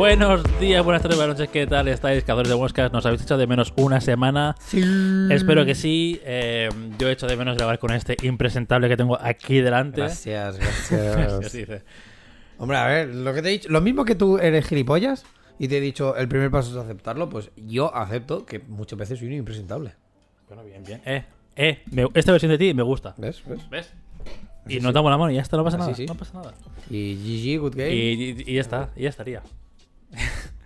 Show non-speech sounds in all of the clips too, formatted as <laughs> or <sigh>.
Buenos días, buenas tardes, buenas noches, ¿qué tal estáis, cazadores de moscas? ¿Nos habéis echado de menos una semana? Espero que sí. Eh, yo he hecho de menos grabar con este impresentable que tengo aquí delante. Gracias, <laughs> gracias. dice. Hombre, a ver, lo que te he dicho, lo mismo que tú eres gilipollas y te he dicho el primer paso es aceptarlo, pues yo acepto que muchas veces soy un impresentable. Bueno, bien, bien. Eh, eh, me- esta versión de ti me gusta. ¿Ves? ¿Ves? ¿Ves? Y Sí, nos sí. damos la mano y ya está, no pasa Así nada. sí. No pasa nada. Y GG, good game. Y, y- y ya está, y ya estaría. <laughs>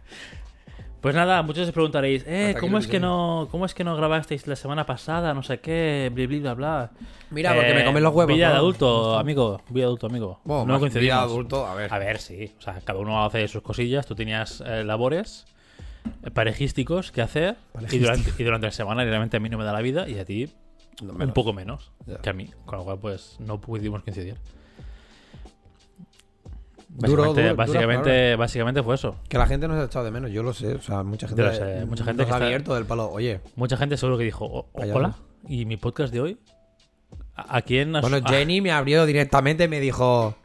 Pues nada, muchos os preguntaréis, eh, ¿cómo es que no, cómo es que no grabasteis la semana pasada, no sé qué, bli bli bla bla? Mira, porque me comen los huevos, Vida de adulto, amigo, vida de adulto, amigo. Bueno, no coincidimos. vida adulto, a ver. A ver, sí, o sea, cada uno hace sus cosillas, tú tenías eh, labores eh, parejísticos que hacer y durante, y durante la semana realmente a mí no me da la vida y a ti No, un poco menos Ya. que a mí, con lo cual pues no pudimos coincidir. Duro, Básicamente, duro, básicamente, básicamente fue eso. Que la gente nos ha echado de menos, yo lo sé. O sea, mucha gente, sé, mucha gente nos que ha está- abierto del palo. Oye, Mucha gente seguro que dijo, "O- o- Callado. hola, ¿y mi podcast de hoy? ¿A, a quién has- bueno, Jenny me abrió directamente y me dijo,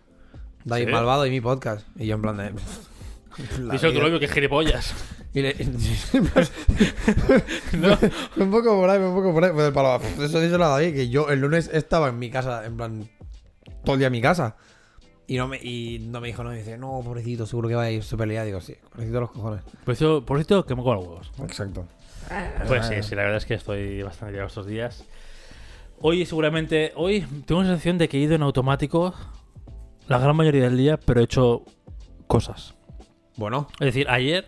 David ¿Sí? Malvado y mi podcast. Y yo en plan de... <laughs> Dice el vida. novio que gilipollas. <laughs> Y le... <laughs> un poco por ahí, un poco por ahí. Pues del palo, Eso dice la David, que yo el lunes estaba en mi casa, en plan, todo el día en mi casa. Y no me, y no me dijo, no, me dice, no, pobrecito, seguro que va a ir súper liado. Digo, sí, pobrecito los cojones. Por eso, por esto que me como los huevos. Exacto. Pues sí, sí, la verdad es que estoy bastante liado estos días. Hoy seguramente, hoy tengo la sensación de que he ido en automático la gran mayoría del día, pero he hecho cosas. Bueno, Es decir, ayer,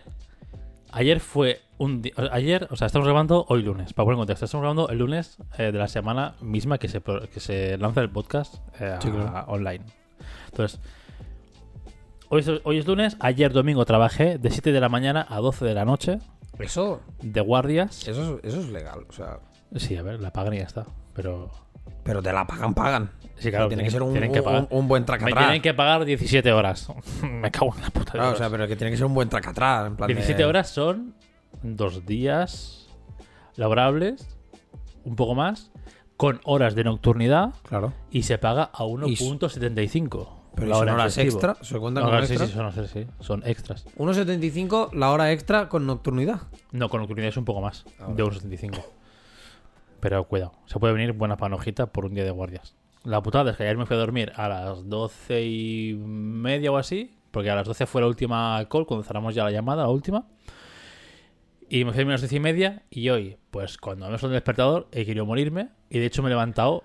ayer fue un día, ayer, o sea, estamos grabando hoy lunes, para poner en contexto, estamos grabando el lunes eh, de la semana misma que se, pro- que se lanza el podcast eh, Sí, claro. a- online. Entonces, hoy es, hoy es lunes, ayer domingo trabajé de 7 de la mañana a 12 de la noche, eso, de guardias. eso, es- eso es legal. O sea, Sí, a ver, la pagan y ya está. Pero pero te la pagan, pagan. Sí, claro, tiene que ser un, tienen que un- pagar. un buen me tienen que pagar 17 horas. <laughs> me cago en la puta. de Claro, o sea, pero que tiene que ser un buen tracatrás. En plan de- 17 horas son dos días laborables, un poco más, con horas de nocturnidad Claro. y se paga a 1.75. Pero la ¿y son hora horas festivo. extra? ¿Se cuentan No, como sí, extras? sí, son, sí, sí, son extras. 1,75 la hora extra con nocturnidad. No, con nocturnidad es un poco más, Ah, de 1.75. Pero cuidado, se puede venir buena panojita por un día de guardias. La putada es que ayer me fui a dormir a las 12 y media o así, porque a las 12 fue la última call, cuando cerramos ya la llamada, la última. Y me fui a dormir a las 10 y media, y hoy, pues cuando me sonó el despertador, he querido morirme, y de hecho me he levantado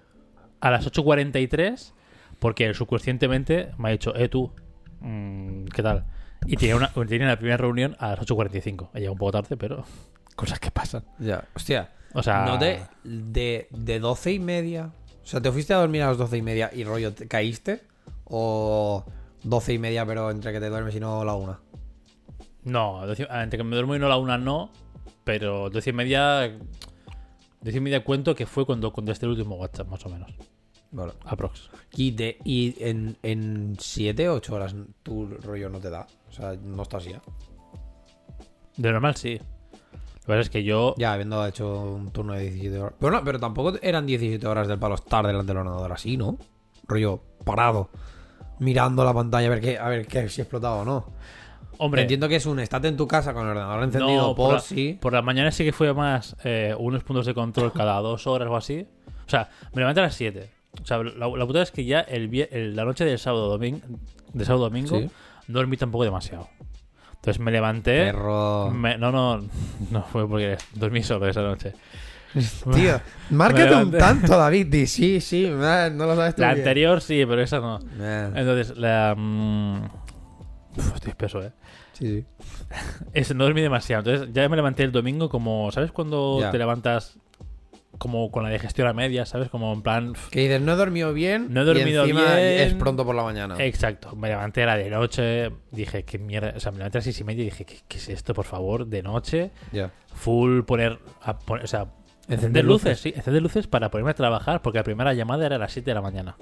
a las 8.43, porque subconscientemente me ha dicho, eh tú, mm, ¿qué tal? Y tenía, una, tenía la primera reunión a las 8.45. He llegado un poco tarde, pero <laughs> cosas que pasan. Ya, hostia. O sea, No te, de, de 12 y media. O sea, ¿te fuiste a dormir a las 12 y media y rollo te caíste? ¿O 12 y media, pero entre que te duermes y no la una? no, entre que me duermo y no la una no, pero 12 y media, 12 y media cuento que fue cuando contesté el último WhatsApp, más o menos, Vale. aprox. Y, de, y en, en 7 o 8 horas tu rollo no te da. O sea, no estás ya. De normal sí. Lo que pasa es que yo, Ya, habiendo hecho un turno de 17 horas. Pero no, pero tampoco eran 17 horas del palo estar delante del ordenador así, ¿no? Rollo parado. Mirando la pantalla a ver qué, a ver qué si ha explotado o no. hombre, Entiendo que es un estate en tu casa con el ordenador encendido no, por, la, sí. por la mañana sí que fue más eh, unos puntos de control cada dos horas o así. O sea, me levanté a las 7. O sea, la, la putada es que ya el, vie- el- la noche del sábado domingo, de sábado domingo, Sí. dormí tampoco demasiado. Entonces me levanté. Perro. me- no, no, no fue porque dormí solo esa noche. <laughs> Tío, márcate un tanto, David. Di, sí, sí, no lo sabes tú La bien. anterior sí, pero esa no. Entonces, la. mm, uf, estoy espeso, eh. sí, sí. <laughs> Ese, no dormí demasiado. Entonces, ya me levanté el domingo como. ¿Sabes cuando te levantas como con la digestión a medias? ¿Sabes? Como en plan. Que dices, no he dormido bien. No he y dormido encima bien. Es pronto por la mañana. Exacto. Me levanté a la de noche. Dije, qué mierda. O sea, me levanté a las seis y media y dije, ¿qué, qué es esto, por favor? De noche. Ya. Full poner. a poner- o sea, encender luces, sí. Encender luces para ponerme a trabajar porque la primera llamada era a las 7 de la mañana.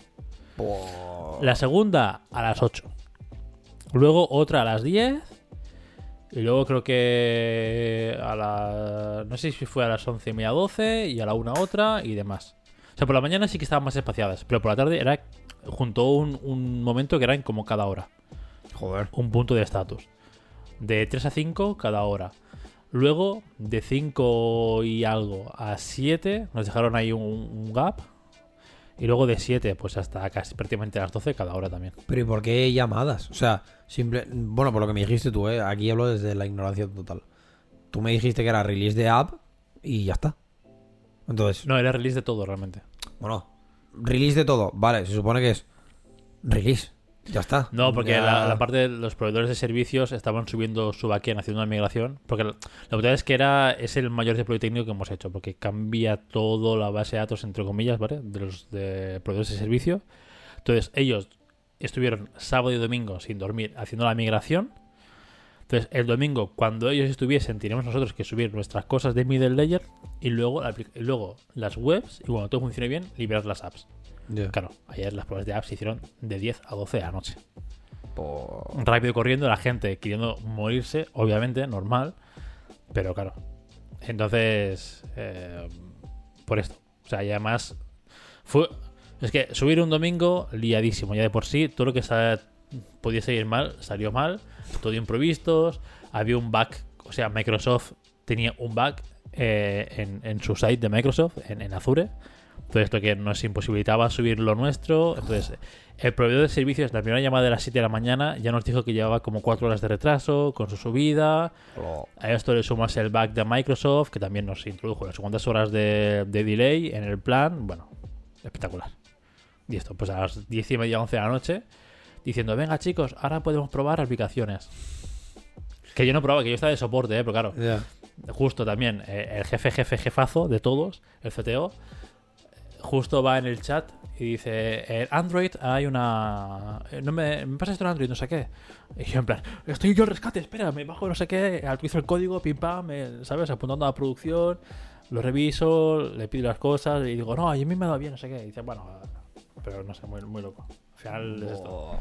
La segunda a las 8. Luego otra a las 10. Y luego creo que a la. No sé si fue a las 11 y media 12. Y a la 1 otra y demás. O sea, por la mañana sí que estaban más espaciadas. Pero por la tarde era junto un, un momento que eran como cada hora. Joder. Un punto de estatus. de 3 a 5 cada hora. Luego, de 5 y algo a 7, nos dejaron ahí un, un gap. Y luego de 7, pues hasta casi prácticamente las 12 cada hora también. Pero ¿y por qué llamadas? O sea, simple. Bueno, por lo que me dijiste tú, ¿eh? Aquí hablo desde la ignorancia total. Tú me dijiste que era release de app y ya está. Entonces, No, era release de todo realmente. bueno, release de todo. Vale, se supone que es release. Ya está. No, porque Ya- la, la parte de los proveedores de servicios estaban subiendo su backend haciendo una migración. Porque la, la verdad es que era es el mayor deploy técnico que hemos hecho. Porque cambia todo la base de datos, entre comillas, ¿vale? De los de proveedores de servicio. Entonces, ellos estuvieron sábado y domingo sin dormir haciendo la migración. Entonces, el domingo, cuando ellos estuviesen, tenemos nosotros que subir nuestras cosas de middle layer y luego, y luego las webs. Y cuando todo funcione bien, liberar las apps. Claro, ayer las pruebas de apps se hicieron de 10 a 12 de la noche Por- rápido corriendo, la gente queriendo morirse, obviamente, normal, pero claro. Entonces, eh, por esto. O sea, y además, fue. Es que subir un domingo, liadísimo, ya de por sí, todo lo que sa- podía salir mal, salió mal, todo improvistos, había un bug, o sea, Microsoft tenía un bug eh, en, en su site de Microsoft, en, en Azure. Entonces, esto que nos imposibilitaba subir lo nuestro. Entonces, el proveedor de servicios, la primera llamada de las 7 de la mañana, ya nos dijo que llevaba como 4 horas de retraso con su subida. A esto le sumas el bug de Microsoft, que también nos introdujo las segundas horas de, de delay en el plan. Bueno, espectacular. Y esto, pues a las 10 y media, 11 de la noche, diciendo: Venga, chicos, ahora podemos probar aplicaciones. Que yo no probaba, que yo estaba de soporte, ¿eh? pero claro, justo también eh, el jefe, jefe, jefazo de todos, el CTO, justo va en el chat y dice, en Android hay una... eh, No me, pasa esto en Android, no sé qué. Y yo en plan, estoy yo al rescate, espera, me bajo no sé qué, actualizo el código, pim pam, me- ¿sabes? Apuntando a la producción, lo reviso, le pido las cosas y digo, no, a mí me ha dado bien, no sé qué. Y dice, bueno, pero no sé, muy, muy loco. Al final es esto.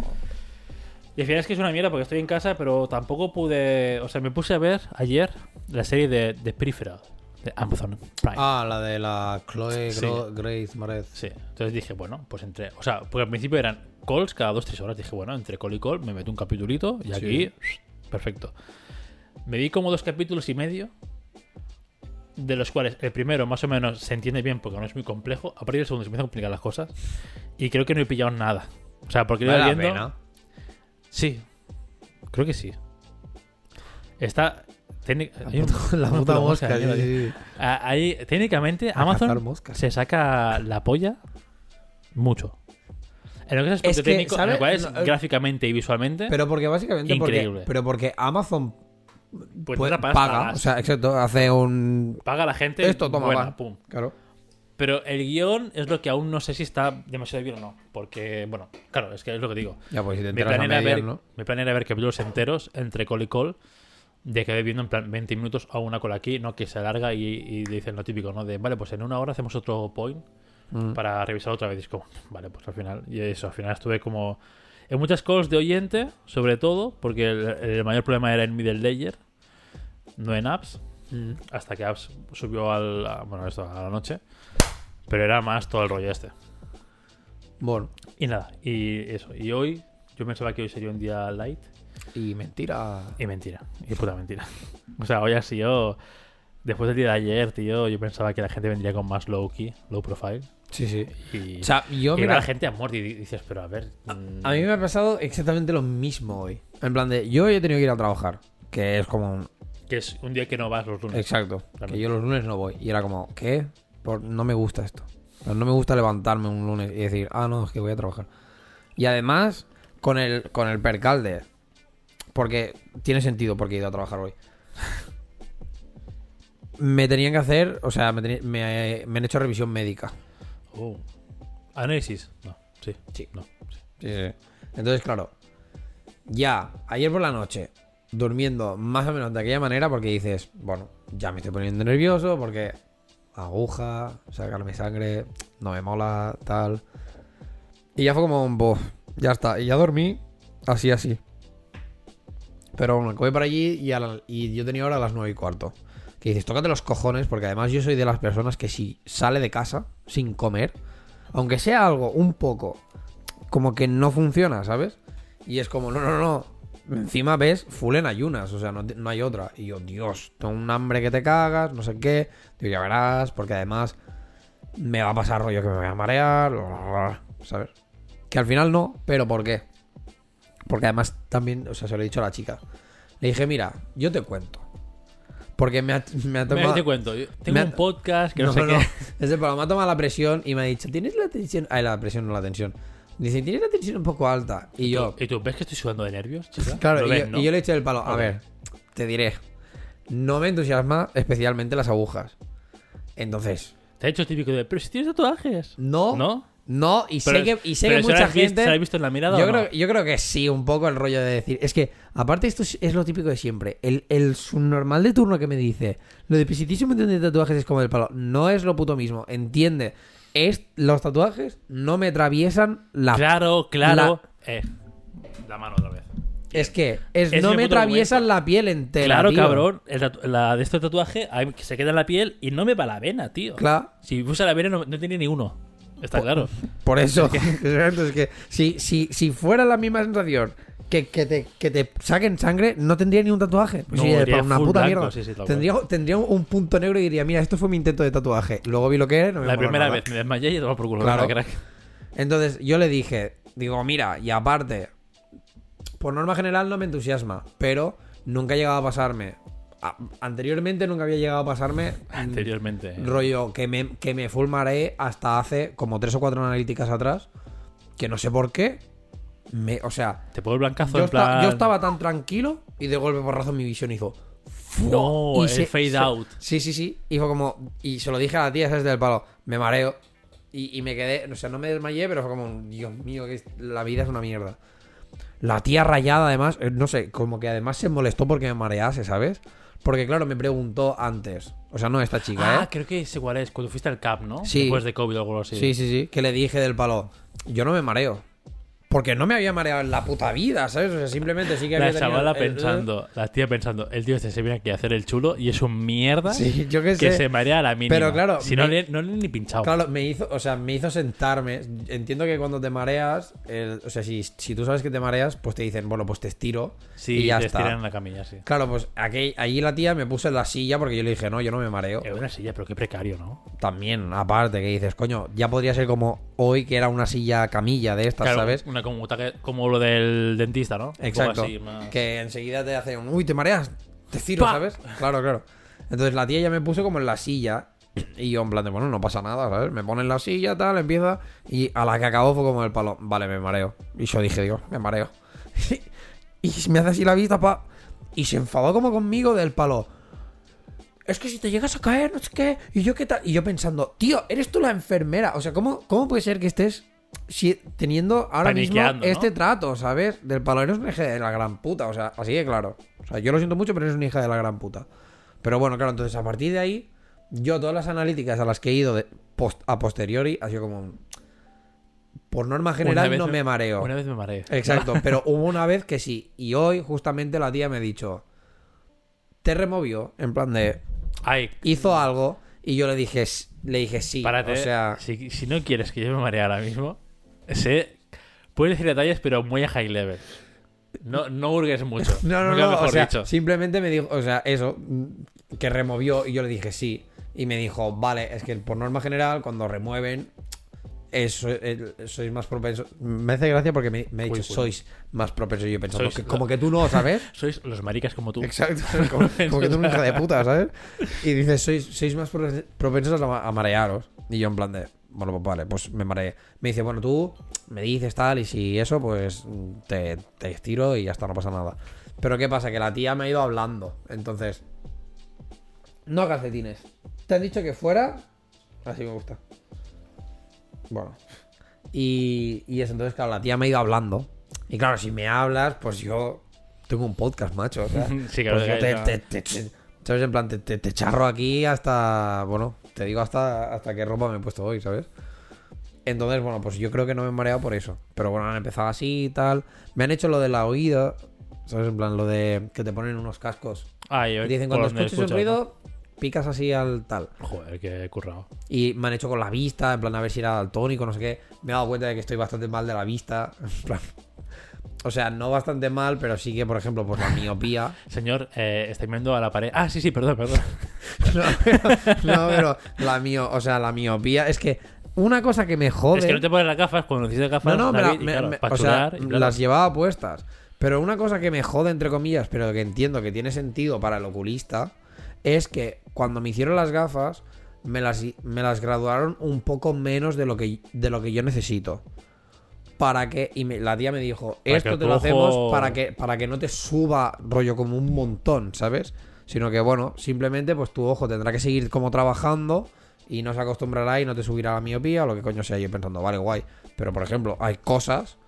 Y al final es que es una mierda porque estoy en casa, pero tampoco pude. O sea, me puse a ver ayer la serie de, de Peripheral de Amazon Prime. Ah, la de la Chloe Sí. Grace Moretz. Sí, entonces dije, bueno, pues entre. O sea, porque al principio eran calls cada 2-3 horas. Dije, bueno, entre call y call me meto un capitulito y aquí. Perfecto. Me di como dos capítulos y medio. De los cuales el primero más o menos se entiende bien porque no es muy complejo. A partir del segundo se empiezan a complicar las cosas. Y creo que no he pillado nada. O sea, porque iba viendo. pena. Sí, creo que sí. Está. Hay un- <laughs> La puta puta mosca. mierda, sí, tío. sí, sí. Ah, ahí, técnicamente, A Amazon se saca la polla mucho. En lo que es aspecto Es que, técnico, lo cual es No, eh, gráficamente y visualmente, Pero porque básicamente Increíble. porque, pero porque Amazon pues puede- pasta, paga, o sea, exacto, hace un paga a la gente. esto toma buena, va. pum. Claro. Pero el guion es lo que aún no sé si está demasiado bien o no. Porque, bueno, claro, es que es lo que digo. Ya pues si te Mi enteras plan, a ver, ¿no? mi plan era ver capítulos enteros entre call y call. De que viendo en plan 20 minutos a una call aquí, ¿no? Que se alarga y, y dicen lo típico, ¿no? De, vale, pues en una hora hacemos otro point Mm. para revisar otra vez. Y es como, vale, pues al final. Y eso, al final estuve como. En muchas calls de oyente, sobre todo, porque el, el mayor problema era en middle layer, no en apps. Mm. Hasta que apps subió al, a- bueno, esto, a la noche. Pero era más todo el rollo este. Bueno, Y nada, y eso. Y hoy, yo pensaba que hoy sería un día light. Y mentira. Y mentira, y puta mentira. O sea, hoy así yo. Después del día de ayer, tío, yo pensaba que la gente vendría con más low key, low profile. Sí, sí. Y, O sea, yo y mira, la gente a muerte y dices, pero a ver. mm, a mí me ha pasado exactamente lo mismo hoy. En plan de, yo he tenido que ir a trabajar, que es como un- Que es un día que no vas los lunes. exacto, que yo los lunes no voy y era como, ¿qué? Por- no me gusta esto. No me gusta levantarme un lunes y decir, ah, no, es que voy a trabajar. Y además, con el, con el percal de. Porque tiene sentido porque he ido a trabajar hoy. Me tenían que hacer, o sea, me, me- me han hecho revisión médica. Oh. Análisis. No, sí. Sí. No, sí. Sí, sí. Entonces, claro, ya ayer por la noche, durmiendo más o menos de aquella manera, porque dices, bueno, ya me estoy poniendo nervioso, porque aguja, sacarme sangre, no me mola, tal. Y ya fue como un bof, ya está. Y ya dormí así, así. Pero bueno, voy para allí y, yo tenía ahora a las nueve y cuarto. Que dices, tócate los cojones, porque además yo soy de las personas que si sale de casa sin comer, aunque sea algo un poco como que no funciona, ¿sabes? Y es como, no, no, no, encima ves full en ayunas, o sea, no, no hay otra. Y yo, Dios, tengo un hambre que te cagas, no sé qué. Digo, ya verás, porque además me va a pasar rollo que me voy a marear, ¿sabes? Que al final no, pero ¿por qué? Porque además también, o sea, se lo he dicho a la chica. Le dije, mira, yo te cuento. Porque me ha, me ha Mira, tomado... te cuento. yo Tengo ha- un podcast que no, sé qué. <laughs> Desde pero me ha tomado la presión y me ha dicho, ¿tienes la tensión? Ay, la presión, no la tensión. Dice, ¿tienes la tensión un poco alta? Y yo, ¿Y tú ves que estoy sudando de nervios, chica? <laughs> claro, ¿Lo y, ves, yo, no? y yo le he hecho el palo. A ver, te diré, no me entusiasma especialmente las agujas. Entonces, Te ha hecho típico de, pero si tienes tatuajes. no, ¿No? No, y Pero- sé que, y sé pero que ¿se lo mucha visto- gente... ¿Se lo has visto en la mirada Yo o no? creo, yo creo que sí, un poco el rollo de decir. Es que, aparte, esto es, es lo típico de siempre. El, el subnormal de turno que me dice, lo de si tienes un montón de tatuajes es como el palo. No es lo puto mismo. Entiende. Es, los tatuajes no me atraviesan la. Claro, claro. Eh, la mano otra vez. Es que es, Es no me atraviesan la piel entera. claro, tío. cabrón. el la de este tatuaje se queda en la piel y no me va la vena, tío. Claro. Si fuese la vena no, no tenía ni uno. Está claro. Por eso. Es <laughs> que si, si, si fuera la misma sensación que, que, te, que te saquen sangre, no tendría ni un tatuaje. Pues No, sí, por una puta blanco, mierda. sí, sí, tal tendría, tendría un punto negro y diría, mira, esto fue mi intento de tatuaje. Luego vi lo que era y no me La primera nada. vez me desmayé y tomaba por culo. Claro. crack. Entonces yo le dije, digo, mira, y aparte, por norma general no me entusiasma, pero nunca ha llegado a pasarme. Anteriormente nunca había llegado a pasarme Anteriormente. rollo que me, que me full mareé hasta hace como tres o cuatro analíticas atrás, que no sé por qué. Me, o sea, Te pongo el blancazo yo, en plan. yo estaba tan tranquilo y de golpe por razón mi visión hizo. No, y el se- fade se- out. Sí, sí, sí. Y fue como. Y se lo dije a la tía, ¿sabes? Del palo. Me mareo. Y, y me quedé. O sea, no me desmayé, pero fue como. Dios mío, que la vida es una mierda. La tía rayada, además. eh, No sé, como que además se molestó porque me marease, ¿sabes? Porque, claro, me preguntó antes. O sea, no esta chica, Ah, ¿eh? creo que sé cuál es. Cuando fuiste al CAP, ¿no? Sí. Después de COVID o algo así. Sí, sí, sí. Que le dije del palo. Yo no me mareo. Porque no me había mareado en la puta vida, ¿sabes? O sea, simplemente sí que La había tenido chavala pensando, la tía pensando, el tío este se viene aquí a hacer el chulo y es un mierda Sí, yo que sé. se marea a la mínima. Pero claro, si no, le, no le he ni pinchado. Claro, me hizo, o sea, me hizo sentarme. Entiendo que cuando te mareas, el- o sea, si, si tú sabes que te mareas, pues te dicen, bueno, pues te estiro sí, y ya te está. estiran en la camilla, sí. Claro, pues aquí, allí la tía me puso en la silla porque yo le dije, no, yo no me mareo. Es una silla, pero qué precario, ¿no? También, aparte, que dices, coño, ya podría ser como hoy que era una silla camilla de estas, Claro, ¿sabes? Una como, como lo del dentista, ¿no? Exacto. así, más- Que enseguida te hace un, uy, te mareas, te ciro. ¿sabes? Claro, claro. Entonces la tía ya me puso como en la silla. Y yo en plan de, bueno, no pasa nada, ¿sabes? Me pone en la silla, tal, empieza. Y a la que acabó fue como el palo, vale, me mareo. Y yo dije, digo, me mareo. <laughs> y me hace así la vista, pa. Y se enfadó como conmigo del palo. Es que si te llegas a caer, no sé qué. Y yo qué tal. Y yo pensando, tío, eres tú la enfermera. O sea, ¿cómo, cómo puede ser que estés si- teniendo ahora mismo este trato, ¿sabes? Del palo, eres una hija de la gran puta. O sea, así de claro. O sea, yo lo siento mucho, pero eres una hija de la gran puta. Pero bueno, claro, entonces a partir de ahí, yo todas las analíticas a las que he ido de post- a posteriori ha sido como. un- Por norma general no me- me mareo. Una vez me mareé. Exacto, <laughs> pero hubo una vez que sí. Y hoy, justamente, la tía me ha dicho. Te removió, en plan de. Ay, Hizo algo y yo le dije, le dije sí. párate. O sea, si, si no quieres que yo me maree ahora mismo, sé. Puedes decir detalles, pero muy a high level. No, no hurgues mucho. <laughs> no, no, no. mejor O sea, dicho. simplemente me dijo, o sea, eso, que removió y yo le dije sí. Y me dijo, vale, es que por norma general, cuando remueven, eso, eh, sois más propensos. Me hace gracia porque me, me ha dicho, Uy, sois más propensos. Y yo pensando, que, como que tú no, ¿sabes? <laughs> Sois los maricas como tú. Exacto, <laughs> como, como que tú eres un hija de puta, ¿sabes? Y dices, sois, sois más pro- propensos a marearos. Y yo en plan de, bueno, pues vale, pues me mareé. Me dice, bueno, tú me dices tal, y si eso, pues te, te estiro y ya está, no pasa nada. Pero ¿qué pasa? Que la tía me ha ido hablando. Entonces, no calcetines. Te han dicho que fuera. Así me gusta. Bueno. Y, y eso, entonces, claro, la tía me ha ido hablando. Y claro, si me hablas, pues yo tengo un podcast, macho. O sea, <laughs> Sí, claro, pues yo que te, ya- te- te- te- ¿Sabes? En plan, te, te- te charro aquí hasta. Bueno, te digo hasta, hasta qué ropa me he puesto hoy, ¿sabes? Entonces, bueno, pues yo creo que no me he mareado por eso. Pero bueno, han empezado así y tal. Me han hecho lo de la oída. ¿Sabes? En plan, lo de que te ponen unos cascos. Ay, Te dicen, por cuando escuches un escuchas, ruido, picas así al tal. Joder, qué currado. Y me han hecho con la vista, en plan, a ver si era daltónico, no sé qué. Me he dado cuenta de que estoy bastante mal de la vista. <laughs> En plan. O sea, no bastante mal, pero sí que, por ejemplo, pues la miopía. <laughs> Señor, eh, está viendo a la pared. Ah, sí, sí, perdón, perdón. <laughs> No, pero, no, pero la mio, o sea, la miopía es que una cosa que me jode. Es que no te pones las gafas cuando necesitas gafas. No, no, David, me- claro, me- o sea, chulear, y claro. las llevaba puestas. Pero una cosa que me jode, entre comillas, pero que entiendo que tiene sentido para el oculista, es que cuando me hicieron las gafas, me las, me las graduaron un poco menos de lo que, de lo que yo necesito. Para que, y me- la tía me dijo, esto te lo hacemos ojo- para que, para que no te suba rollo como un montón, ¿sabes? Sino que, bueno, simplemente pues tu ojo tendrá que seguir como trabajando y no se acostumbrará y no te subirá la miopía o lo que coño sea. Yo pensando, vale, guay. Pero, por ejemplo, hay cosas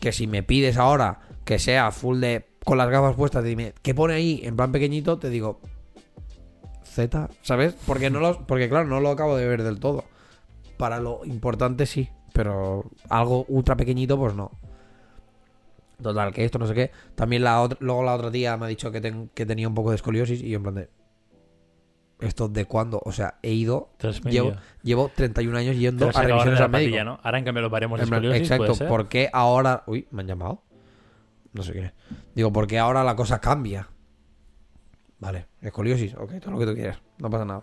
que si me pides ahora que sea full de con las gafas puestas, dime, ¿qué pone ahí en plan pequeñito? Te digo, Z, ¿sabes? Porque, no lo, porque claro, no lo acabo de ver del todo. Para lo importante sí, pero algo ultra pequeñito, pues no. Total, que esto no sé qué. También la otra, luego la otra tía me ha dicho que, ten- que tenía un poco de escoliosis y yo en plan de... ¿Esto de cuándo? O sea, he ido... Llevo, llevo 31 años yendo a revisiones la al médico. patilla, ¿no? Ahora en cambio lo paremos En plan, escoliosis, ¿puede exacto, ser? ¿por qué ahora... Uy, ¿me han llamado? No sé qué. Digo, ¿por qué ahora la cosa cambia? Vale, escoliosis, ok, todo lo que tú quieras, no pasa nada.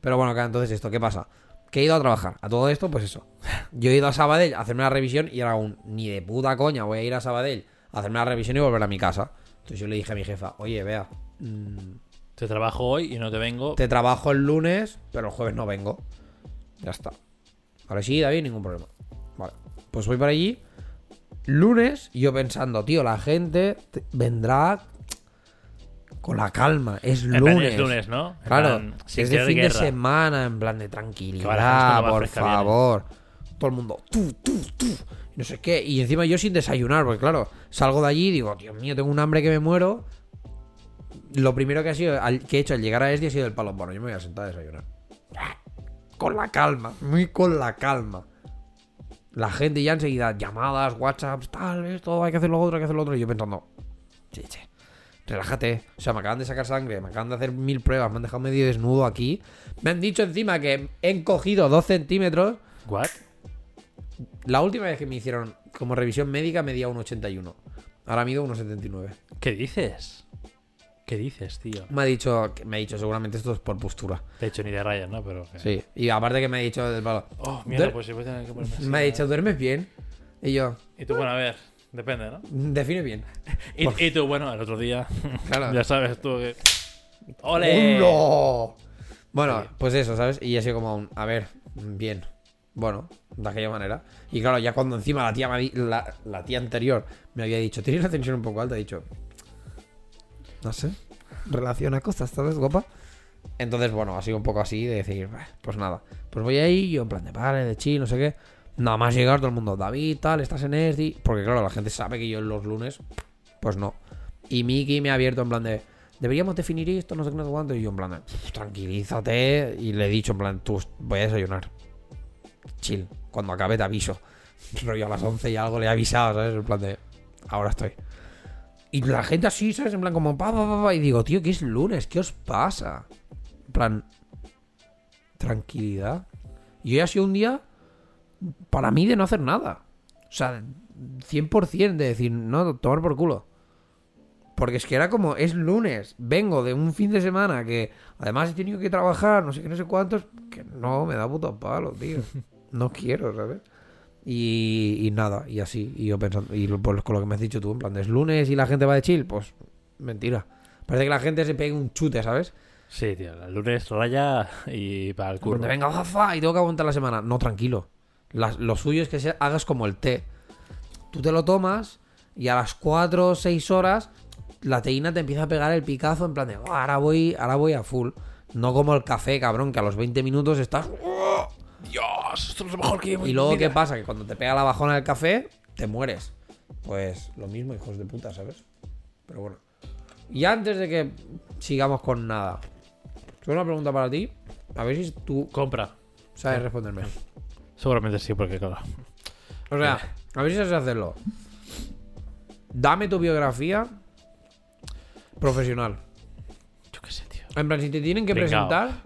Pero bueno, acá entonces esto, ¿qué pasa? Que he ido a trabajar. A todo esto, pues eso. <laughs> Yo he ido a Sabadell a hacerme la revisión y era un ni de puta coña voy a ir a Sabadell a hacerme la revisión y volver a mi casa. Entonces yo le dije a mi jefa, oye, vea, mm, Te trabajo hoy y no te vengo. te trabajo el lunes, pero el jueves no vengo. Ya está. Ahora sí, David, ningún problema. Vale. Pues voy para allí. Lunes, y yo pensando, tío, la gente te- vendrá con la calma. Es En plan, lunes. es lunes, ¿no? En Claro, plan, es de fin de semana, en plan de tranquilidad, por favor. Todo el mundo, tú, tú, tú, y no sé qué. Y encima yo sin desayunar, porque claro, salgo de allí y digo, Dios mío, tengo un hambre que me muero. Lo primero que, ha sido, que he hecho al llegar a este ha sido el palo. Bueno, yo me voy a sentar a desayunar. Con la calma, muy con la calma. La gente ya enseguida, llamadas, WhatsApps, tal, esto, hay que hacer lo otro, hay que hacer lo otro. Y yo pensando, che, che, relájate. O sea, me acaban de sacar sangre, me acaban de hacer mil pruebas, me han dejado medio desnudo aquí. Me han dicho encima que he encogido dos centímetros. ¿What? La última vez que me hicieron como revisión médica medía 1,81. Ahora mido 1,79. ¿Qué dices? ¿Qué dices, tío? Me ha dicho, me ha dicho, seguramente esto es por postura. De hecho, ni de rayas, ¿no? Pero. Sí. Y aparte que me ha dicho del palo. Oh, mierda, pues sí voy a tener que ponerme así, Me ha dicho, ¿duermes bien? Y yo, Y tú, bueno, a ver, depende, ¿no? define bien. <laughs> Y, y tú, bueno, el otro día. <laughs> Claro. ya sabes tú que. ¡Ole! ¡Hola! Bueno, pues eso, ¿sabes? Y ha sido como un, a ver, bien. Bueno, de aquella manera. Y claro, ya cuando encima la tía, la, la tía anterior me había dicho, tienes la tensión un poco alta, he dicho, no sé, relaciona cosas, ¿sabes, guapa? Entonces, bueno, ha sido un poco así de decir, "Bah, pues nada, pues voy ahí, yo en plan de vale, de chill, no sé qué. Nada más llegar todo el mundo, David, tal, estás en ESDI. Porque claro, la gente sabe que yo los lunes, pues no. Y Miki me ha abierto en plan de, deberíamos definir esto, no sé qué, no sé cuánto. Y yo en plan de, "Pff, tranquilízate. Y le he dicho en plan, tú, voy a desayunar. Chill, cuando acabe te aviso. <laughs> Rollo a las 11 y algo le he avisado, ¿sabes? En plan de, ahora estoy. Y la gente así, ¿sabes? En plan como, pa, pa, pa, pa. Y digo, tío, que es lunes, ¿qué os pasa? En plan, tranquilidad. Y hoy ha sido un día para mí de no hacer nada. O sea, 100% de decir, no, tomar por culo. Porque es que era como, es lunes, vengo de un fin de semana que además he tenido que trabajar, no sé qué, no sé cuántos, que no, me da puto palo, tío. <laughs> No quiero, ¿sabes? Y, y nada, y así, y yo pensando, y pues con lo que me has dicho tú, en plan, es lunes y la gente va de chill, pues mentira. Parece que la gente se pegue un chute, ¿sabes? Sí, tío, el lunes raya y para el curro. Venga, jafa, y tengo que aguantar la semana. No, tranquilo. Las- lo suyo es que se- hagas como el té. Tú te lo tomas y a las 4 o 6 horas la teína te empieza a pegar el picazo en plan de, "Oh, ahora voy, ahora voy a full. No como el café, cabrón, que a los 20 minutos estás... Dios, esto es lo mejor que Y luego, ¿qué pasa? Que cuando te pega la bajona del café, te mueres. Pues lo mismo, hijos de puta, ¿sabes? Pero bueno. Y antes de que sigamos con nada, tengo una pregunta para ti. A ver si tú Compra. sabes responderme. Seguramente sí, porque claro. O sea, a ver si sabes hacerlo. Dame tu biografía profesional. Yo qué sé, tío. En plan, si te tienen que Pringao. presentar,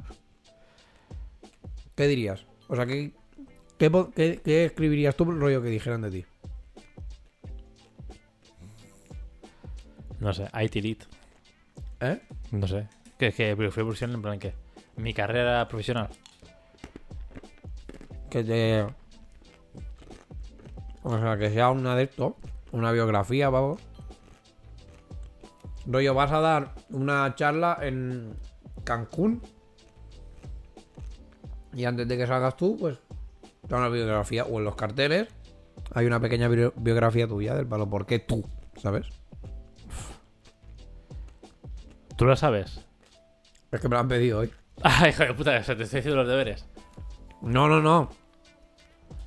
¿qué dirías? O sea, ¿qué, qué, po- qué- qué escribirías tú el rollo que dijeran de ti? No sé, IT Elite. ¿Eh? No sé. ¿Qué es que biografía profesional en plan qué? Mi carrera profesional. Que te. O sea, que sea un adepto, una biografía, vamos. Rollo, vas a dar una charla en Cancún. Y antes de que salgas tú, pues. Da una biografía. O en los carteles. Hay una pequeña bio- biografía tuya del palo. ¿Por qué tú? ¿Sabes? ¿Tú lo sabes? Es que me lo han pedido hoy. <laughs> Ay, hijo de puta, se te estoy haciendo los deberes. No, no, no.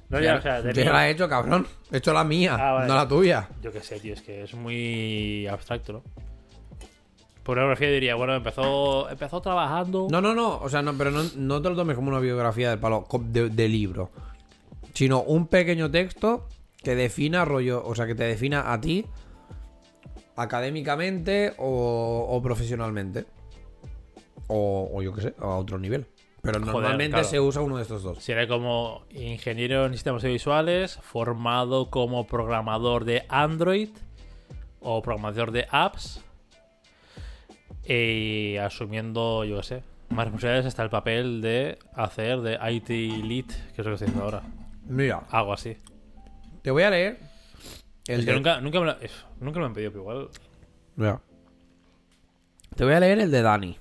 No, ya, o sea, yo ya la he hecho, cabrón. He hecho la mía, Ah, vale. no la tuya. Yo qué sé, tío, es que es muy abstracto, ¿no? Por una biografía diría, bueno, empezó, empezó trabajando. No, no, no. O sea, no, pero no, no te lo tomes como una biografía del palo co- de, de libro. Sino un pequeño texto que defina rollo. O sea, que te defina a ti académicamente o, o profesionalmente. O, o yo qué sé, a otro nivel. Pero Joder, normalmente claro. se usa uno de estos dos. Sería como ingeniero en sistemas audiovisuales, formado como programador de Android o programador de apps. Y asumiendo, yo qué sé, más responsabilidades hasta el papel de hacer de IT Lead, que es lo que estoy haciendo ahora. Mira, Algo así. te voy a leer. El Es que nunca, nunca, me lo, nunca me lo han pedido, pero igual. Mira. Te voy a leer el de Dani.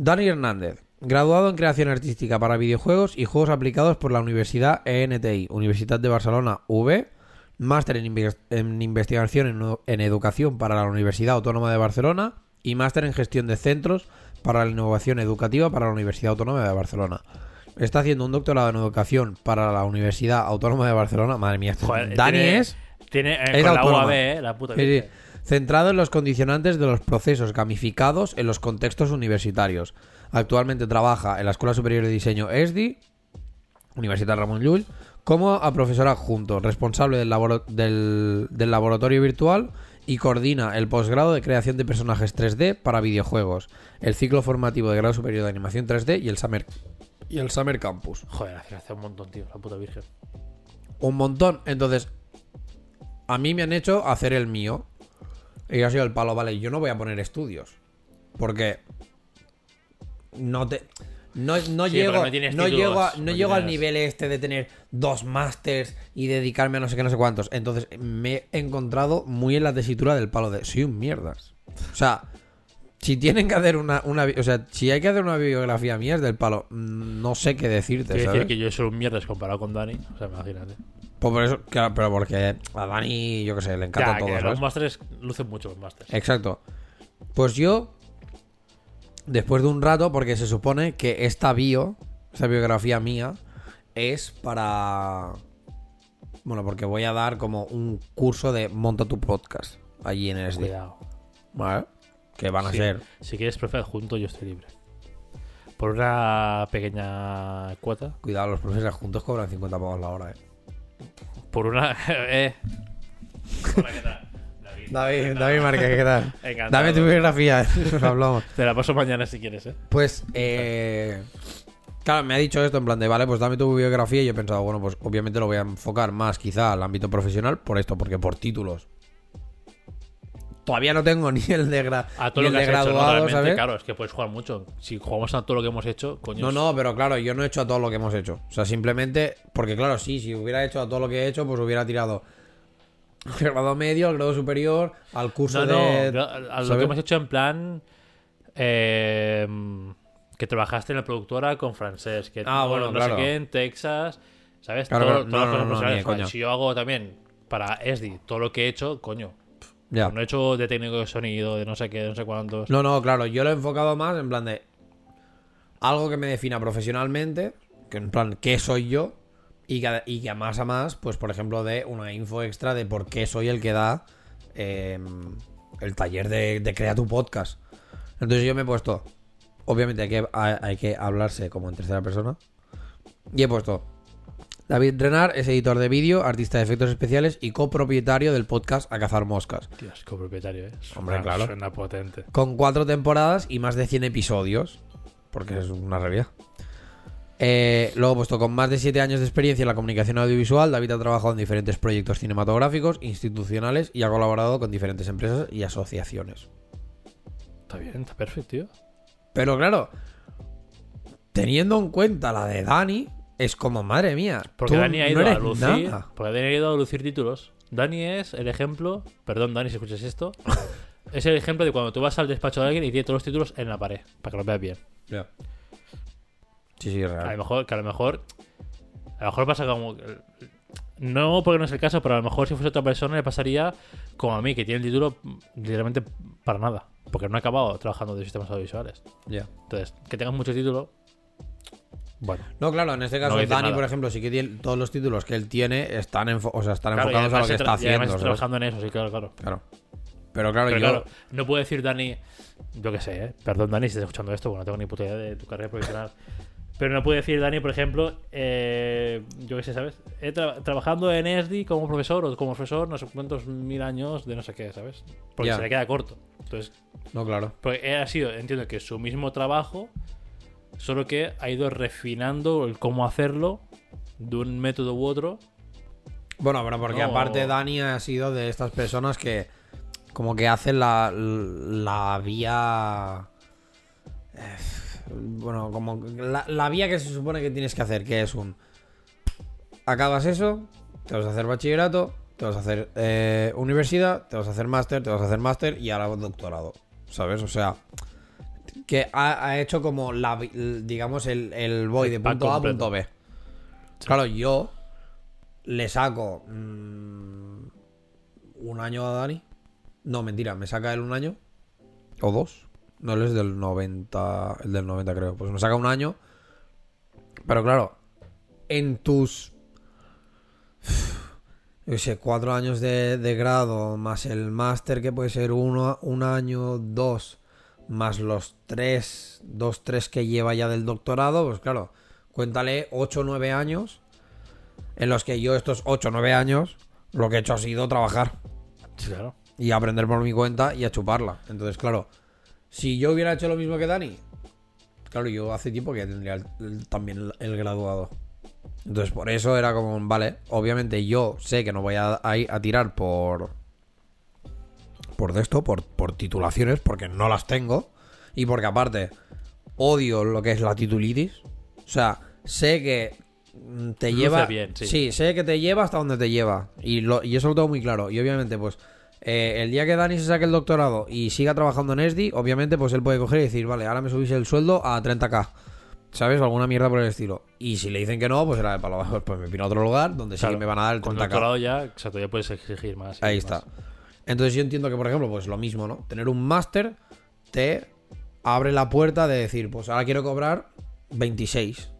Dani Hernández, graduado en creación artística para videojuegos y juegos aplicados por la Universidad ENTI, Universidad de Barcelona V, máster en, inve- en investigación en, edu- en educación para la Universidad Autónoma de Barcelona y máster en gestión de centros para la innovación educativa para la Universidad Autónoma de Barcelona. Está haciendo un doctorado en educación para la Universidad Autónoma de Barcelona. Madre mía, Joder, Dani tiene- es Tiene eh, es con la. UAB, eh, la puta Sí, sí. Centrado en los condicionantes de los procesos gamificados en los contextos universitarios. Actualmente trabaja en la Escuela Superior de Diseño ESDI, Universidad Ramón Llull, como a profesor adjunto, responsable del, laboro- del- del laboratorio virtual y coordina el posgrado de creación de personajes 3D para videojuegos, el ciclo formativo de grado superior de animación 3D y el Summer, y el Summer Campus. Joder, hace un montón, tío, la puta virgen. Un montón. Entonces, a mí me han hecho hacer el mío. Y ha sido el palo, vale, yo no voy a poner estudios. Porque no te. No, no Sí, llego, no llego, a- no no llego al nivel este de tener dos másters y dedicarme a no sé qué, no sé cuántos. Entonces me he encontrado muy en la tesitura del palo de soy un mierdas. O sea, si tienen que hacer una, una o sea, si hay que hacer una biografía mía es del palo, mm, no sé qué decirte, Quiero ¿sabes? decir que yo soy un mierdas comparado con Dani. O sea, imagínate. Pues por eso, claro, pero porque a Dani, yo qué sé, le encanta Ya, todo, que ¿sabes? los másteres lucen mucho los másteres. Exacto. Pues yo, después de un rato, porque se supone que esta bio, esta biografía mía, es para... Bueno, porque voy a dar como un curso de monta tu podcast allí en SD. Cuidado. ¿Vale? Que van a Sí. ser... Si quieres profe adjunto, yo estoy libre. Por una pequeña cuota. Cuidado, los profesores juntos cobran 50 pavos la hora, eh. Por una. <laughs> eh. Hola, ¿qué tal? David. David, David Márquez, ¿qué tal? <laughs> Encantado. Dame tu biografía, <laughs> nos hablamos. Te la paso mañana si quieres, eh. Pues, eh, claro, me ha dicho esto en plan de, vale, pues dame tu biografía y yo he pensado, bueno, pues obviamente lo voy a enfocar más quizá al ámbito profesional por esto, porque por títulos. Todavía no tengo <laughs> ni el de, gra- A todo lo que has hecho, ¿no? claro, es que puedes jugar mucho. Si jugamos a todo lo que hemos hecho, coño. No, no, pero claro, yo no he hecho a todo lo que hemos hecho. O sea, simplemente, porque claro, sí, si hubiera hecho a todo lo que he hecho, pues hubiera tirado el grado medio, el grado superior, al curso No, de... a lo que hemos hecho en plan. eh, que trabajaste en la productora con francés. Que Ah, no- bueno, no claro. sé qué, en Texas. ¿Sabes? Claro, Todo- claro. todas las cosas profesionales. Si yo hago también para ESDI todo lo que he hecho, coño. Ya. No he hecho de técnico de sonido, de no sé qué, de no sé cuántos. No, no, claro, yo lo he enfocado más en plan de algo que me defina profesionalmente, que en plan, ¿qué soy yo? Y que, y que a más a más, pues por ejemplo, de una info extra de por qué soy el que da eh, el taller de, de Crea tu Podcast. Entonces yo me he puesto, obviamente hay que, hay, hay que hablarse como en tercera persona, y he puesto, David Renar es editor de vídeo, artista de efectos especiales y copropietario del podcast A Cazar Moscas. Tío, es copropietario, ¿eh? Suena- Hombre, claro. Suena potente. con cuatro temporadas y más de 100 episodios. Porque es una realidad. Eh, luego puesto con más de 7 años de experiencia en la comunicación audiovisual, David ha trabajado en diferentes proyectos cinematográficos, institucionales y ha colaborado con diferentes empresas y asociaciones. Está bien, está perfecto, tío. Pero claro, teniendo en cuenta la de Dani, es como, madre mía, Porque tú Dani ha no ido a lucir. nada. Porque Dani ha ido a lucir títulos. Dani es el ejemplo. Perdón, Dani, si escuchas esto. <laughs> es el ejemplo de cuando tú vas al despacho de alguien y tiene todos los títulos en la pared. Para que los veas bien. Sí, sí, es A lo real. mejor, que a lo mejor. A lo mejor pasa como. No porque no es el caso, pero a lo mejor si fuese otra persona le pasaría como a mí, que tiene el título literalmente para nada. Porque no ha acabado trabajando de sistemas audiovisuales. Ya. Entonces, que tengas mucho título. Bueno, No, claro, en este caso No Dani, nada. por ejemplo, sí que tiene todos los títulos que él tiene están, o sea, están claro, enfocados a lo que está- haciendo. está trabajando en eso, sí, claro, claro. Claro. Pero claro, Pero yo. claro, no puedo decir Dani, yo qué sé, ¿eh? perdón Dani si estás escuchando esto, porque no tengo ni puta idea de tu carrera profesional. Pero no puedo decir Dani, por ejemplo, eh, yo qué sé, ¿sabes? He tra- trabajando en ESDI como profesor o como profesor no sé cuántos mil años de no sé qué, ¿sabes? Porque se le queda corto. Entonces, No, claro. porque ha sido, entiendo que su mismo trabajo, solo que ha ido refinando el cómo hacerlo de un método u otro. Bueno, pero porque No. aparte Dani ha sido de estas personas que como que hacen la, la vía... eh, Bueno, como la, la vía que se supone que tienes que hacer, que es un... Acabas eso, te vas a hacer bachillerato, te vas a hacer eh, universidad, te vas a hacer máster, te vas a hacer máster y ahora doctorado, ¿sabes? O sea, que ha, ha hecho como la, digamos, el, el voy de punto A a punto B. Claro, yo le saco mm, un año a Dani. No, mentira, me saca él un año. O dos. No, él es del 90. El del 90, creo. Pues me saca un año. Pero claro, en tus. Yo sé, cuatro años de, de grado, más el máster que puede ser uno, un año, dos, más los tres, dos, tres que lleva ya del doctorado, pues claro, cuéntale ocho o nueve años en los que yo estos ocho o nueve años lo que he hecho ha sido trabajar claro. y aprender por mi cuenta y a chuparla. Entonces, claro, si yo hubiera hecho lo mismo que Dani, claro, yo hace tiempo que ya tendría el- el- también el, el graduado. Entonces, por eso era como, vale, obviamente yo sé que no voy a, a ir a tirar por. Por de esto, por, por titulaciones, porque no las tengo. Y porque aparte, odio lo que es la titulitis. O sea, sé que mm, te Luce lleva. bien, sí. sé que te lleva hasta donde te lleva. Y, lo, y eso lo tengo muy claro. Y obviamente, pues, eh, el día que Dani se saque el doctorado y siga trabajando en ESDI, obviamente, pues él puede coger y decir, vale, ahora me subís el sueldo a 30k. ¿Sabes? Alguna mierda por el estilo. Y si le dicen que no, pues era de palo bajo. Pues me pino a otro lugar donde sí Claro, que me van a dar el Con 30k. doctorado ya, exacto, ya puedes exigir más. Ahí más. está. Entonces yo entiendo que, por ejemplo, pues lo mismo, ¿no? Tener un máster te abre la puerta de decir, pues ahora quiero cobrar 26.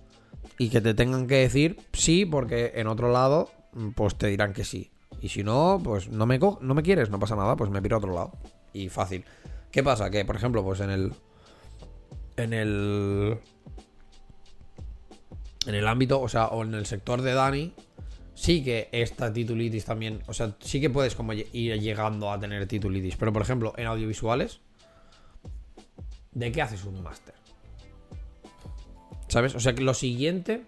Y que te tengan que decir sí, porque en otro lado, pues te dirán que sí. Y si no, pues no me, co- no me quieres, no pasa nada, pues me piro a otro lado. Y fácil. ¿Qué pasa? Que, por ejemplo, pues en el... En el... En el ámbito, o sea, o en el sector de Dani, sí que esta titulitis también, o sea, sí que puedes como ir llegando a tener titulitis, pero por ejemplo, en audiovisuales, ¿de qué haces un máster? ¿Sabes? O sea, que lo siguiente,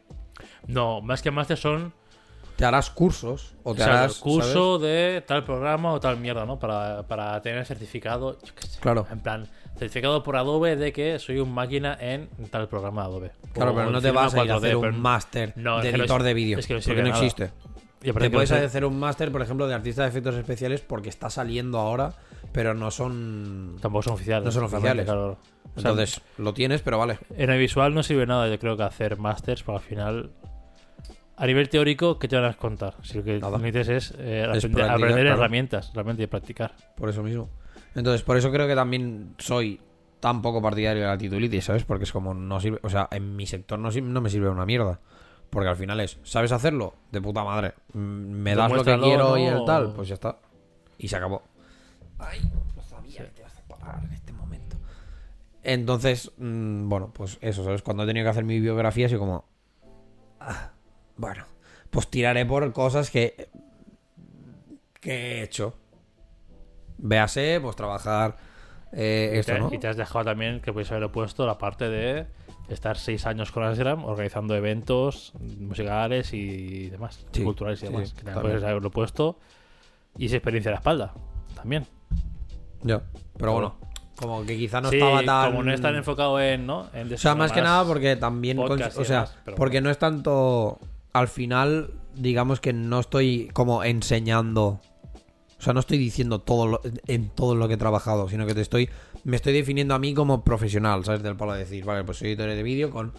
No, más que máster son te harás cursos o te o sea, harás curso de tal programa o tal mierda, ¿no? Para, para tener certificado, yo qué sé, Claro. en plan, certificado por Adobe de que soy un máquina en tal programa de Adobe. Claro, O pero no te vas a ir a 4D, hacer pero- un máster No, de no editor de vídeo. es que no porque no nada. existe. Y Te puedes hacer un máster, por ejemplo, de artista de efectos especiales porque está saliendo ahora, pero no son. Tampoco son oficiales. No son oficiales. claro. O sea, Entonces, lo tienes, pero vale. en el visual no sirve nada, yo creo que hacer másters, porque al final, a nivel teórico, ¿qué te van a contar? Si lo que Nada. necesitas es, eh, Es aprender, practicar, aprender claro. herramientas, realmente y practicar. Por eso mismo. Entonces, por eso creo que también soy tan poco partidario de la titulitis, ¿sabes? Porque es como no sirve. O sea, en mi sector no, no me sirve una mierda. Porque al final es, ¿sabes hacerlo? De puta madre. Mm, Me das lo que quiero y el tal, pues ya está. Y se acabó. Ay, no sabía que te ibas a parar en este momento. Entonces, mm, bueno, pues eso, ¿sabes? Cuando he tenido que hacer mi biografía, así como. ah, bueno, pues tiraré por cosas que. que he hecho. Véase, pues trabajar eh, Y esto, te, ¿no? y te has dejado también que puedes haberlo puesto la parte de estar seis años con Asgram organizando eventos musicales y demás, Sí, culturales y demás. sí, que también también. puedes haberlo puesto y esa experiencia a la espalda también. Ya. Pero bueno, como que quizá no sí, estaba tan. como no es tan enfocado en, ¿no? En O sea, más que nada porque también. O sea, demás, porque bueno. no es tanto. Al final, digamos que no estoy como enseñando. O sea, no estoy diciendo todo lo- en todo lo que he trabajado, sino que te estoy. Me estoy definiendo a mí como profesional, ¿sabes? Del palo de decir, vale, pues soy editor de vídeo con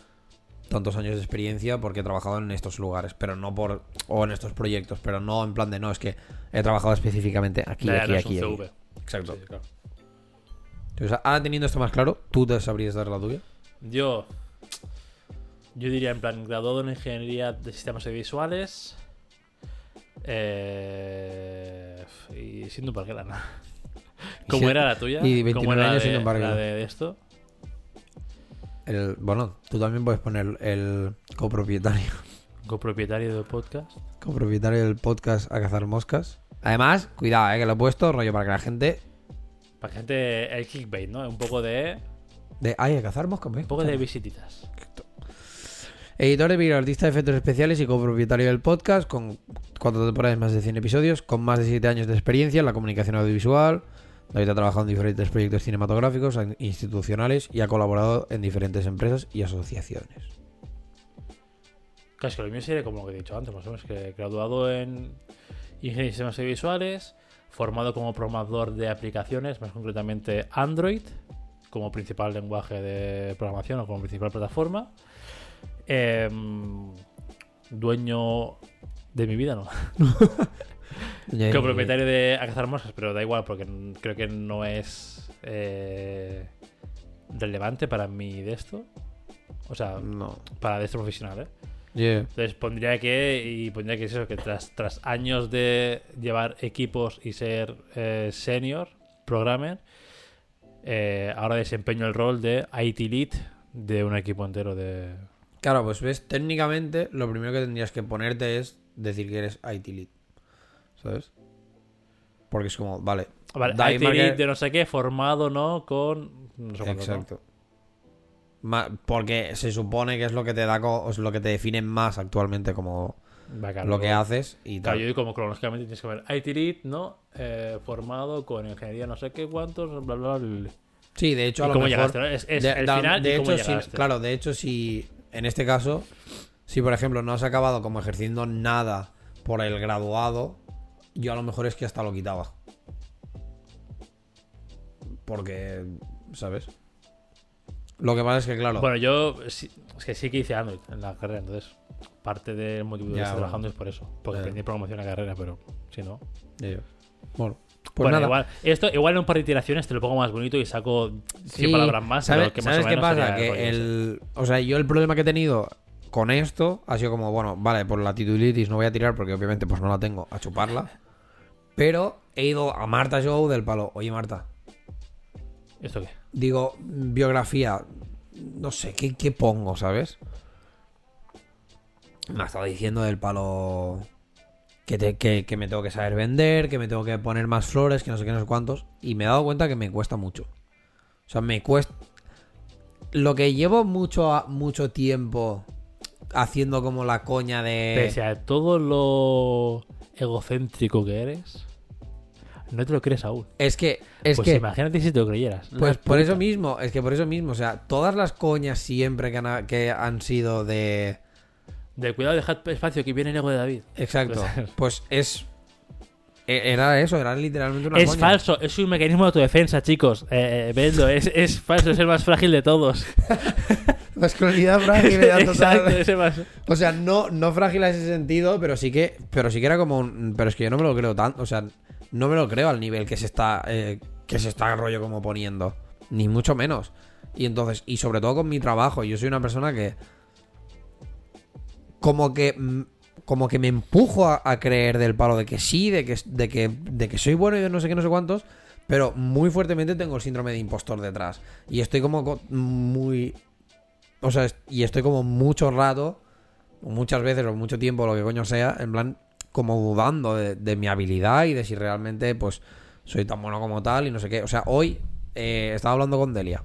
tantos años de experiencia porque he trabajado en estos lugares, pero no por. o en estos proyectos, pero no en plan de no, es que he trabajado específicamente aquí, Ya, aquí, no aquí. aquí. Exacto. Sí, claro. Entonces, ahora teniendo esto más claro, ¿tú te sabrías dar la tuya? Yo. Yo diría, en plan, graduado en ingeniería de sistemas audiovisuales. Eh, y siendo parquera, ¿no? <laughs> ¿Cómo era la tuya? y ¿Cómo 29 era la años de, siendo la de esto? El, bueno, tú también puedes poner el copropietario. <laughs> Copropietario del podcast. Copropietario del podcast A Cazar Moscas. Además, cuidado, eh, que lo he puesto, rollo, para que la gente. Para que gente. El clickbait, ¿no? Un poco de. De, ay, a cazar moscas, ¿ves? Un poco de visititas. Editor de artista de efectos especiales y copropietario del podcast, con cuatro temporadas, más de 100 episodios, con más de 7 años de experiencia en la comunicación audiovisual. David ha trabajado en diferentes proyectos cinematográficos, institucionales y ha colaborado en diferentes empresas y asociaciones. Es que lo mío sería como lo que he dicho antes, más o menos, que graduado en Ingeniería de Sistemas Audiovisuales, formado como programador de aplicaciones, más concretamente Android, como principal lenguaje de programación o como principal plataforma. Em, dueño de mi vida, ¿no? Como propietario de A Cazar Moscas, pero da igual porque creo que no es eh, relevante para mí de esto. O sea, No. para de esto profesional, ¿eh? Yeah. Entonces pondría que, y pondría que es eso, que tras, tras años de llevar equipos y ser eh, senior, programmer, eh, ahora desempeño el rol de IT lead de un equipo entero de... Claro, pues ves, técnicamente lo primero que tendrías que ponerte es decir que eres IT lead. ¿Sabes? Porque es como, vale. Vale, IT lead Marquez- de no sé qué, formado, ¿no? Con... No sé. Exacto. Porque se supone que es lo que te da, es lo que te define más actualmente como claro, lo que haces y Claro, tal. yo digo como cronológicamente tienes que ver IT lead, ¿no? Eh, formado con ingeniería no sé qué cuántos, bla, bla, bla. Sí, de hecho, a ¿Y lo mejor. llegaste? ¿no? Es, es de, el da- final de hecho, si, claro, de hecho, si en este caso, si por ejemplo no has acabado como ejerciendo nada por el graduado, yo a lo mejor es que hasta lo quitaba. Porque, ¿sabes? Lo que pasa es que, claro, Bueno, yo sí- es que sí que hice Android en la carrera, entonces parte del motivo de estar bueno. trabajando es por eso. Porque aprendí programación en la carrera, pero si no. bueno, pues bueno, nada. igual, esto, igual en un par de iteraciones te lo pongo más bonito y saco 100 Sí, palabras más. ¿Sabes, pero que más ¿sabes o qué pasa? Que el. O sea, yo el problema que he tenido con esto ha sido como, bueno, vale, por la titulitis no voy a tirar porque obviamente pues no la tengo a chuparla. <laughs> Pero he ido a Marta Show del palo. Oye, Marta, ¿Esto qué? digo, biografía, no sé, ¿qué, qué pongo, sabes? Me ha estado diciendo del palo que, te- que, que me tengo que saber vender, que me tengo que poner más flores, que no sé qué, no sé cuántos. Y me he dado cuenta que me cuesta mucho. O sea, me cuesta... Lo que llevo mucho, mucho tiempo haciendo como la coña de... Pese a todo lo egocéntrico que eres, no te lo crees aún. Es que... Es pues que... imagínate si te lo creyeras. Pues por eso mismo, es que por eso mismo, o sea, todas las coñas siempre que han, que han sido de... De cuidado, dejad espacio que viene el ego de David. Exacto, <laughs> Pues- es... e- Era eso, era literalmente una es coña. falso, es un mecanismo de autodefensa, chicos. Eh, eh, vedlo, es, es falso, es el más frágil de todos. <laughs> Masculinidad frágil, edad total. Exacto, más. O sea, no, no frágil a ese sentido, pero sí que, pero sí que era como un, pero es que yo no me lo creo tanto, o sea, no me lo creo al nivel que se está, eh, que se está rollo como poniendo, ni mucho menos. Y entonces, y sobre todo con mi trabajo, yo soy una persona que, como que, mm, como que me empujo a, creer del palo de que sí, de que, de que, de que soy bueno y de no sé qué, no sé cuántos, pero muy fuertemente tengo el síndrome de impostor detrás. Y estoy como co- muy, o sea, y estoy como mucho rato, muchas veces o mucho tiempo, lo que coño sea, en plan, como dudando de, de mi habilidad y de si realmente, pues, soy tan bueno como tal y no sé qué. O sea, hoy eh, estaba hablando con Delia.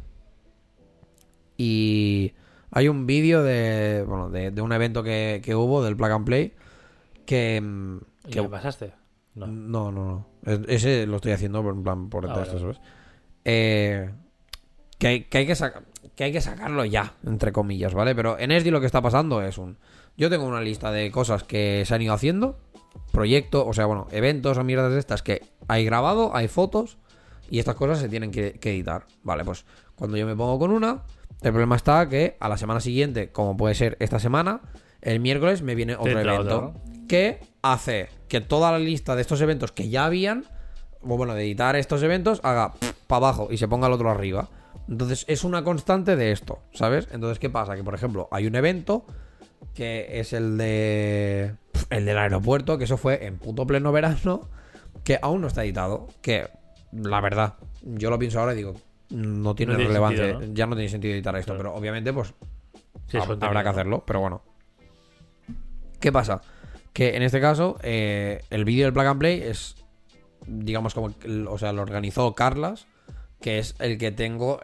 Y hay un vídeo de, bueno, de, de un evento que, que hubo del Plug and Play que... mm, ¿Y que qué pasaste? No. no, no, no. Es- Ese lo estoy haciendo por- en plan por Ah. Eh, que, hay, que, hay que, saca- que hay que sacarlo ya, entre comillas, ¿vale? Pero en SD lo que está pasando es un... Yo tengo una lista de cosas que se han ido haciendo, proyectos, o sea, bueno, eventos o mierdas de estas que hay grabado, hay fotos y estas cosas se tienen que, que editar. Vale, pues cuando yo me pongo con una, el problema está que a la semana siguiente, como puede ser esta semana, el miércoles me viene otro entra evento otro, que hace que toda la lista de estos eventos que ya habían, o bueno, de editar estos eventos, haga para abajo y se ponga el otro arriba. Entonces es una constante de esto, ¿sabes? Entonces, ¿qué pasa? Que por ejemplo, hay un evento que es el de. El del aeropuerto, que eso fue en puto pleno verano, que aún no está editado. Que, la verdad, yo lo pienso ahora y digo, no tiene No tiene relevancia, sentido, ¿no? ya no tiene sentido editar esto, Claro. pero obviamente, pues Sí, hab- habrá que hacerlo, pero bueno. ¿Qué pasa? Que en este caso, eh, el vídeo del Plug and Play es, digamos, como, el- o sea, lo organizó Carlas, que es el que tengo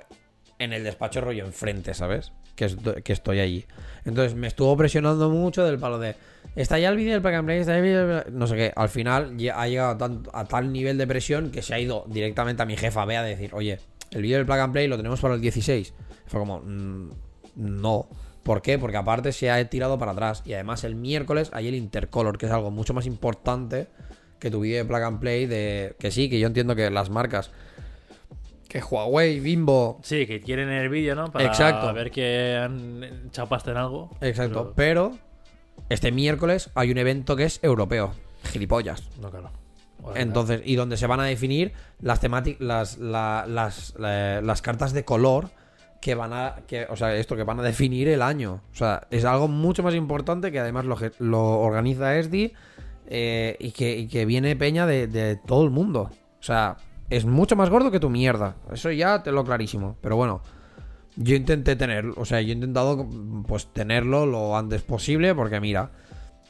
en el despacho rollo enfrente, ¿sabes? Que, es- que estoy allí. Entonces me estuvo presionando mucho del palo de, está ya el vídeo del Plug and Play, está ya el vídeo del Plug-" No sé qué, al final ya ha llegado a, tan- a tal nivel de presión que se ha ido directamente a mi jefa Bea a decir, oye, el vídeo del Plug and Play lo tenemos para el 16. Fue como, "Mm, no. ¿Por qué? Porque aparte se ha tirado para atrás. Y además el miércoles hay el Intercolor, que es algo mucho más importante que tu vídeo de Plug and Play. De... Que sí, que yo entiendo que las marcas. Que Huawei, Bimbo. Sí, que quieren el vídeo, ¿no? Para Exacto. ver que han chapasta en algo. Exacto. Pero- Pero este miércoles hay un evento que es europeo. Gilipollas. No, claro. Entonces, y donde se van a definir las temáticas, las, la- las, la- las cartas de color que van a, que, o sea, esto que van a definir el año. O sea, es algo mucho más importante que además lo, lo organiza ESDI eh, y, que, que viene peña de, todo el mundo. O sea, es mucho más gordo que tu mierda. Eso ya te lo clarísimo. Pero bueno, yo intenté tener, o sea, yo he intentado pues tenerlo lo antes posible porque mira,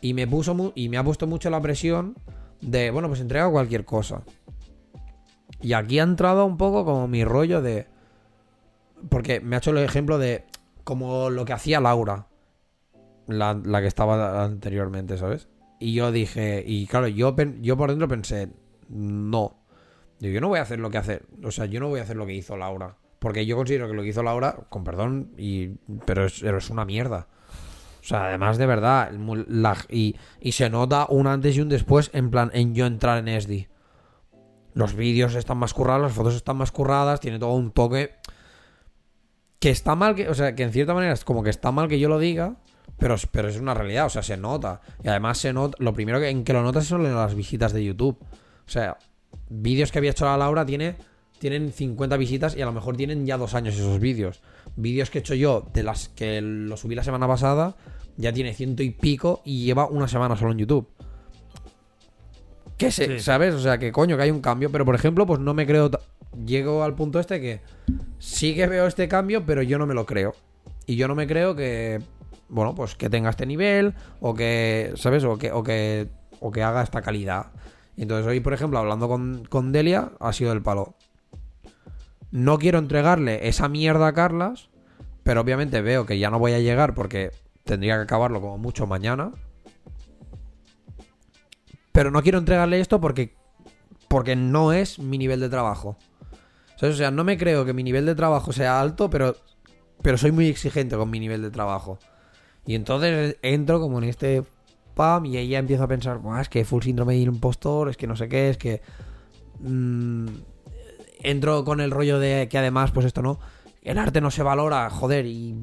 y me puso y me ha puesto mucho la presión de, bueno, pues entrega cualquier cosa. Y aquí ha entrado un poco como mi rollo de porque me ha hecho el ejemplo de como lo que hacía Laura, la, la que estaba anteriormente, ¿sabes? Y yo dije, y claro, yo, yo por dentro pensé, no. Yo no voy a hacer lo que hace, o sea, yo no voy a hacer lo que hizo Laura. Porque yo considero que lo que hizo Laura, con perdón, y, pero, es, pero es una mierda. O sea, además de verdad, y, y se nota un antes y un después en plan, en yo entrar en SD. Los vídeos están más currados, las fotos están más curradas, tiene todo un toque que está mal que, o sea, que en cierta manera es como que está mal que yo lo diga, pero, pero es una realidad, o sea, se nota. Y además se nota, lo primero que, en que lo notas son las visitas de YouTube. O sea, vídeos que había hecho la Laura tiene, tienen 50 visitas y a lo mejor tienen ya dos años esos vídeos. Vídeos que he hecho yo, de las que lo subí la semana pasada, ya tiene ciento y pico y lleva una semana solo en YouTube. Se, Sí. ¿sabes? O sea, que coño, que hay un cambio, pero por ejemplo, pues no me creo. Llego al punto este que sí que veo este cambio, pero yo no me lo creo. Y yo no me creo que, bueno, pues que tenga este nivel o que, ¿sabes? O que, o que, o que haga esta calidad. Entonces hoy, por ejemplo, hablando con, con Delia, ha sido el palo. No quiero entregarle esa mierda a Carlas, pero obviamente veo que ya no voy a llegar porque tendría que acabarlo como mucho mañana. Pero no quiero entregarle esto porque, porque no es mi nivel de trabajo. O sea, no me creo que mi nivel de trabajo sea alto, pero, pero soy muy exigente con mi nivel de trabajo. Y entonces entro como en este pam y ya empiezo a pensar, "Buah, es que full síndrome del impostor, es que no sé qué, es que... mm, entro con el rollo de que además, pues esto no... El arte no se valora, joder, y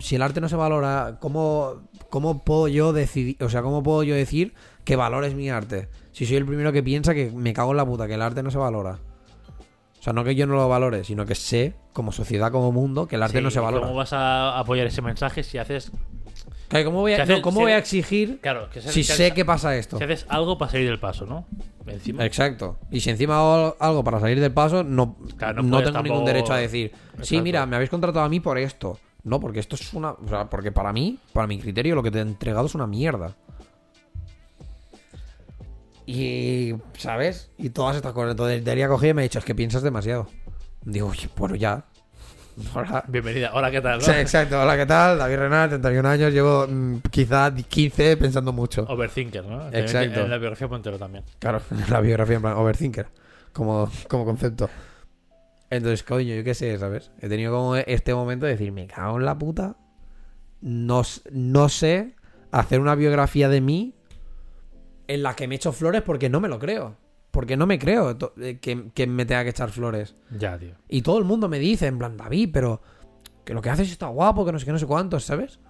si el arte no se valora, ¿cómo, ¿cómo puedo yo decidir, o sea, cómo puedo yo decir que valores mi arte? Si soy el primero que piensa que me cago en la puta, que el arte no se valora. O sea, no que yo no lo valore, sino que sé, como sociedad, como mundo, que el arte Sí, no se ¿y valora. ¿Cómo vas a apoyar ese mensaje si haces. Claro, ¿Cómo voy a, Si haces- no, ¿cómo si- voy a exigir Claro, que si si sé que pasa esto? Si haces algo para salir del paso, ¿no? Encima. Exacto. Y si encima hago algo para salir del paso, no, Claro, no tengo ningún derecho a decir, sí, mira, me habéis contratado a mí por esto. No, porque esto es una... O sea, porque para mí, para mi criterio, lo que te he entregado es una mierda. Y, ¿sabes? Y todas estas cosas. Entonces, Delia cogí y me ha dicho, es que piensas demasiado. Digo, oye, bueno, ya. <laughs> Hola. Bienvenida. Hola, ¿qué tal? no? Sí, exacto. Hola, ¿qué tal? David Renal, 31 años. Llevo mm, quizá 15 pensando mucho. Overthinker, ¿no? Exacto. En la biografía Montero también. Claro, <laughs> la biografía en plan overthinker. Como, como concepto. Entonces, coño, yo qué sé, ¿sabes? He tenido como este momento de decir, me cago en la puta. No, no sé hacer una biografía de mí en la que me echo flores porque no me lo creo. Porque no me creo eh, que, que me tenga que echar flores. Ya, tío. Y todo el mundo me dice, en plan, David, pero que lo que haces está guapo, que no sé qué, no sé cuántos, ¿sabes?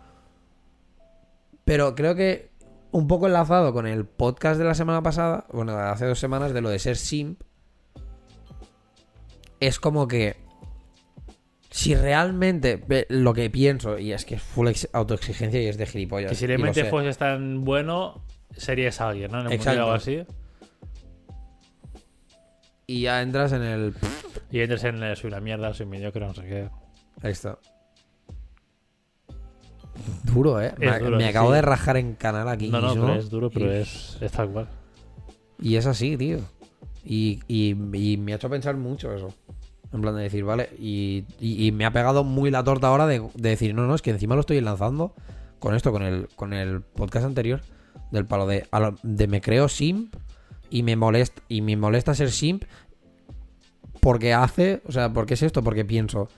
Pero creo que un poco enlazado con el podcast de la semana pasada, bueno, de hace dos semanas, de lo de ser simp, es como que si realmente lo que pienso, y es que es full ex- autoexigencia y es de gilipollas. Que si realmente sé. fueses tan bueno, serías alguien, ¿no? En el Exacto. algo así. Y ya entras en el... Y entres en el soy una mierda, soy mediocre, no sé qué. Ahí está. Duro, ¿eh? Es me duro, me sí, acabo sí. de rajar en canal aquí No, no, mismo. pero es duro, pero y- es, es tal cual. Y es así, tío. Y, y- y me ha hecho pensar mucho eso. En plan de decir, vale. Y, me ha pegado muy la torta ahora de, de decir, no, no, es que encima lo estoy lanzando con esto, con el, con el podcast anterior. Del palo de, de me creo simp y me molesta, y me molesta ser simp porque hace, o sea, ¿por qué es esto? Porque pienso,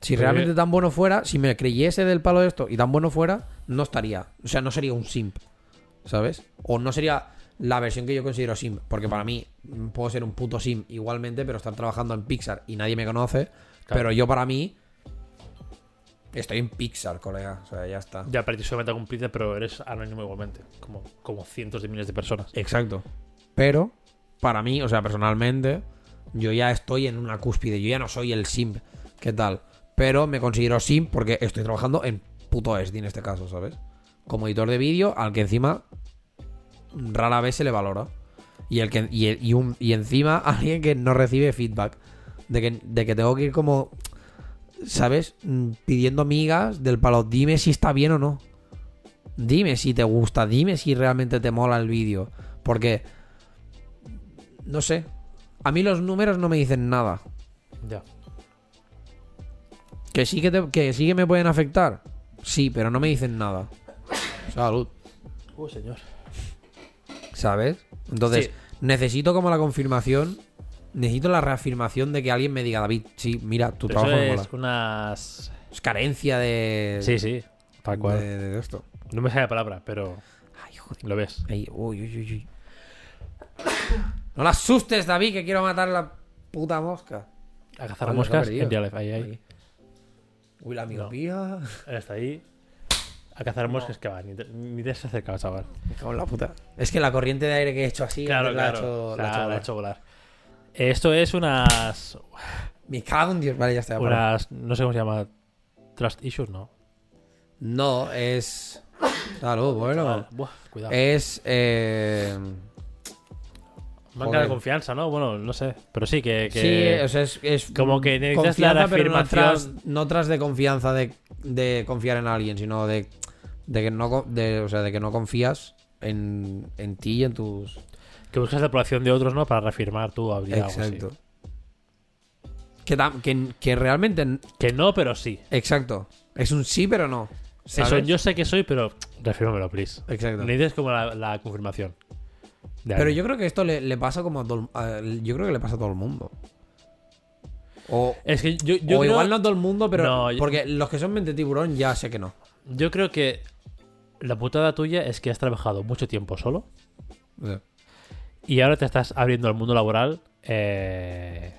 si Porque- realmente tan bueno fuera, si me creyese del palo de esto y tan bueno fuera, no estaría. O sea, no sería un simp. ¿Sabes? O no sería la versión que yo considero simp. Porque para mí puedo ser un puto simp igualmente, pero estar trabajando en Pixar y nadie me conoce. Pero yo para mí estoy en Pixar, colega. O sea, ya está. Ya, ti solamente cumpliste, pero eres anónimo igualmente. Como, como cientos de miles de personas. Exacto. Pero para mí, o sea, personalmente, yo ya estoy en una cúspide. Yo ya no soy el simp. ¿Qué tal? Pero me considero simp porque estoy trabajando en puto ESDI en este caso, ¿sabes? Como editor de vídeo, al que encima rara vez se le valora. Y, el que, y, y y encima <laughs> alguien que no recibe feedback. De que, de que tengo que ir como, ¿sabes? Mm, Pidiendo migas del palo. Dime si está bien o no. Dime si te gusta. Dime si realmente te mola el vídeo. Porque, no sé. A mí los números no me dicen nada. Ya. Que sí que, te- que sí que me pueden afectar. Sí, pero no me dicen nada. Salud. Uy, señor. ¿Sabes? Entonces, Sí. necesito como la confirmación. Necesito la reafirmación de que alguien me diga, David, sí, mira, tu Pero trabajo eso mola. es unas. Es carencia de. Sí, sí. Tal cual. de, de esto. No me sale la palabra, pero Ay, joder. lo ves. Ay, uy, uy, uy. No la asustes, David, que quiero matar la puta mosca. A cazar se moscas en real life. Ahí, ahí. Ahí. Uy, la miopía. Está ahí. A cazar moscas que va. Ni te, ni te has acercado, chaval. Me cago en la puta. Es que la corriente de aire que he hecho así. Claro, la ha claro. hecho- O la ha hecho la ha volar. hecho volar. Esto es unas. Me cago en Dios. Vale, ya está. ya para. Unas. No sé cómo se llama. Trust issues, no. No, es. Claro, bueno. Chaval, buah, cuidado. Es. Eh... Manca joder. de confianza, ¿no? Bueno, no sé. Pero sí que. que- Sí, o sea, es. es Como que necesitas la confianza, pero no tras, no tras de confianza de, de confiar en alguien, sino de, de que no de, o sea, de que no confías en, en ti y en tus. que buscas la aprobación de otros, ¿no? Para reafirmar tu habilidad. Exacto. Que, que, que realmente. Que no, pero sí. Exacto. Es un sí, pero no. ¿sabes? Eso yo sé que soy, pero reafírmamelo, please. Exacto. Necesitas como la, la confirmación. Pero yo creo que esto le, le pasa como a todo a- Yo creo que le pasa a todo el mundo. O, Es que yo, yo o creo, igual no a todo el mundo, pero. No, yo- Porque los que son mente tiburón ya sé que no. yo creo que la putada tuya es que has trabajado mucho tiempo solo y ahora te estás abriendo al mundo laboral, eh,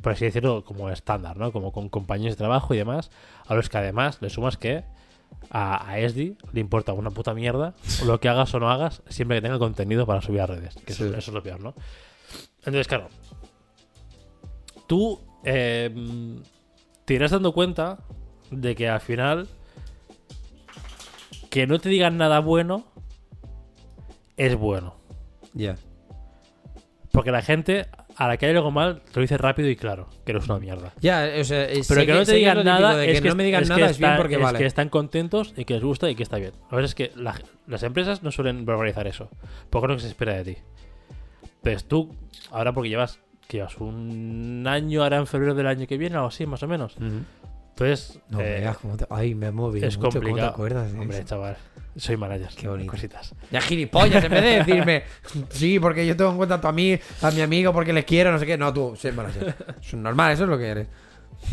por así decirlo, como estándar, ¿no? Como con compañeros de trabajo y demás, a los que además le sumas que a, a Esdi le importa una puta mierda lo que hagas o no hagas siempre que tenga contenido para subir a redes, que Sí. eso es lo peor, ¿no? Entonces, claro, tú eh, te irás dando cuenta de que al final que no te digan nada bueno es bueno. Ya. Porque la gente, a la que hay algo mal, te lo dice rápido y claro, que eres una mierda. Ya, o sea, eh, Pero que no te es digan nada, es que, no me digan es nada que es bien porque es vale. que están contentos y que les gusta y que está bien. A veces es que la- las empresas no suelen verbalizar eso, porque no se espera de ti. Pues tú, ahora porque llevas que llevas un año ahora en febrero del año que viene, algo así, más o menos. Entonces, No eh, me digas cómo te... Ay, me he movido es mucho, ¿cómo complicado. te acuerdas de Hombre, eso? chaval, soy manager. Qué bonito. Cositas. Ya gilipollas, en vez de decirme, <laughs> sí, porque yo tengo en cuenta a tu ami- a mi amigo porque les quiero, no sé qué. No, tú, sí, manager. Es normal, eso es lo que eres.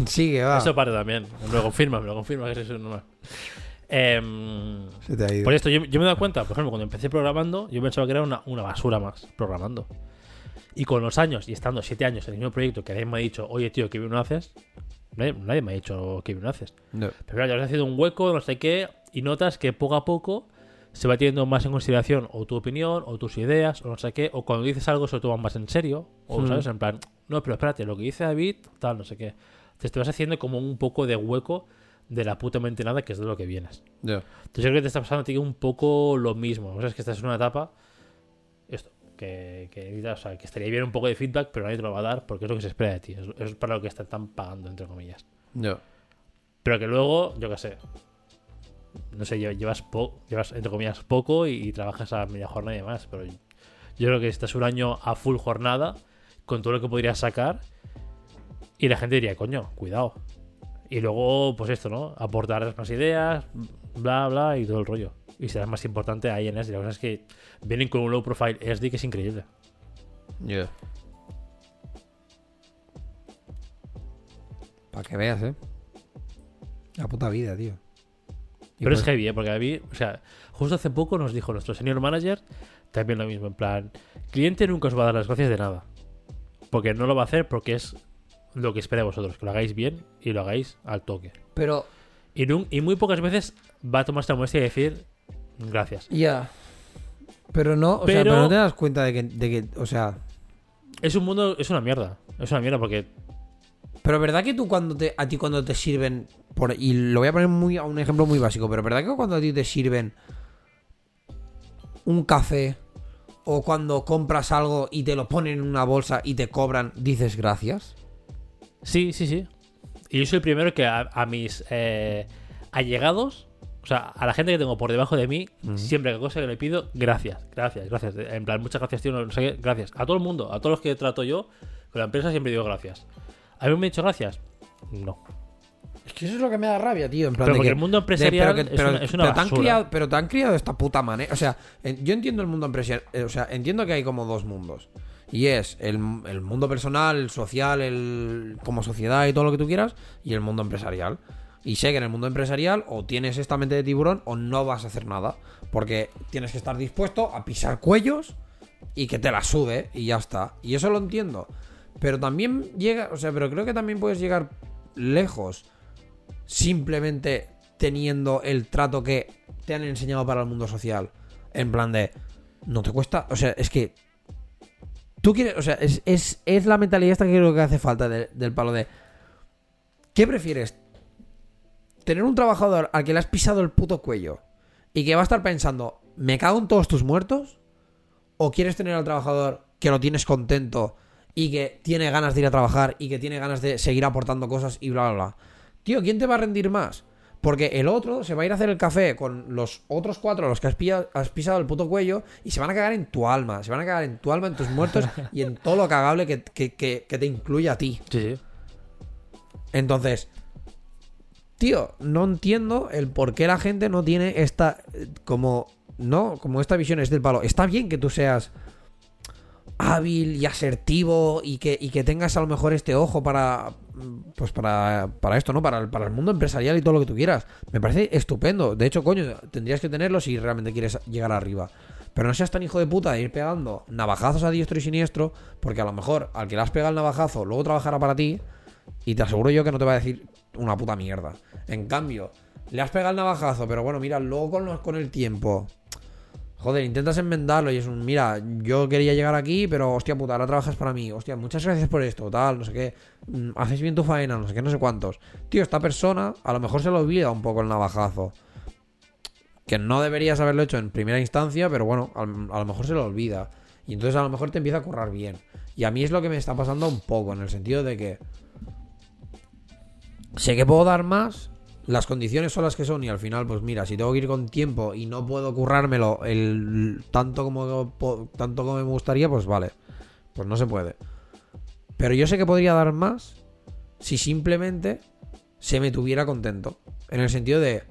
Sigue, va. Eso parte también. Me lo confirma, me lo confirma que eso es normal. Em, Se te ha ido. por esto, yo, yo me he dado cuenta, por ejemplo, cuando empecé programando, yo pensaba que era una, una basura más programando. Y con los años, y estando siete años en el mismo proyecto, que nadie me ha dicho, oye, tío, qué bien lo haces, nadie, nadie me ha dicho qué bien lo haces. No. Pero claro, ya has haciendo un hueco, no sé qué, y notas que poco a poco se va teniendo más en consideración o tu opinión, o tus ideas, o no sé qué, o cuando dices algo se lo toman más en serio, o Hmm. sabes, en plan, no, pero espérate, lo que dice David, tal, no sé qué. Entonces te vas haciendo como un poco de hueco de la puta mente nada, que es de lo que vienes. Ya. Entonces yo creo que te está pasando a ti un poco lo mismo. O sea, es que estás en una etapa, esto, que, que, o sea, que estaría bien un poco de feedback, pero nadie te lo va a dar porque es lo que se espera de ti. Es, es para lo que te están pagando, entre comillas. Ya. Pero que luego, yo qué sé, no sé, lle- llevas, llevas entre comillas, poco y, trabajas a media jornada y demás. Pero yo, creo que estás un año a full jornada con todo lo que podrías sacar y la gente diría, coño, cuidado. Y luego, pues esto, ¿no? Aportar más ideas, bla, bla, y todo el rollo. Y serás más importante ahí en SD. La cosa es que vienen con un low profile SD que es increíble. Ya. Para que veas, ¿eh? La puta vida, tío. Y Pero es pues- heavy, ¿eh? Porque David, o sea, justo hace poco nos dijo nuestro senior manager también lo mismo, en plan, cliente nunca os va a dar las gracias de nada. Porque no lo va a hacer porque es lo que espera de vosotros, que lo hagáis bien y lo hagáis al toque. Pero, Y, y muy pocas veces va a tomarse la molestia de decir gracias. ya. Pero no, o sea, pero no te das cuenta de que, de que, o sea. Es un mundo, es una mierda. Es una mierda porque Pero verdad que tú cuando te, a ti cuando te sirven, por, y lo voy a poner muy, a un ejemplo muy básico, pero verdad que cuando a ti te sirven un café o cuando compras algo y te lo ponen en una bolsa y te cobran, dices gracias. Sí, sí, sí. Y yo soy el primero que a, a mis eh, allegados, o sea, a la gente que tengo por debajo de mí, siempre que cosa que le pido, gracias, gracias, gracias. En plan, muchas gracias, tío, no sé qué, gracias. A todo el mundo, a todos los que trato yo con la empresa siempre digo gracias. ¿A mí me he dicho gracias? No. Es que eso es lo que me da rabia, tío. En plan Pero de porque que- el mundo de- empresarial pero que- es una, es una te han criado, pero te han criado de esta puta manera. O sea, yo entiendo el mundo empresarial. eh, O sea, entiendo que hay como dos mundos. Y es el, el mundo personal, el social, el como sociedad y todo lo que tú quieras. Y el mundo empresarial. Y sé que en el mundo empresarial o tienes esta mente de tiburón o no vas a hacer nada. Porque tienes que estar dispuesto a pisar cuellos y que te la sude y ya está. Y eso lo entiendo. Pero también llega, o sea, pero creo que también puedes llegar lejos simplemente teniendo el trato que te han enseñado para el mundo social. En plan de, no te cuesta, o sea, es que tú quieres, o sea, es, es, es la mentalidad esta que creo que hace falta de- del palo de, ¿qué prefieres? Tener un trabajador al que le has pisado el puto cuello y que va a estar pensando, ¿me cago en todos tus muertos? ¿O quieres tener al trabajador que lo tienes contento y que tiene ganas de ir a trabajar y que tiene ganas de seguir aportando cosas y bla, bla, bla? Tío, ¿quién te va a rendir más? Porque el otro se va a ir a hacer el café con los otros cuatro a los que has, pilla- has pisado el puto cuello y se van a cagar en tu alma. Se van a cagar en tu alma, en tus muertos <laughs> y en todo lo cagable que, que- que- que te incluye a ti. Sí, sí. Entonces, tío, no entiendo el por qué la gente no tiene esta eh, como no, como esta visión es del palo. Está bien que tú seas hábil y asertivo y que, y que tengas a lo mejor este ojo para pues para, para esto, ¿no? Para el, para el mundo empresarial y todo lo que tú quieras. Me parece estupendo. De hecho, coño, tendrías que tenerlo si realmente quieres llegar arriba. Pero no seas tan hijo de puta de ir pegando navajazos a diestro y siniestro, porque a lo mejor al que le has pegado el navajazo luego trabajará para ti y te aseguro yo que no te va a decir una puta mierda. En cambio, le has pegado el navajazo, pero bueno, mira, luego con, con el tiempo. Joder, intentas enmendarlo y es un, mira, yo quería llegar aquí, pero hostia puta, ahora trabajas para mí. Hostia, muchas gracias por esto, tal, no sé qué. Mm, Haces bien tu faena, no sé qué, no sé cuántos. Tío, esta persona a lo mejor se lo olvida un poco el navajazo. Que no deberías haberlo hecho en primera instancia, pero bueno, al- a lo mejor se lo olvida. Y entonces a lo mejor te empieza a currar bien. Y a mí es lo que me está pasando un poco, en el sentido de que sé que puedo dar más, las condiciones son las que son y al final, pues mira, si tengo que ir con tiempo y no puedo currármelo el tanto como tanto como me gustaría, pues vale, pues no se puede. Pero yo sé que podría dar más si simplemente se me tuviera contento. En el sentido de.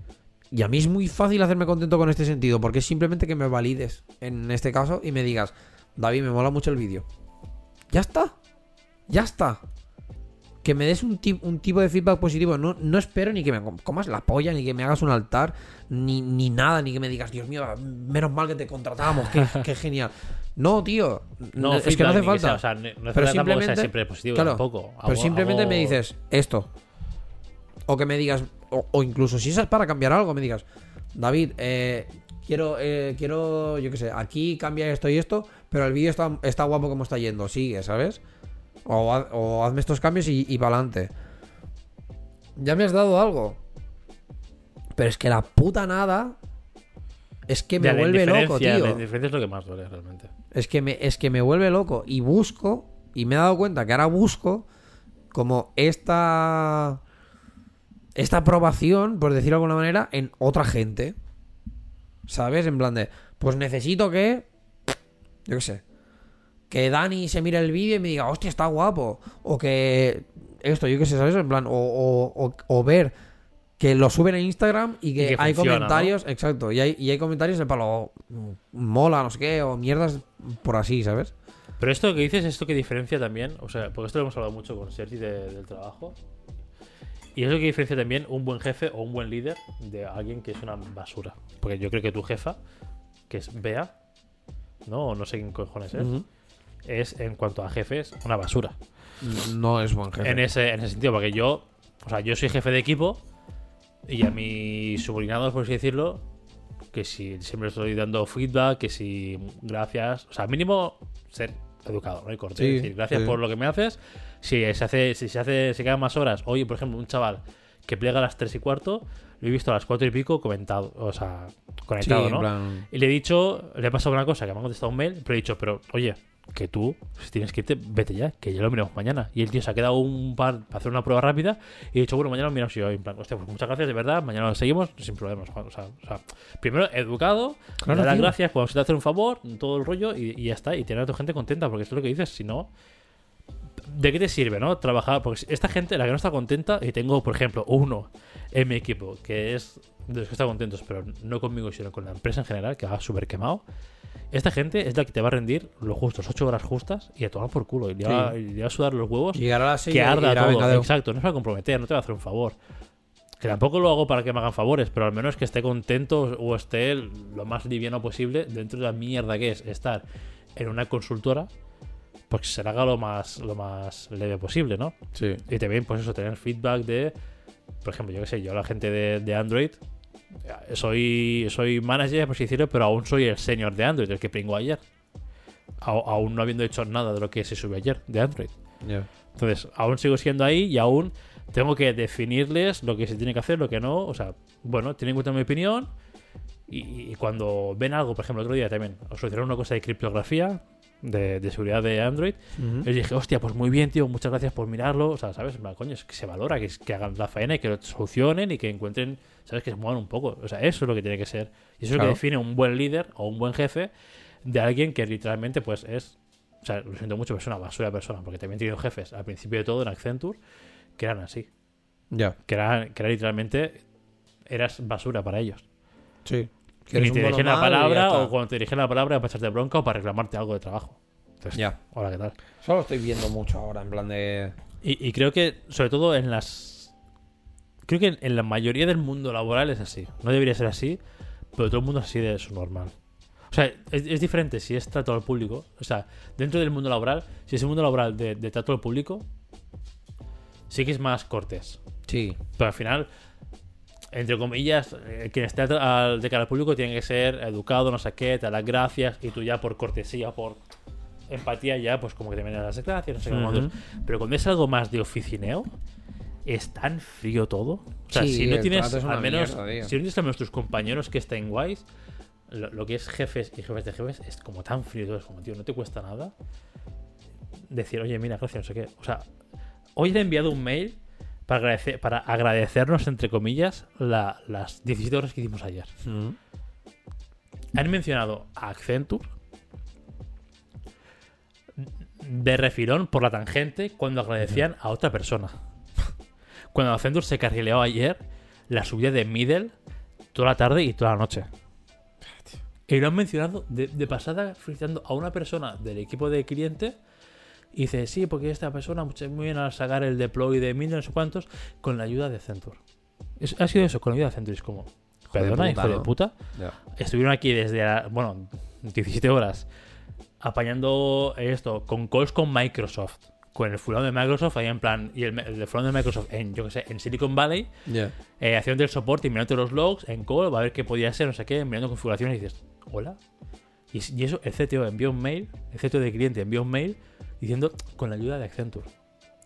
Y a mí es muy fácil hacerme contento con este sentido, porque es simplemente que me valides en este caso y me digas, David, me mola mucho el vídeo. Ya está. Ya está. Que me des un, un tipo de feedback positivo. No, no espero ni que me com- comas la polla, ni que me hagas un altar, ni, ni nada, ni que me digas, Dios mío, menos mal que te contratamos, qué, <laughs> qué genial. No, tío. No, es que no hace sea, falta. o sea, no- no hace Pero falta tampoco que sea simplemente- siempre positivo claro, tampoco. Pero simplemente hago- me dices esto. O que me digas, o, o incluso si es para cambiar algo, me digas, David, eh, quiero, eh, quiero, yo qué sé, aquí cambia esto y esto, pero el vídeo está, está guapo como está yendo, sigue, ¿sabes? O, haz- o hazme estos cambios y, y para adelante. Ya me has dado algo. Pero es que la puta nada es que me Ya, vuelve loco, tío. La indiferencia es lo que más duele realmente. Es que, me, es que me vuelve loco. Y busco, y me he dado cuenta que ahora busco como esta. Esta aprobación, por decirlo de alguna manera, en otra gente. ¿Sabes? En plan de. Pues necesito que. Yo qué sé. Que Dani se mire el vídeo y me diga, hostia, está guapo. O que. Esto, yo qué sé, ¿sabes? En plan. O, o- o- o ver que lo suben en Instagram y que, Y que hay funciona, comentarios. Exacto. Y hay, y hay comentarios de palo. "Mm, Mola, no sé qué. O mierdas por así, ¿sabes? Pero esto que dices, esto que diferencia también, o sea, porque esto lo hemos hablado mucho con Sergi de- del trabajo. Y es lo que diferencia también un buen jefe o un buen líder de alguien que es una basura. Porque yo creo que tu jefa, que es Bea, ¿no? O no sé quién cojones es. Es en cuanto a jefes una basura. No es buen jefe. En ese, en ese sentido, porque yo, o sea, yo soy jefe de equipo y a mis subordinados, por así decirlo, que si siempre estoy dando feedback, que si gracias, o sea, mínimo ser educado, ¿no? Y cortés, Sí, decir gracias sí. por lo que me haces. Si se hace, si se hace, se quedan más horas, oye, por ejemplo, un chaval que plega a las 3 y cuarto, lo he visto a las 4 y pico comentado, o sea, conectado, ¿no? plan- Y le he dicho, le he pasado una cosa, que me ha contestado un mail, pero he dicho, pero oye, que tú, si tienes que irte, vete ya, que ya lo miramos mañana. Y el tío se ha quedado un par para hacer una prueba rápida y he dicho, bueno, mañana lo miramos yo. Y en plan, hostia, pues muchas gracias, de verdad, mañana lo seguimos sin problemas. O sea, o sea, primero, educado, Claro, dar las gracias cuando se te hace un favor, todo el rollo y, y ya está. Y tener a tu gente contenta, porque esto es lo que dices, si no. ¿De qué te sirve, no? Trabajar. Porque esta gente, la que no está contenta, y tengo, por ejemplo, uno en mi equipo que es de los que está contentos, pero no conmigo, sino con la empresa en general, que va súper quemado. Esta gente es la que te va a rendir lo justo, 8 horas justas y a tomar por culo. Y le va, y le va a sudar los huevos Llegar a las que arda todo. Exacto, no es para comprometer, no te va a hacer un favor. Que tampoco lo hago para que me hagan favores, pero al menos que esté contento o esté lo más liviano posible dentro de la mierda que es estar en una consultora, pues que se le haga lo más, lo más leve posible, ¿no? Sí. Y también, pues eso, tener feedback de, por ejemplo, yo qué sé, yo la gente de, de Android, soy, soy manager, por así decirlo, pero aún soy el senior de Android, el que pringó ayer. A- aún no habiendo hecho nada de lo que se subió ayer de Android. Ya. Entonces, aún sigo siendo ahí y aún tengo que definirles lo que se tiene que hacer, lo que no. O sea, bueno, tienen en cuenta mi opinión. Y, y cuando ven algo, por ejemplo, el otro día también, os solucionaron una cosa de criptografía, de, de seguridad de Android. Ujú. Les dije, hostia, pues muy bien, tío, muchas gracias por mirarlo. O sea, ¿sabes? Coño, es que se valora, que, que hagan la faena y que lo solucionen y que encuentren, ¿sabes? Que se muevan un poco. O sea, eso es lo que tiene que ser. Y eso es lo que define un buen líder o un buen jefe de alguien que literalmente, pues, es. O sea, lo siento mucho, pero es una basura de persona, porque también he tenido jefes al principio de todo en Accenture que eran así. Ya. Que era, que era literalmente. Eras basura para ellos. Sí. Que ni te dirigen la palabra o cuando te dirigen la palabra para echarte bronca o para reclamarte algo de trabajo. Entonces, Ya. hola, ¿qué tal? Solo estoy viendo mucho ahora, en plan de. Y, y creo que, sobre todo en las. Creo que en, en la mayoría del mundo laboral es así. No debería ser así, pero todo el mundo es así de su normal. O sea, es, es diferente si es trato al público. O sea, dentro del mundo laboral, si es el mundo laboral de, de trato al público, sí que es más cortés. Sí. Pero al final, entre comillas, eh, quien esté al- de cara al público tiene que ser educado, no sé qué, te da las gracias y tú ya por cortesía, por empatía ya, pues como que te vienen las gracias, no sé qué. Ujú. cuántos. Pero cuando es algo más de oficineo, es tan frío todo. O sea, Sí, si no tienes al menos, mierda, si no tienes al menos tus compañeros que estén guays, lo, lo que es jefes y jefes de jefes es como tan frío todo, es como, tío, no te cuesta nada decir, oye, mira, gracias, no sé qué. O sea, hoy le he enviado un mail para, agradecer, para agradecernos, entre comillas, la- las 17 horas que hicimos ayer. Han mencionado a Accenture. de refilón por la tangente cuando agradecían a otra persona. Cuando Accenture se carrileó ayer la subida de Middle toda la tarde y toda la noche. Y lo han mencionado de, de pasada felicitando a una persona del equipo de cliente. Y dice, sí, porque esta persona mucho- muy bien al sacar el deploy de Middle, no sé cuántos, con la ayuda de Accenture. Es- ha sido eso, con la ayuda de Accenture. Es como, Hijo de perdona, puta, hijo de puta. Estuvieron aquí desde, la- bueno, 17 horas apañando esto con calls con Microsoft. Con el fulano de Microsoft ahí en plan, y el, el fulano de Microsoft en, yo que sé, en Silicon Valley, Ya. eh, haciendo el soporte y mirando los logs en call, va a ver qué podía ser, no sé qué, mirando configuraciones y dices, hola. Y, y eso, el CTO envió un mail, el CTO de cliente envió un mail diciendo con la ayuda de Accenture.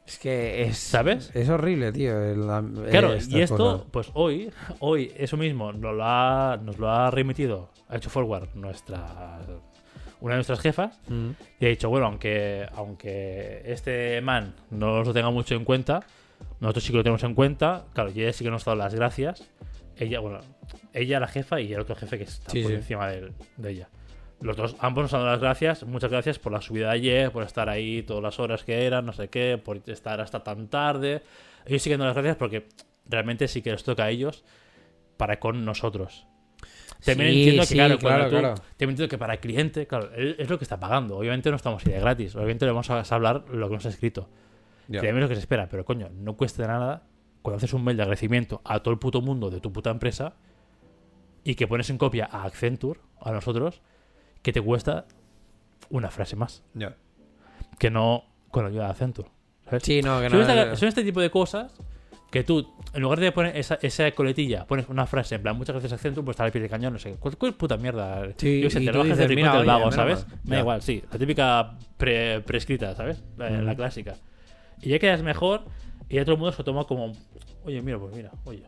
Es que es. ¿Sabes? Es horrible, tío. la- Claro, estas y esto, pues hoy, hoy eso mismo nos lo ha, nos lo ha remitido, ha hecho forward nuestra una de nuestras jefas Mm. y ha dicho, bueno, aunque, aunque este man no lo tenga mucho en cuenta, nosotros sí que lo tenemos en cuenta. Claro, y ella sí que nos ha dado las gracias. Ella, bueno, ella la jefa y el otro jefe que está Sí, por sí. encima de, de ella. Los dos, ambos nos han dado las gracias. Muchas gracias por la subida de ayer, por estar ahí todas las horas que eran, no sé qué, por estar hasta tan tarde. Ellos sí que nos dan las gracias porque realmente sí que les toca a ellos para con nosotros. También Sí, entiendo que, sí, claro, claro, tú- claro. también entiendo que para el cliente, claro, es lo que está pagando. Obviamente no estamos ahí de gratis. Obviamente le vamos a hablar lo que nos ha escrito. Ya. También es lo que se espera. Pero coño, no cuesta nada cuando haces un mail de agradecimiento a todo el puto mundo de tu puta empresa y que pones en copia a Accenture, a nosotros, que te cuesta una frase más. Ya. Que no con la ayuda de Accenture. ¿sabes? Sí, no, que Son, no. esta- son este tipo de cosas que tú, en lugar de poner esa, esa coletilla, pones una frase en plan, muchas gracias Accenture por estar al pie del cañón, no sé, cuál, cuál puta mierda. Sí, Yo sé, y te lo bajas del del vago, ¿sabes? Me da Ya. igual, sí, la típica pre- prescrita, ¿sabes? La, Mm. la clásica. Y ya quedas mejor y ya todo el mundo se lo toma como, oye, mira, pues mira, oye,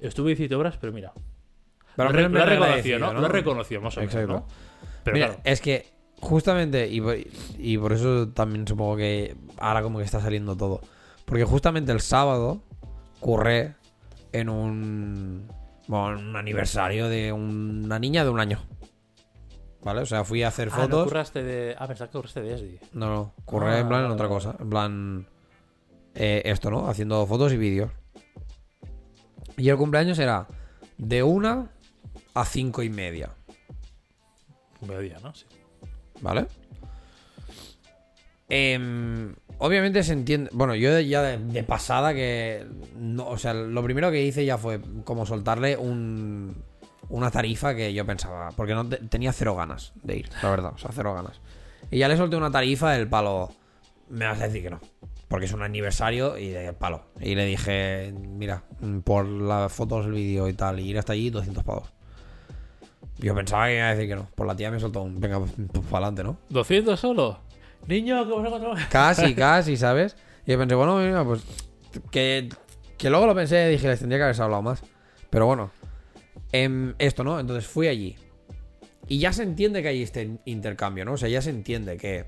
estuve 17 horas, pero mira. Pero lo, lo reconocido, agradecido, ¿no? Lo ha reconocido, más o menos, Exacto. ¿no? Pero Mira, claro, es que justamente, y por, y por eso también supongo que ahora como que está saliendo todo. Porque justamente el sábado curré en un, bueno, en un aniversario de una niña de un año. ¿Vale? O sea, fui a hacer Ah, no fotos. curraste de... Ah, pensaba que curraste de Esdi. No, no, curré Ah, en plan en vale, otra cosa. En plan, eh, esto, ¿no? Haciendo fotos y vídeos. Y el cumpleaños era de una a cinco y media. Mediodía, ¿no? Sí. ¿Vale? Em, obviamente se entiende. Bueno, yo ya de, pasada que. No, o sea, lo primero que hice ya fue como soltarle un, una tarifa que yo pensaba. Porque no te- tenía cero ganas de ir, la verdad. O sea, cero ganas. Y ya le solté una tarifa del palo. Me vas a decir que no. Porque es un aniversario y de palo. Y le dije, mira, por las fotos, el vídeo y tal, y ir hasta allí, 200 pavos. Yo pensaba que iba a decir que no. Por la tía me soltó un. Venga, pues para adelante, ¿no? ¿200 solo? Niño, que encontrar- <laughs> Casi, casi, ¿sabes? Y pensé, bueno, pues. Que, que luego lo pensé y dije, les tendría que haber hablado más. Pero bueno. em, esto, ¿no? Entonces fui allí. Y ya se entiende que hay este intercambio, ¿no? O sea, ya se entiende que.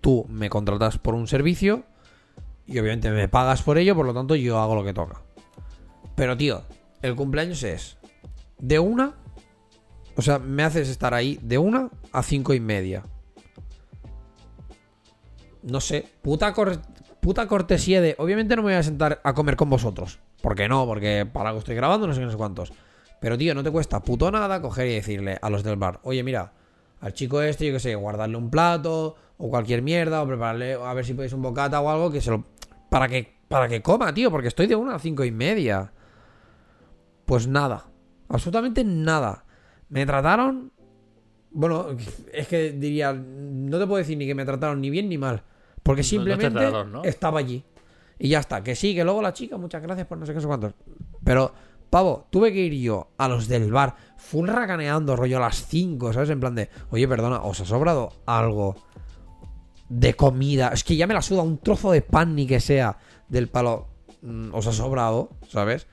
Tú me contratas por un servicio. Y obviamente me pagas por ello, por lo tanto yo hago lo que toca. Pero, tío, el cumpleaños es. De una. O sea, me haces estar ahí de una a cinco y media no sé, puta, cor- puta cortesía de. Obviamente no me voy a sentar a comer con vosotros. ¿Por qué no? Porque para algo estoy grabando, no sé qué, no sé cuántos. Pero, tío, no te cuesta puto nada coger y decirle a los del bar, oye, mira, al chico este, yo qué sé, guardarle un plato o cualquier mierda, o prepararle, a ver si podéis un bocata o algo que se lo. Para que, para que coma, tío, porque estoy de una a cinco y media. Pues nada, absolutamente nada. Me trataron. Bueno, es que diría, no te puedo decir ni que me trataron ni bien ni mal. Porque no simplemente trataron, ¿no? estaba allí. Y ya está. Que sí, que luego la chica, muchas gracias por no sé qué, sé cuántos. Pero, pavo, tuve que ir yo a los del bar, full racaneando, rollo a las 5, ¿sabes? En plan de, oye, perdona, ¿os ha sobrado algo de comida? Es que ya me la suda un trozo de pan ni que sea del palo. mm, ¿Os ha sobrado? ¿Sabes?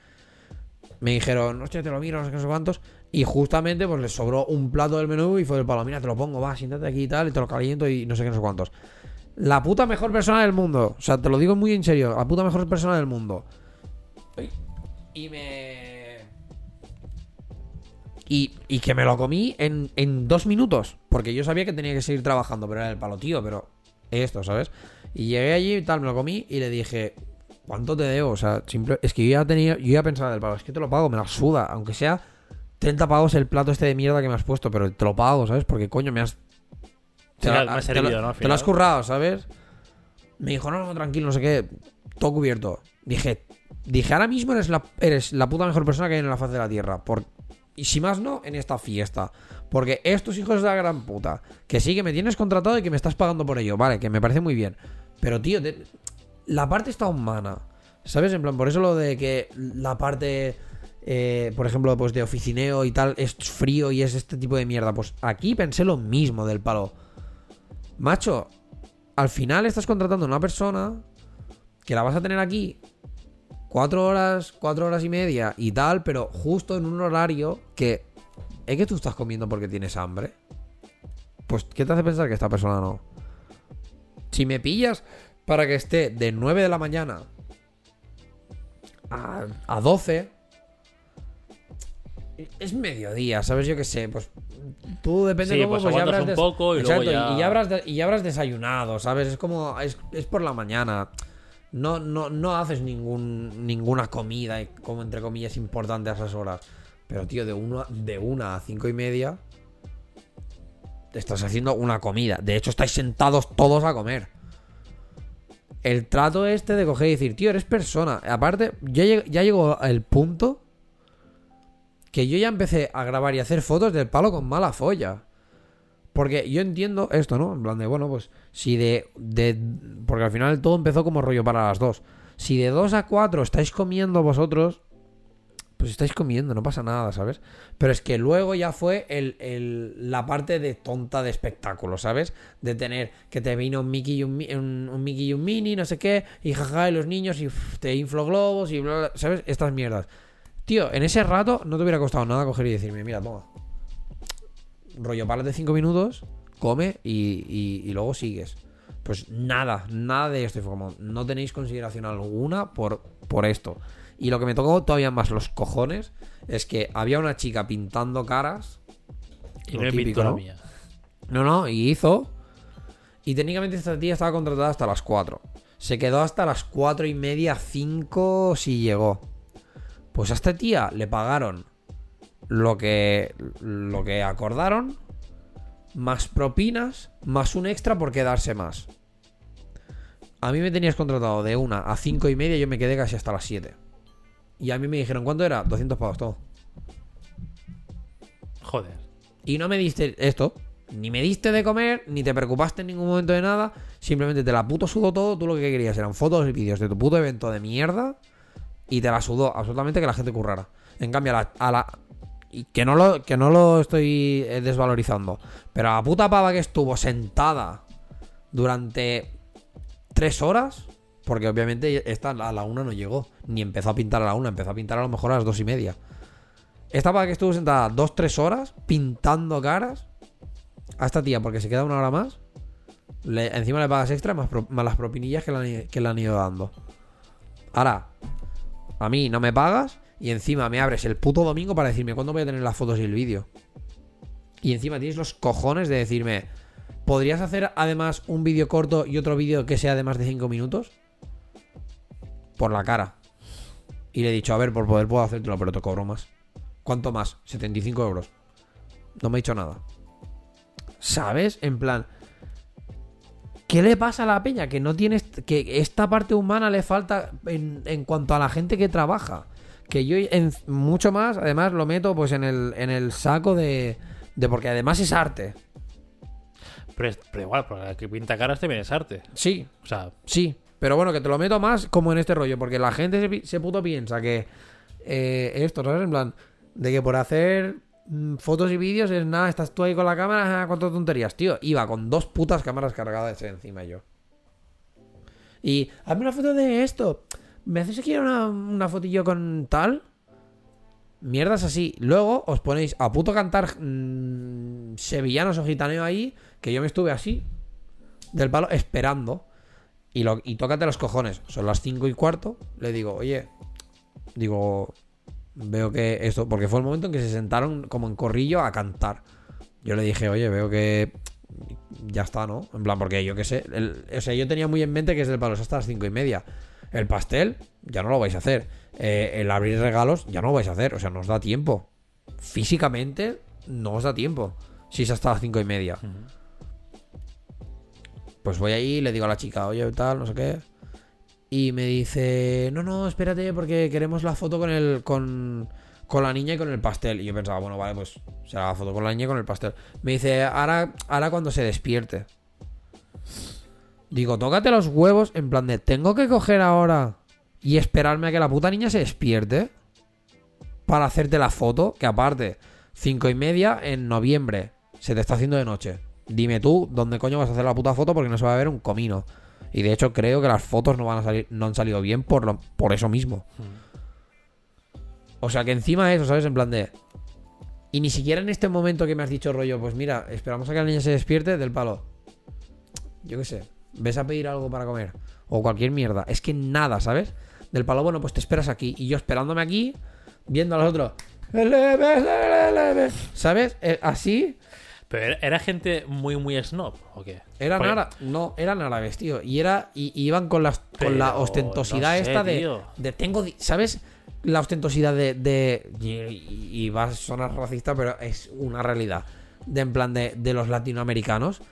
Me dijeron, hostia, te lo miro, no sé qué, sé cuántos. Y justamente, pues les sobró un plato del menú y fue del palo, mira, te lo pongo, va, siéntate aquí y tal, y te lo caliento y no sé qué, no sé cuántos. La puta mejor persona del mundo. O sea, te lo digo muy en serio. La puta mejor persona del mundo. Y me. Y, y que me lo comí en, en dos minutos. Porque yo sabía que tenía que seguir trabajando, pero era el palo, tío, pero esto, ¿sabes? Y llegué allí y tal, me lo comí y le dije, ¿cuánto te debo? O sea, simple, es que yo ya tenía, yo ya pensaba del palo, es que te lo pago, me la suda, aunque sea 30 pagos el plato este de mierda que me has puesto, pero te lo pago, ¿sabes? Porque coño, me has. La- me has te servido, lo- ¿no? Te lo has currado, ¿sabes? Me dijo, no, no, tranquilo, no sé qué. Todo cubierto. Dije, dije, ahora mismo eres la, eres la puta mejor persona que hay en la faz de la tierra. Por, y si más no, en esta fiesta. Porque estos hijos de la gran puta. Que sí, que me tienes contratado y que me estás pagando por ello. Vale, que me parece muy bien. Pero, tío, te- la parte está humana. ¿Sabes? En plan, por eso lo de que la parte, eh, por ejemplo, pues de oficineo y tal, es frío y es este tipo de mierda. Pues aquí pensé lo mismo del palo. Macho, al final estás contratando a una persona que la vas a tener aquí cuatro horas, cuatro horas y media y tal, pero justo en un horario que es que tú estás comiendo porque tienes hambre. Pues, ¿qué te hace pensar que esta persona no? Si me pillas para que esté de 9 de la mañana a, a 12, es mediodía, ¿sabes? Yo qué sé, pues tú depende Sí, cómo, pues pues ya habrás un poco y luego Exacto, ya- y ya habrás, de- y ya habrás desayunado, ¿sabes? Es como, es, es por la mañana. No, no, no haces ningún, ninguna comida, eh, como entre comillas, importante a esas horas. Pero, tío, de, uno, de una a cinco y media, te estás haciendo una comida. De hecho, estáis sentados todos a comer. El trato este de coger y decir, tío, eres persona. Aparte, ya, lleg- ya llegó el punto que yo ya empecé a grabar y hacer fotos del palo con mala folla. Porque yo entiendo esto, ¿no? En plan de, bueno, pues si de, de... Porque al final todo empezó como rollo para las dos. Si de dos a cuatro estáis comiendo vosotros, pues estáis comiendo, no pasa nada, ¿sabes? Pero es que luego ya fue el, el- la parte de tonta de espectáculo, ¿sabes? De tener que te vino un Mickey y un, Mi- un, un Mickey y un Mini, no sé qué, y jaja, y los niños, y te inflo globos, y bla, bla, ¿sabes? Estas mierdas. Tío, en ese rato no te hubiera costado nada coger y decirme, mira, toma. Rollo palas de 5 minutos, come y, y- y luego sigues. Pues nada, nada de esto. Y fue como, no tenéis consideración alguna por, por esto. Y lo que me tocó todavía más los cojones es que había una chica pintando caras. Y lo no típico, ¿no? mía. No, no, y hizo. Y técnicamente esta tía estaba contratada hasta las 4. Se quedó hasta las 4 y media, 5 si llegó. Pues a esta tía le pagaron lo que, lo que acordaron, más propinas, más un extra por quedarse más. A mí me tenías contratado de 1 a 5 y media yo me quedé casi hasta las 7. Y a mí me dijeron, ¿cuánto era? 200 pavos todo. Joder. Y no me diste esto. Ni me diste de comer, ni te preocupaste en ningún momento de nada. Simplemente te la puto sudó todo. Tú lo que querías eran fotos y vídeos de tu puto evento de mierda. Y te la sudó absolutamente que la gente currara. En cambio, a la. y que no, lo, que no lo estoy eh, desvalorizando. Pero a la puta pava que estuvo sentada durante tres horas. Porque obviamente esta a la una no llegó. Ni empezó a pintar a la una. Empezó a pintar a lo mejor a las dos y media. Esta pava que estuvo sentada dos, tres horas pintando caras a esta tía porque se queda una hora más. encima le pagas extra más, las propinillas que le han ido dando. Ahora, a mí no me pagas y encima me abres el puto domingo para decirme cuándo voy a tener las fotos y el vídeo. Y encima tienes los cojones de decirme, ¿podrías hacer además un vídeo corto y otro vídeo que sea de más de 5 minutos? Por la cara. Y le he dicho, a ver, por poder puedo hacértelo, pero te cobro más. ¿Cuánto más? 75 euros. No me ha dicho nada. ¿Sabes? En plan. ¿Qué le pasa a la peña? Que no tienes. Que esta parte humana le falta en, en cuanto a la gente que trabaja. Que yo en, mucho más, además, lo meto pues en el, en el saco de. De porque además es arte. Pero, es- pero igual, porque el que pinta caras también es arte. Sí, O sea, Sí, pero bueno, que te lo meto más como en este rollo, porque la gente se, se puto piensa que eh, esto, ¿sabes? En plan, de que por hacer fotos y vídeos es nada, estás tú ahí con la cámara, cuántas tonterías, tío. Iba con dos putas cámaras cargadas encima yo. Y hazme una foto de esto. ¿Me haces aquí una, una fotillo con tal? Mierdas así. Luego os ponéis a puto cantar mm, sevillanos o gitaneo ahí, que yo me estuve así, del palo, esperando. Y, lo, y tócate los cojones. Son las 5 y cuarto. Le digo, oye, digo, Veo que esto, porque fue el momento en que se sentaron como en corrillo a cantar. Yo le dije, oye, veo que ya está, ¿no? En plan, porque yo qué sé. el- o sea, yo tenía muy en mente que es el palo es hasta las cinco y media. El pastel, ya no lo vais a hacer. Eh, el abrir regalos, ya no lo vais a hacer. O sea, no os da tiempo. Físicamente, no os da tiempo. Si es hasta las cinco y media. Pues voy ahí, le digo a la chica, oye, tal, no sé qué. Y me dice, no, no, espérate, porque queremos la foto con el. con. con la niña y con el pastel. Y yo pensaba, bueno, vale, pues será la foto con la niña y con el pastel. Me dice, ahora, ahora cuando se despierte. Digo, tócate los huevos en plan de, tengo que coger ahora y esperarme a que la puta niña se despierte para hacerte la foto, que aparte, cinco y media en noviembre, se te está haciendo de noche. Dime tú dónde coño vas a hacer la puta foto porque no se va a ver un comino. Y de hecho creo que las fotos no van a salir, no han salido bien por, lo- por eso mismo. O sea que encima de eso, ¿sabes? En plan de. Y ni siquiera en este momento que me has dicho rollo, pues mira, esperamos a que la niña se despierte del palo. Yo qué sé, ves a pedir algo para comer. O cualquier mierda. Es que nada, ¿sabes? Del palo, bueno, pues te esperas aquí. Y yo esperándome aquí, viendo a los otros. <laughs> ¿Sabes? Eh, Así. Pero era, era gente muy, muy snob, ¿o qué? Eran Porque- ára- no, eran árabes, tío. Y era. Y, y iban con las Pero, con la ostentosidad no sé, esta de, de tengo. ¿Sabes? La ostentosidad de. de y, y- va a sonar racista, pero es una realidad. De en plan de, de los latinoamericanos.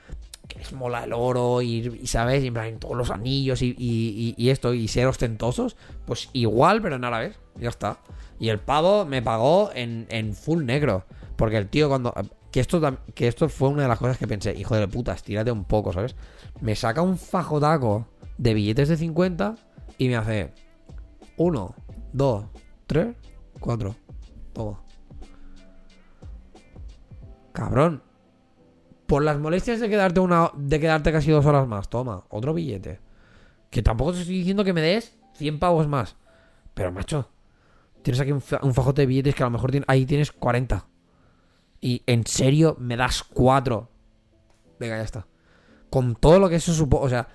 Que les mola el oro y, y, ¿sabes? Y en plan todos los anillos y, y- y- y esto. Y ser ostentosos. Pues igual, pero en árabes. Ya está. Y el pavo me pagó en, en full negro. Porque el tío cuando... Que esto, que esto fue una de las cosas que pensé. Hijo de puta, estírate un poco, ¿sabes? Me saca un fajotaco de billetes de 50 y me hace... Uno, dos, tres, cuatro. Toma. Cabrón. Por las molestias de quedarte una de quedarte casi dos horas más. Toma, otro billete. Que tampoco te estoy diciendo que me des 100 pavos más. Pero, macho, tienes aquí un, fa- un fajote de billetes que a lo mejor ahí tienes 40. Y en serio me das 4. Venga, ya está. Con todo lo que eso supone. O sea,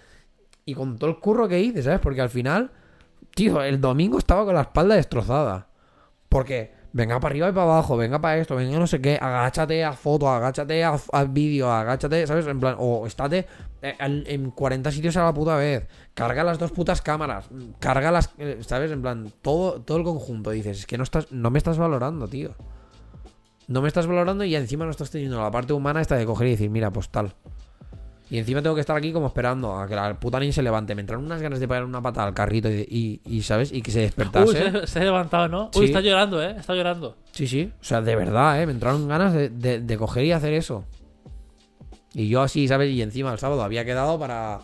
y con todo el curro que hice, ¿sabes? Porque al final, tío, el domingo estaba con la espalda destrozada. Porque venga para arriba y para abajo, venga para esto, venga no sé qué, agáchate a foto, agáchate a, a agáchate, ¿sabes? En plan, o estate en, en 40 sitios a la puta vez, carga las dos putas cámaras, carga las, eh, ¿sabes? En plan, todo, todo el conjunto. Dices, es que no, estás, no me estás valorando, tío. No me estás valorando y encima no estás teniendo la parte humana esta de coger y decir, mira, pues tal. Y encima tengo que estar aquí como esperando a que la puta niña se levante. Me entraron unas ganas de pegar una patada al carrito y, y- y, ¿sabes? Y que se Uy, despertase. <laughs> se, se ha levantado, ¿no? Sí. Uy, está llorando, ¿eh? Está llorando. Sí, sí. O sea, de verdad, ¿eh? Me entraron ganas de, de- de coger y hacer eso. Y yo así, ¿sabes? Y encima el sábado había quedado para...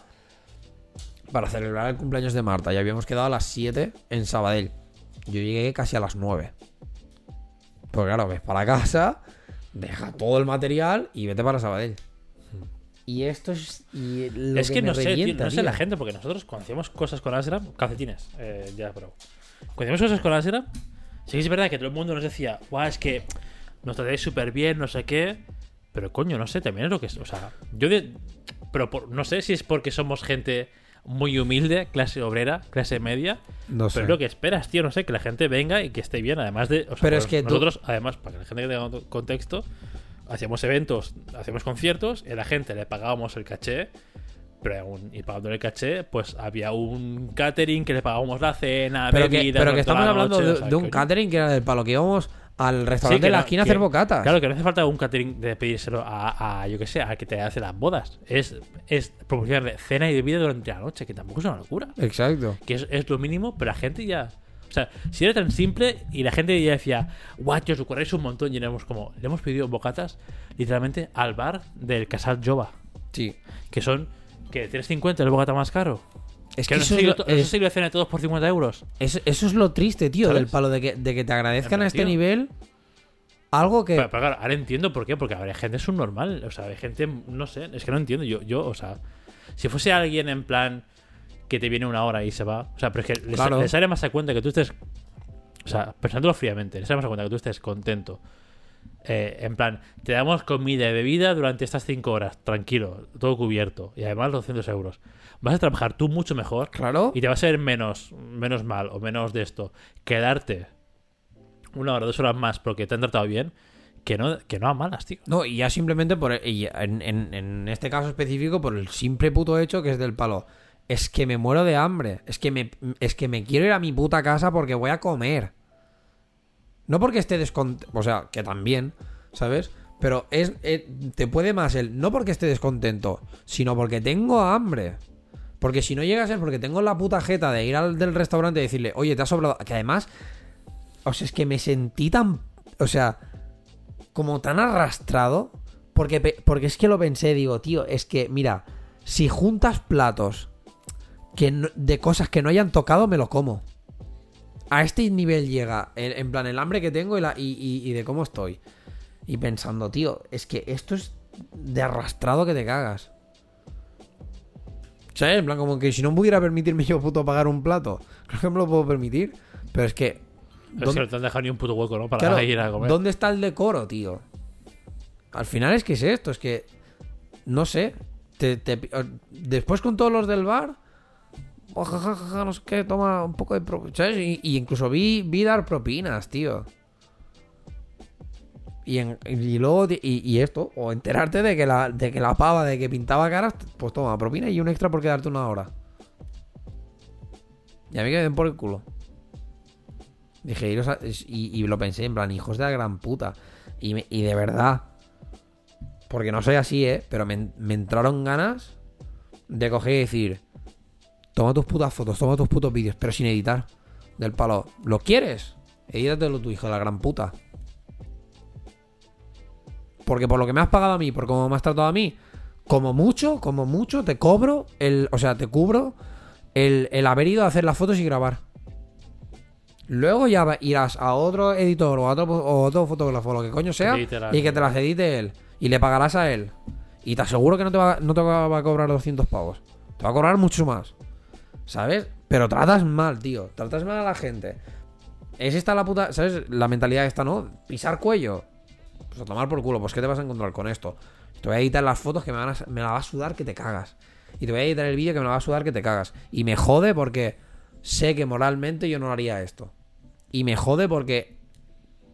Para celebrar el cumpleaños de Marta. Y habíamos quedado a las 7 en Sabadell. Yo llegué casi a las 9. Pues claro, ves para casa, deja todo el material y vete para Sabadell. Y esto es... y lo es que, no me sé, tío, no sé la gente, porque nosotros cuando hacíamos cosas con Asram, calcetines, eh, ya, pero. Cuando hacíamos cosas con Asram, sí que es verdad que todo el mundo nos decía, guau, es que nos tratáis súper bien, no sé qué. Pero coño, no sé, también es lo que es. O sea, yo de. Pero por- no sé si es porque somos gente muy humilde, clase obrera, clase media. No sé. Pero es lo que esperas, tío, no sé, que la gente venga y que esté bien. Además de. o sea, Pero es que tú- nosotros, además, para que la gente que tenga contexto, hacíamos eventos, hacíamos conciertos, y a la gente le pagábamos el caché. Pero aún, y pagando el caché, pues había un catering que le pagábamos la cena, Pero que, bebida. pero que estamos la hablando noche, de, de un catering que era del palo que íbamos al restaurante de la no- esquina a hacer bocatas. Claro, que no hace falta un catering de pedírselo a, a, yo que sé, a que te hace las bodas. Es, es proporcionarle cena y bebida durante la noche, que tampoco es una locura. Exacto. Que es, es lo mínimo, pero la gente ya. O sea, si era tan simple y la gente ya decía, guau, os ocurréis un montón, y éramos como, le hemos pedido bocatas literalmente al bar del Casal Jova, Sí. que son, que 3.50 el bocata más caro. Es que que eso se es, lo, sirve- no se es- sirve cena de todos por 50 euros. eso- eso es lo triste, tío, ¿Sabes? del palo de que, de que te agradezcan a este tío. nivel algo que... Pero, pero claro, ahora entiendo por qué, porque habrá gente subnormal. O sea, hay gente, no sé, es que no entiendo. Yo, yo, o sea, si fuese alguien en plan que te viene una hora y se va, o sea, pero es que les, Claro. les sale más a cuenta que tú estés, o sea, pensándolo fríamente, les sale más a cuenta que tú estés contento. Eh, en plan, te damos comida y bebida durante estas 5 horas, tranquilo, todo cubierto, y además 200 euros. Vas a trabajar tú mucho mejor Claro. y te va a ser menos, menos mal o menos de esto. Quedarte una hora, dos horas más porque te han tratado bien, que no, que no a malas, tío. No, y ya simplemente por. en- en este caso específico, por el simple puto hecho que es del palo. Es que me muero de hambre. Es que me, es que me quiero ir a mi puta casa porque voy a comer. No porque esté descontento. O sea, que también, ¿sabes? Pero es, eh, te puede más el. No porque esté descontento, sino porque tengo hambre. Porque si no llega a ser porque tengo la puta jeta de ir al del restaurante y decirle, oye, te ha sobrado. Que además. O sea, es que me sentí tan. O sea, como tan arrastrado. Porque, porque es que lo pensé, digo, tío, es que, mira, si juntas platos que de cosas que no hayan tocado, me lo como. A este nivel llega, en, en plan, el hambre que tengo y, la, y, y- y de cómo estoy. Y pensando, tío, es que esto es de arrastrado que te cagas. ¿Sabes? En plan, como que si no pudiera permitirme yo puto pagar un plato, creo que me lo puedo permitir. Pero es que. Es ¿dónde- que no te han dejado ni un puto hueco, ¿no? Para Claro, ir a comer. ¿Dónde está el decoro, tío? Al final es que es esto, es que. No sé. Te, te- después con todos los del bar. Ja, ja, no sé qué, toma un poco de. pro- ¿Sabes? Y, incluso vi, vi dar propinas, tío. Y, en- luego. Y, esto, o enterarte de que, la, de que la pava de que pintaba caras, pues toma, propina y un extra por quedarte una hora. Y a mí que me den por el culo. Dije, y, y lo pensé en plan, hijos de la gran puta. Y de verdad, porque no soy así, ¿eh? Pero me, me entraron ganas de coger y decir, toma tus putas fotos, toma tus putos vídeos, pero sin editar. Del palo, ¿lo quieres? Edítatelo tu hijo de la gran puta. Porque por lo que me has pagado a mí, por cómo me has tratado a mí, como mucho, como mucho, te cobro el. O sea, te cubro el, el haber ido a hacer las fotos y grabar. Luego ya irás a otro editor o a otro, o otro fotógrafo, lo que coño sea, y que te las edite él. Y le pagarás a él. Y te aseguro que no te va, no te va a cobrar 200 pavos. Te va a cobrar mucho más. ¿Sabes? Pero tratas mal, tío. Tratas mal a la gente. Es esta la puta. ¿Sabes? La mentalidad esta, ¿no? Pisar cuello. Pues a tomar por culo. Pues ¿qué te vas a encontrar con esto? Te voy a editar las fotos que me, van a, me la va a sudar que te cagas. Y te voy a editar el vídeo que me la va a sudar que te cagas. Y me jode porque sé que moralmente yo no haría esto. Y me jode porque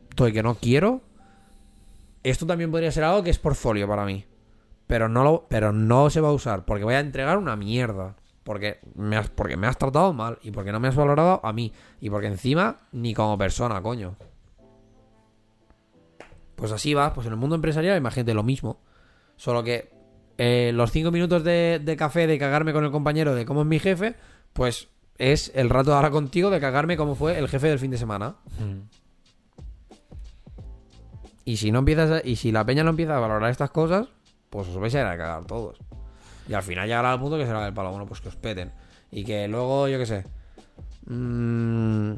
estoy que no quiero. Esto también podría ser algo que es portfolio para mí. Pero no, lo, pero no se va a usar. Porque voy a entregar una mierda. Porque me, has, porque me has tratado mal. Y porque no me has valorado a mí. Y porque encima, ni como persona, coño. Pues así va. Pues en el mundo empresarial, imagínate lo mismo. Solo que eh, los cinco minutos de, de café de cagarme con el compañero de cómo es mi jefe, pues es el rato de ahora contigo de cagarme como fue el jefe del fin de semana. Mm. Y si no empiezas a- y si la peña no empieza a valorar estas cosas, pues os vais a ir a cagar todos. Y al final llegará al punto que será del palo, bueno, pues que os peten. Y que luego, yo qué sé. mm,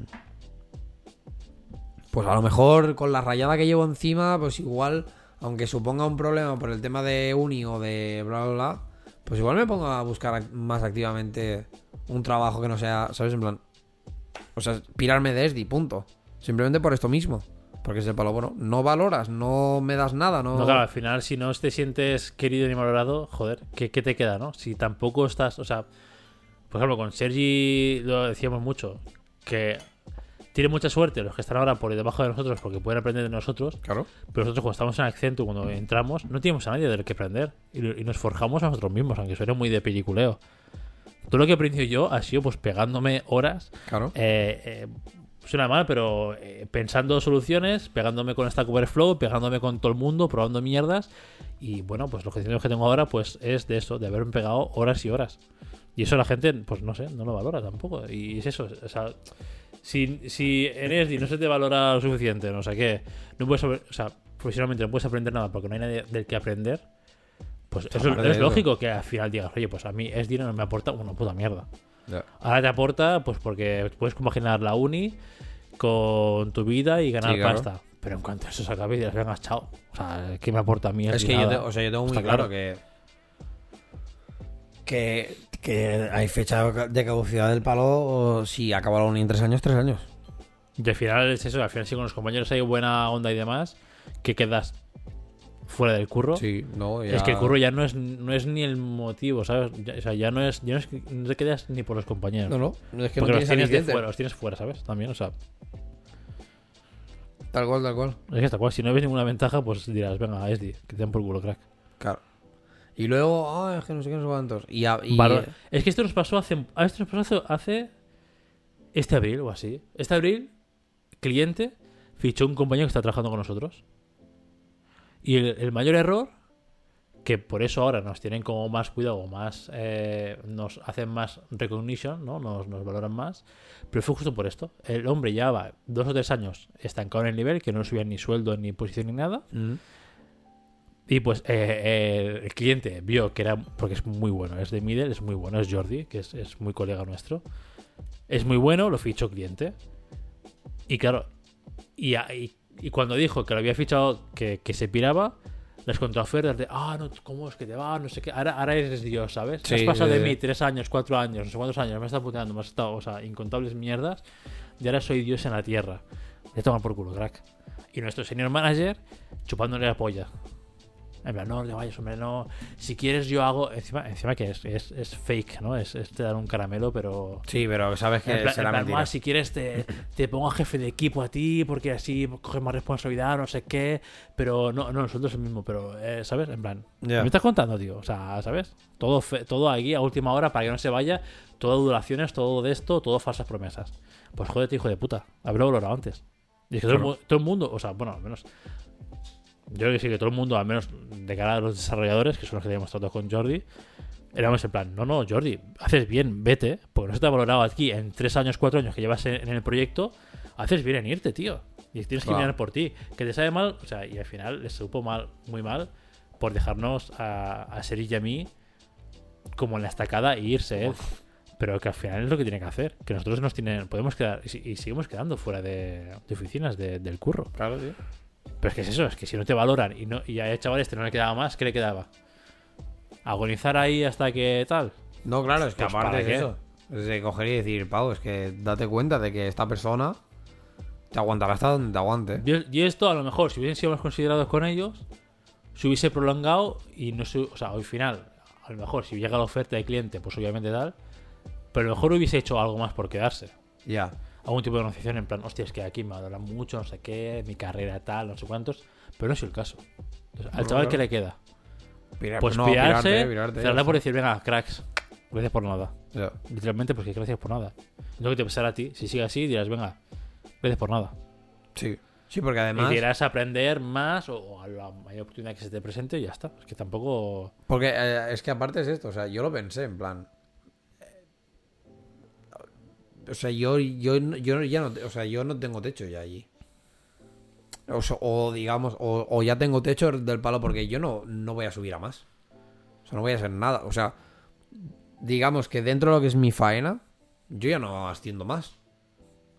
pues a lo mejor con la rayada que llevo encima, pues igual, aunque suponga un problema por el tema de uni o de bla bla bla, pues igual me pongo a buscar más activamente un trabajo que no sea, ¿sabes? En plan. O sea, pirarme de ESDI, punto. Simplemente por esto mismo. Porque es el palo, bueno, no valoras, no me das nada, no. No, claro, al final, si no te sientes querido ni valorado, joder, ¿qué, qué te queda, no? Si tampoco estás, o sea, por ejemplo, con Sergi lo decíamos mucho, que tiene mucha suerte los que están ahora por debajo de nosotros porque pueden aprender de nosotros, Claro. pero nosotros cuando estamos en Accento, cuando entramos, no tenemos a nadie del que aprender y, y nos forjamos a nosotros mismos, aunque suene muy de peliculeo. Todo lo que he aprendido yo ha sido pues pegándome horas Claro. eh, eh, suena mal, pero eh, pensando soluciones, pegándome con Stack Overflow, pegándome con todo el mundo, probando mierdas. Y bueno, pues los conocimientos que tengo ahora, pues es de eso, de haberme pegado horas y horas. Y eso la gente, pues no sé, no lo valora tampoco. Y es eso, o sea, si, si en ESDI no se te valora lo suficiente, no sé qué, no puedes, o sea, profesionalmente no puedes aprender nada porque no hay nadie del que aprender, pues eso es lógico que al final digas, oye, pues a mí ESDI no me aporta una puta mierda. Ahora te aporta, pues porque puedes compaginar la uni con tu vida y ganar Sí, claro. pasta. Pero en cuanto eso se acabe, dirás, venga, chao. O sea, ¿qué me aporta a mí? Es que yo, nada? te- o sea, yo tengo muy claro, claro. que. Que, que hay fecha de caducidad del palo. o Si acaba la uni en tres años, tres años. Y al final es eso, al final si con los compañeros hay buena onda y demás, que quedas fuera del curro. Sí, no, ya- Es que el curro ya no es, no es ni el motivo, ¿sabes? Ya- o sea, ya no es, ya no es que no te quedas ni por los compañeros. No, no. Es que porque no los tienes de fuera, los tienes fuera, ¿sabes? También, o sea. Tal cual, tal cual. Es que está cual, si no ves ninguna ventaja, pues dirás, venga, Esdi, que te den por culo, crack. Claro. Y luego, ah, es que no sé qué, no sé cuántos. Y, a- y- Es que esto nos pasó hace. Esto nos pasó hace, hace este abril o así. Este abril, cliente fichó un compañero que está trabajando con nosotros. Y el, el mayor error, que por eso ahora nos tienen como más cuidado, más. eh, nos hacen más recognition, ¿no? Nos, nos valoran más. Pero fue justo por esto. El hombre llevaba dos o tres años estancado en el nivel, que no subía ni sueldo, ni posición, ni nada. Mm. Y pues eh, el cliente vio que era, porque es muy bueno, es de middle, es muy bueno, es Jordi, que es, es muy colega nuestro. Es muy bueno, lo fichó cliente. Y claro, y, y- y cuando dijo que lo había fichado, que, que se piraba, las contraofertas de, ah, no, ¿cómo es que te va? No sé qué. Ahora, ahora eres Dios, ¿sabes? Sí, has pasado de mí tres años, cuatro años, no sé cuántos años, me has estado puteando, me has estado, o sea, incontables mierdas, y ahora soy Dios en la tierra. Le toma por culo, crack. Y nuestro senior manager chupándole la polla. En plan, no le vayas, hombre, no. Si quieres, yo hago. Encima, encima que es, es, es fake, ¿no? Es, es te dan un caramelo, pero. Sí, pero sabes que plan, será plan, mentira. "Buah, si quieres, te, te pongo a jefe de equipo a ti, porque así coges más responsabilidad, no sé qué. Pero no, no, nosotros el mismo, pero, eh, ¿sabes? En plan, Ya. ¿me estás contando, tío? O sea, ¿sabes? Todo, fe- todo aquí a última hora para que no se vaya. Todo duraciones, todo de esto, todo falsas promesas. Pues jódete, hijo de puta. Haberlo valorado antes. Y es que todo, el todo el mundo, o sea, bueno, al menos. Yo creo que sí, que todo el mundo, al menos de cara a los desarrolladores, que son los que teníamos tratado con Jordi, éramos en plan, no, no, Jordi, haces bien, vete, porque no se te ha valorado aquí en tres años, cuatro años que llevas en, en el proyecto, haces bien en irte, tío. Y tienes que Claro. mirar por ti. Que te sabe mal, o sea, y al final les supo mal, muy mal, por dejarnos a, a Sergi y a mí como en la estacada e irse él. Pero que al final es lo que tiene que hacer. Que nosotros nos tienen, podemos quedar, y, y seguimos quedando fuera de, de oficinas de- del curro. Claro, tío. Pero es que es eso, es que si no te valoran y no y a chaval este no le quedaba más, ¿qué le quedaba? Agonizar ahí hasta que tal. No, claro, es que Pues, aparte ¿para es qué? eso. Es de coger y decir, Pau, es que date cuenta de que esta persona te aguantará hasta donde te aguante. Y y esto, a lo mejor, si hubiesen sido más considerados con ellos, se hubiese prolongado y no se. O sea, al final, a lo mejor, si llega la oferta de cliente, pues obviamente tal. Pero a lo mejor hubiese hecho algo más por quedarse. Ya. Algún tipo de negociación en plan, hostia, es que aquí me valoran mucho, no sé qué, mi carrera tal, no sé cuántos. Pero no es el caso. Entonces, al No, chaval claro. que le queda, pues no, pirarse, pirarte, pirarte, cerrarla ya por decir, venga, cracks, gracias por nada. Literalmente, pues que gracias por nada. Lo que te pasará a ti, si sigue así, dirás, venga, gracias por nada. Sí. Sí, porque Y además. dirás aprender más o, o a la mayor oportunidad que se te presente y ya está. Es que tampoco. Porque eh, es que aparte es esto, o sea, yo lo pensé en plan. O sea, yo, yo, yo ya no, o sea, yo no tengo techo ya allí. O, digamos, o, o ya tengo techo del palo porque yo no, no voy a subir a más. O sea, no voy a hacer nada. O sea, digamos que dentro de lo que es mi faena, yo ya no asciendo más.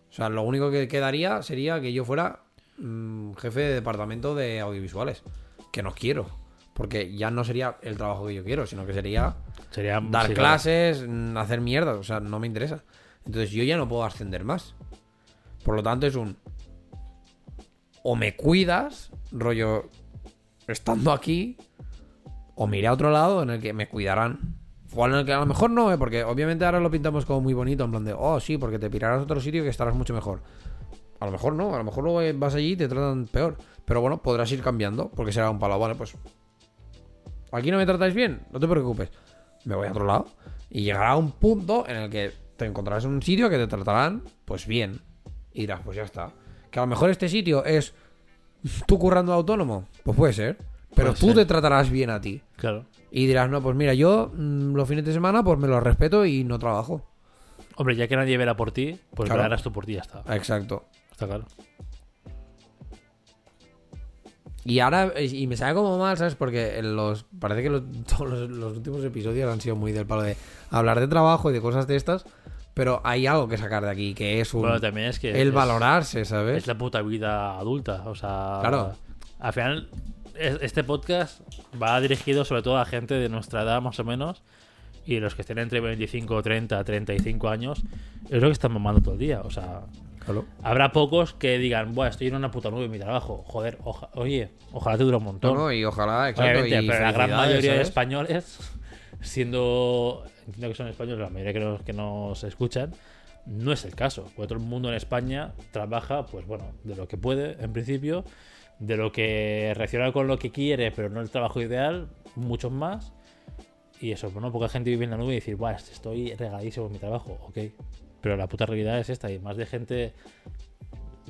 O sea, lo único que quedaría sería que yo fuera mm, jefe de departamento de audiovisuales. Que no quiero. Porque ya no sería el trabajo que yo quiero, sino que sería Sería. dar clases, mm, hacer mierda. O sea, no me interesa. Entonces yo ya no puedo ascender más. Por lo tanto, es un. O me cuidas, rollo, estando aquí, o me iré a otro lado en el que me cuidarán. O en el que a lo mejor no, ¿eh? porque obviamente ahora lo pintamos como muy bonito, en plan de, oh, sí, porque te pirarás a otro sitio que estarás mucho mejor. A lo mejor no, a lo mejor luego eh, vas allí y te tratan peor. Pero bueno, podrás ir cambiando, porque será un palo, vale, pues. Aquí no me tratáis bien, no te preocupes. Me voy a otro lado. Y llegará un punto en el que te encontrarás en un sitio que te tratarán, pues bien. Y dirás, pues ya está. Que a lo mejor este sitio es tú currando de autónomo, pues puede ser. Pero Puede tú ser. te tratarás bien a ti. Claro. Y dirás, no, pues mira, yo mm, los fines de semana pues me los respeto y no trabajo. Hombre, ya que nadie verá por ti, pues Claro. verás tú por ti ya está. Exacto. Está claro. Y ahora, y me sale como mal, ¿sabes? Porque los, parece que los, <laughs> todos los, los últimos episodios han sido muy del palo de hablar de trabajo y de cosas de estas, pero hay algo que sacar de aquí, que es un, Bueno, también es que. el es- valorarse, ¿sabes? Es la puta vida adulta. O sea. Claro. Al final, es- este podcast va dirigido sobre todo a gente de nuestra edad, más o menos. Y los que estén entre 25, 30, 35 años, es lo que están mamando todo el día. O sea, Claro. habrá pocos que digan, Buah, estoy en una puta nube en mi trabajo. Joder, oja- oye, ojalá te dure un montón. No, no, y ojalá, exacto. Obviamente, y pero la gran mayoría de ¿sabes? españoles, <laughs> siendo. Entiendo que son españoles, la mayoría que nos, que nos escuchan, No es el caso, porque todo el mundo en España trabaja, pues bueno, de lo que puede, en principio, de lo que reacciona con lo que quiere, pero no el trabajo ideal, muchos más. Y eso, bueno, poca gente vive en la nube y decir, Buah, estoy regadísimo en mi trabajo, ok. Pero la puta realidad es esta, y más de gente.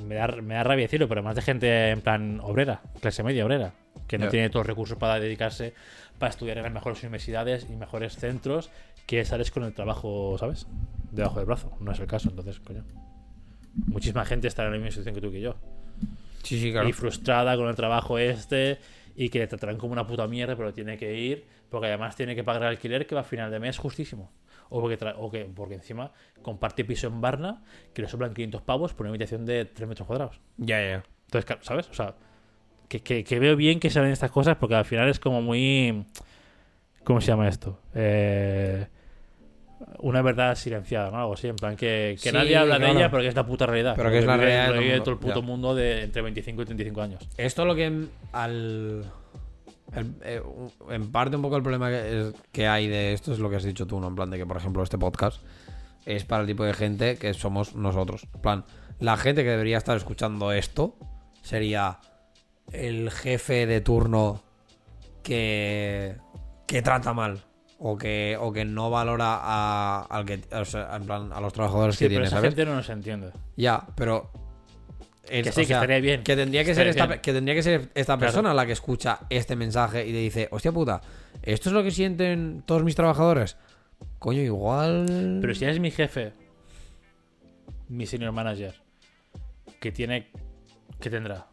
Me da, me da rabia decirlo, pero más de gente en plan obrera, clase media obrera, que no tiene todos los recursos para dedicarse, para estudiar en las mejores universidades y mejores centros, que sales con el trabajo, ¿sabes? Debajo del brazo. No es el caso, entonces, coño. Muchísima gente está en la misma situación que tú que yo Sí, sí, claro. y frustrada con el trabajo este y que le tratarán como una puta mierda, pero tiene que ir porque además tiene que pagar el alquiler que va a final de mes justísimo. O porque, o que, porque encima comparte piso en Barna que le sobran 500 pavos por una habitación de 3 metros cuadrados. Ya, ya. Entonces, ¿sabes? O sea, que, que- que veo bien que se ven estas cosas porque al final es como muy... ¿Cómo se llama esto? Eh, una verdad silenciada, ¿no? Algo así, en plan que, que Sí, nadie habla de ella, pero que es la puta realidad. Pero que es la realidad de lo todo el vive mundo, todo el puto ya. mundo de entre 25 y 35 años. Esto lo que al. el- eh, en parte un poco el problema que, es- que hay de esto es lo que has dicho tú, ¿no? En plan de que, por ejemplo, este podcast es para el tipo de gente que somos nosotros. En plan, la gente que debería estar escuchando esto sería el jefe de turno que, que trata mal. O que, o que no valora a, al que, o sea, en plan, a los trabajadores Sí, que pero tiene, esa ¿sabes? gente no nos entiende. Ya, pero. es- Que sí, o que sea, estaría bien. Que tendría que, ser esta, bien. que tendría que ser esta Claro. persona la que escucha este mensaje y le dice: Hostia puta, ¿esto es lo que sienten todos mis trabajadores? Coño, igual. Pero si eres mi jefe, mi senior manager, que tiene. que tendrá?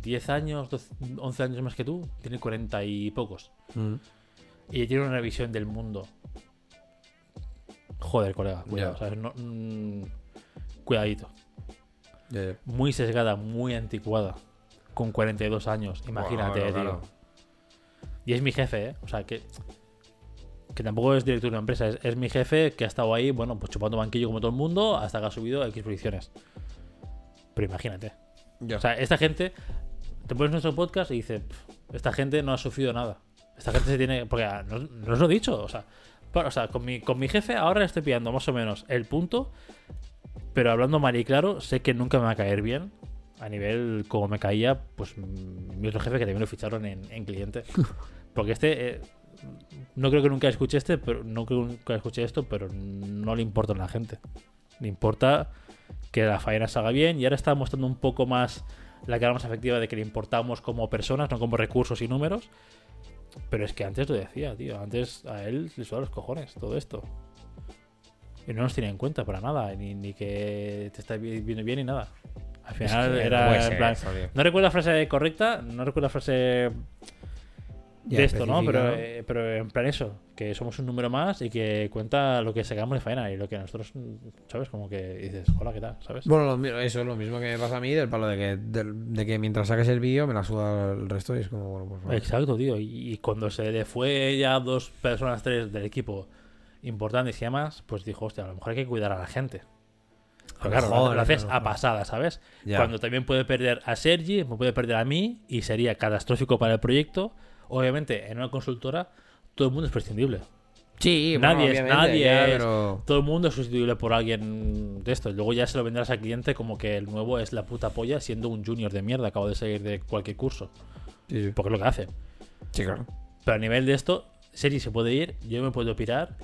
10 años, 12, 11 años más que tú, tiene 40 y pocos. Mm. Y tiene una visión del mundo. Joder, colega, mm, cuidadito. Muy sesgada, muy anticuada. Con 42 años, imagínate, tío. claro. Y es mi jefe, ¿eh? O sea, que. Que tampoco es director de una empresa, es, es mi jefe que ha estado ahí, bueno, pues chupando banquillo como todo el mundo hasta que ha subido a X posiciones. Pero imagínate. O sea, esta gente. Te pones nuestro podcast y dices, "Pf, esta gente no ha sufrido nada. Esta gente se tiene. Porque ah, no, no os lo he dicho. O sea, o sea con, mi, con mi jefe ahora le estoy pillando más o menos el punto. Pero hablando mal y claro, sé que nunca me va a caer bien. A nivel como me caía, pues mi otro jefe que también lo ficharon en, en cliente. <laughs> Porque este. eh, no creo que nunca escuche este, pero no creo que nunca escuche esto, pero no le importa a la gente. Le importa que la faena salga bien y ahora está mostrando un poco más la cara más efectiva de que le importamos como personas, no como recursos y números. Pero es que antes lo decía, tío. Antes a él le suenan los cojones todo esto. Y no nos tiene en cuenta para nada, ni, ni que te está vi- viendo bien ni nada. Al final que era en plan. no recuerdo la frase correcta, no recuerdo la frase Ya, de esto, ¿no? Pero, eh, pero en plan eso, que somos un número más y que cuenta lo que sacamos de faena y lo que nosotros, ¿sabes? Como que dices, hola, ¿qué tal? ¿Sabes? Bueno, lo eso es lo mismo que me pasa a mí del palo de que, de que mientras saques el vídeo me la suda el resto y es como, bueno, pues vale. Exacto, tío. Y, y cuando se le fue ya dos personas, tres del equipo importantes y demás, pues dijo, hostia, a lo mejor hay que cuidar a la gente. Pero claro, lo, mejor, lo haces a pasada, ¿sabes? Ya. Cuando también puede perder a Sergi, me puede perder a mí y sería catastrófico para el proyecto. Obviamente, en una consultora, todo el mundo es prescindible. Sí, Nadie bueno, es- nadie ya, es- pero- Todo el mundo es sustituible por alguien de esto. Y luego ya se lo vendrás al cliente como que el nuevo es la puta polla siendo un junior de mierda, acabo de salir de cualquier curso. Sí, sí. Porque es lo que hace. Sí, claro. Pero a nivel de esto, Sergi se puede ir, yo me puedo pirar,